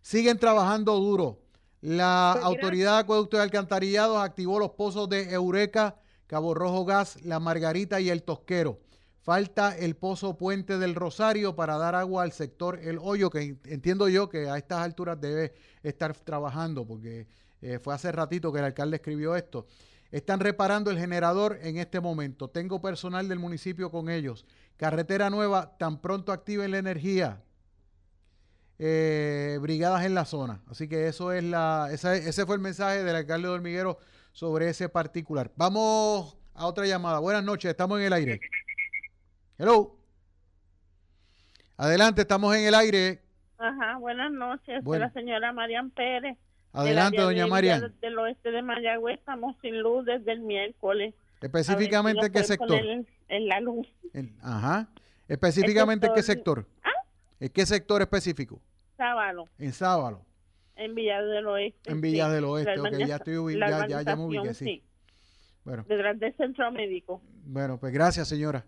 Siguen trabajando duro. La Autoridad de Acueductos y Alcantarillados activó los pozos de Eureka, Cabo Rojo Gas, La Margarita y El Tosquero. Falta el pozo Puente del Rosario para dar agua al sector El Hoyo, que en- entiendo yo que a estas alturas debe estar trabajando, porque eh, fue hace ratito que el alcalde escribió esto. Están reparando el generador en este momento. Tengo personal del municipio con ellos. Carretera nueva, tan pronto activen la energía. eh, brigadas en la zona. Así que eso es la, esa- ese fue el mensaje del alcalde de Hormiguero sobre ese particular. Vamos a otra llamada. Buenas noches, estamos en el aire. Hello. Adelante, estamos en el aire. Ajá, buenas noches. Bueno. La señora Marian Pérez. Adelante, doña Marian. Del, del oeste de Mayagüez estamos sin luz desde el miércoles. Específicamente, A ¿en ver qué si pueden sector? En, en la luz. Ajá. Específicamente, ¿en qué sector? ¿En qué sector específico? Sábado, En Sábalo. en Villas del Oeste. En Villas sí. del Oeste, ok, ya estoy ya- ya- ya me ubiqué, urbanización, sí. Bueno, Detrás del centro médico. bueno, pues gracias, señora.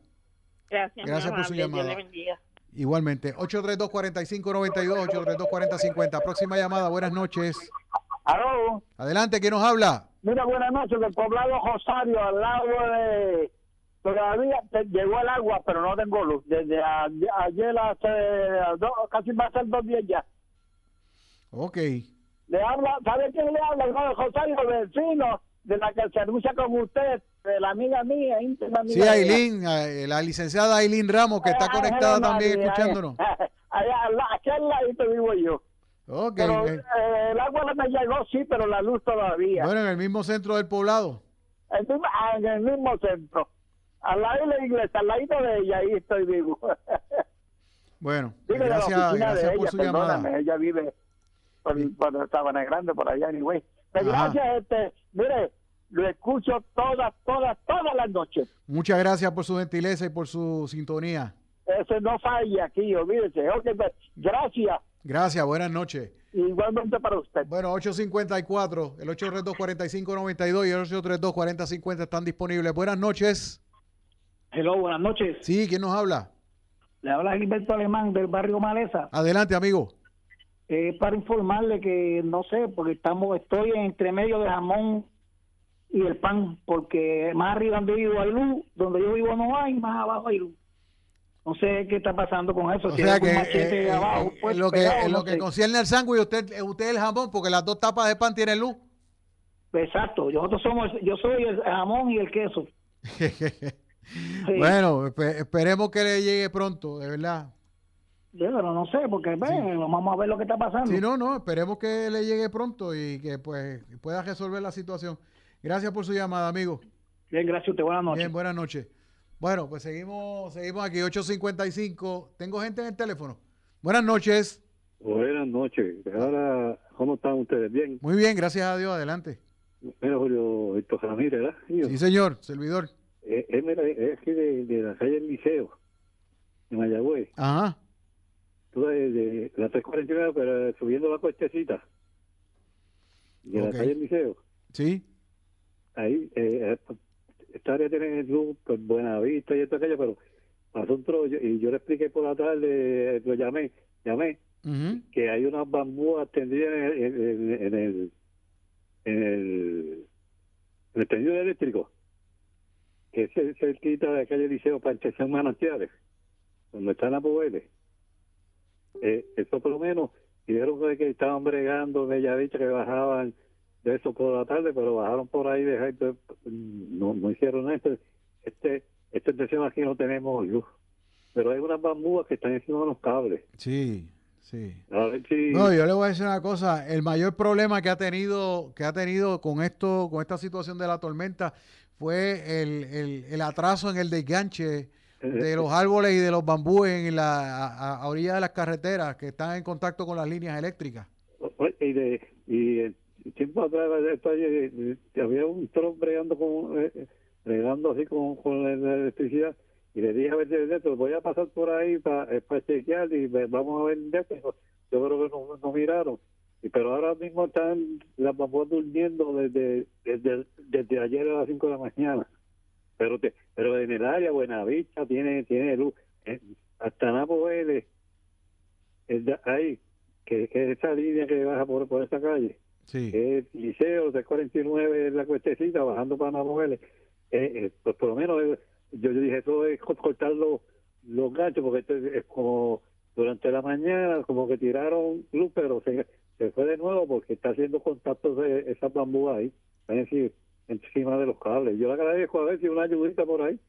Gracias, Gracias por su llamada. Igualmente, 832-4592, 832-4050. Próxima llamada, buenas noches. Aló. Adelante, ¿quién nos habla? Mira, buenas noches, del poblado Rosario, al lado de... Todavía te- llegó el agua, pero no tengo luz. Desde a- ayer hace casi va a ser dos días ya. Ok. Le habla, ¿sabe quién le habla? Hermano Rosario, vecino, de la que se anuncia con usted, de la amiga mía, íntima amiga Sí, eh, la licenciada Aileen Ramos, que está Ah, conectada también Nadia, escuchándonos. eh, Allá, al ladito vivo yo. Pero eh, el agua no me llegó, sí, pero la luz todavía. Bueno, en el mismo centro del poblado. En, ah, en el mismo centro. Al lado de la iglesia, al ladito de ella, ahí estoy vivo. Bueno, pues la gracias, gracias de por ella, su llamada. ella vive por, por Sabana Grande, por allá, anyway. Pues Ajá. gracias, este, mire, lo escucho todas, todas, todas las noches. Muchas gracias por su gentileza y por su sintonía. Ese no falla aquí, olvídese. Ok, pues, gracias, Gracias, buenas noches. igualmente para usted. Bueno, 854, el 832-4592 y el 832-4050 están disponibles. Buenas noches. Hello, buenas noches. Sí, ¿quién nos habla? Le habla Gilberto Alemán del barrio Maleza. Adelante, amigo. Eh, para informarle que no sé, porque estamos, estoy entre medio del jamón y el pan, porque más arriba donde vivo hay luz, donde yo vivo no hay, más abajo hay luz. No sé qué está pasando con eso. O si sea que machete eh, eh, abajo, eh, pues, en lo que, pegado, en no lo que sé. concierne al sándwich, usted, eh, usted el jamón, porque las dos tapas de pan tienen luz. Exacto, nosotros somos, yo soy el jamón y el queso. Bueno, espe- esperemos que le llegue pronto, de verdad. Sí, pero no sé, porque ven, vamos a ver lo que está pasando. Sí, no, no, esperemos que le llegue pronto y que pues pueda resolver la situación. Gracias por su llamada, amigo. Bien, gracias a usted, buenas noches. Bien, buenas noches. Bueno, pues seguimos, seguimos aquí, 855. Tengo gente en el teléfono. Buenas noches. Buenas noches. Ahora, ¿cómo están ustedes? Bien. Muy bien, gracias a Dios, adelante. Mira, Julio Víctor Ramírez, ¿verdad? Sí, señor, servidor. Eh, eh, mira, es aquí de, de la calle del Liceo, de Mayagüez. Ajá. Tú de, de la 349, pero subiendo la cuestecita. De Ok. la calle del Liceo. Sí. Ahí, eh, eh, esta área tiene luz, pues buena vista y esto aquello, pero pasó un trollo y yo le expliqué por la tarde, lo llamé, llamé, que hay unas bambúas tendidas en, el- en, el- en el en el en el tendido eléctrico que es cerquita de calle Liceo para Estación Manantiales donde están las Pubeles eh, eso por lo menos dijeron que- que estaban bregando de dicha que bajaban de eso por la tarde pero bajaron por ahí de pues, no, no hicieron esto este esta estación aquí no tenemos luz pero hay unas bambúas que están encima de los cables Sí, Sí. A ver si... No, yo le voy a decir una cosa. El mayor problema que ha tenido, que ha tenido con esto, con esta situación de la tormenta, fue el, el, el atraso en el desganche de los árboles y de los bambúes en la a, a orilla de las carreteras que están en contacto con las líneas eléctricas. Y, de, y eh, tiempo atrás eh, eh, había un tron bregando, con, eh, bregando así con, con la, electricidad y le dije a ver de esto, voy a pasar por ahí para chequear y ve- vamos a ver de esto. Yo creo que no, no miraron. Y, pero ahora mismo están las bambúas durmiendo desde, desde, desde ayer a las 5 de la mañana. Pero te, pero en el área Buenavista tiene tiene luz. Eh, hasta Napo L, ahí, que, que esa línea que baja por, por esa calle, Sí. es Liceo, de 49 es la cuestecita, bajando para Napo L, eh, eh, pues por lo menos eh, yo, yo dije, eso es co- cortar los, los ganchos, porque esto es, es como durante la mañana, como que tiraron luz, pero se, se fue de nuevo porque está haciendo contactos de esa bambú ahí, es decir, encima de los cables. Yo le agradezco a ver si una ayudita por ahí,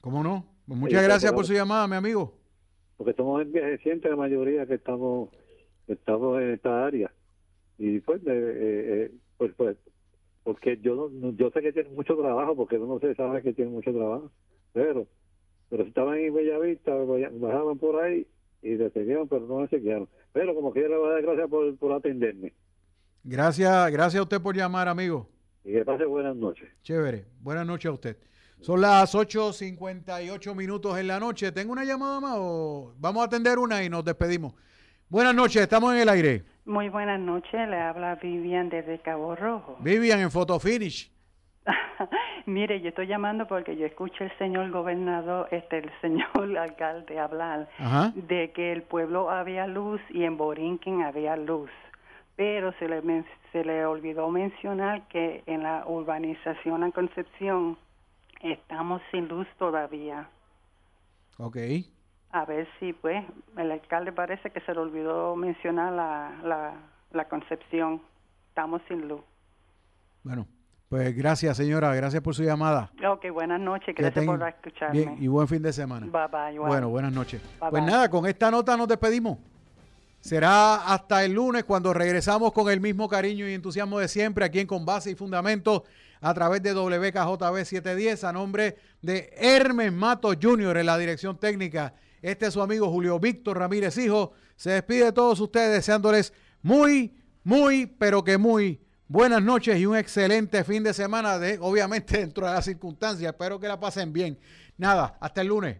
¿Cómo no? Pues muchas Sí, gracias por su llamada, mi amigo. porque somos envejecientes la mayoría que estamos que estamos en esta área. Y pues, eh, eh, pues, pues porque yo no- yo sé que tienen mucho trabajo, porque uno se sabe que tienen mucho trabajo, pero pero si estaban en Bellavista, bajaban por ahí y seguían, pero no me chequearon. Pero como quiera, le voy a dar gracias por, por atenderme. Gracias, gracias a usted por llamar, amigo. Y que pase buenas noches. Chévere. Buenas noches a usted. Son las 8.58 minutos en la noche. ¿Tengo una llamada más o vamos a atender una y nos despedimos? Buenas noches, estamos en el aire. Muy buenas noches, le habla Vivian desde Cabo Rojo. Vivian en Photo Finish. Mire, yo estoy llamando porque yo escuché el señor gobernador, este, el señor alcalde hablar Ajá. de que el pueblo había luz y en Borinquen había luz. Pero se le, se le olvidó mencionar que en la urbanización en Concepción estamos sin luz todavía. Ok. A ver si, pues, el alcalde parece que se le olvidó mencionar la, la, la Concepción. Estamos sin luz. Bueno, pues gracias, señora. Gracias por su llamada. Ok, buenas noches. Que Gracias por escucharme. Bien, y buen fin de semana. Bye bye. Bueno, buenas noches. Pues nada, con esta nota nos despedimos. Será hasta el lunes cuando regresamos con el mismo cariño y entusiasmo de siempre aquí en Con Base y Fundamento a través de WKJB 710 a nombre de Hermes Mato Jr. en la dirección técnica. Este es su amigo Julio Víctor Ramírez Hijo. Se despide de todos ustedes deseándoles muy, muy, pero que muy buenas noches y un excelente fin de semana, de, obviamente dentro de las circunstancias. Espero que la pasen bien. Nada, hasta el lunes.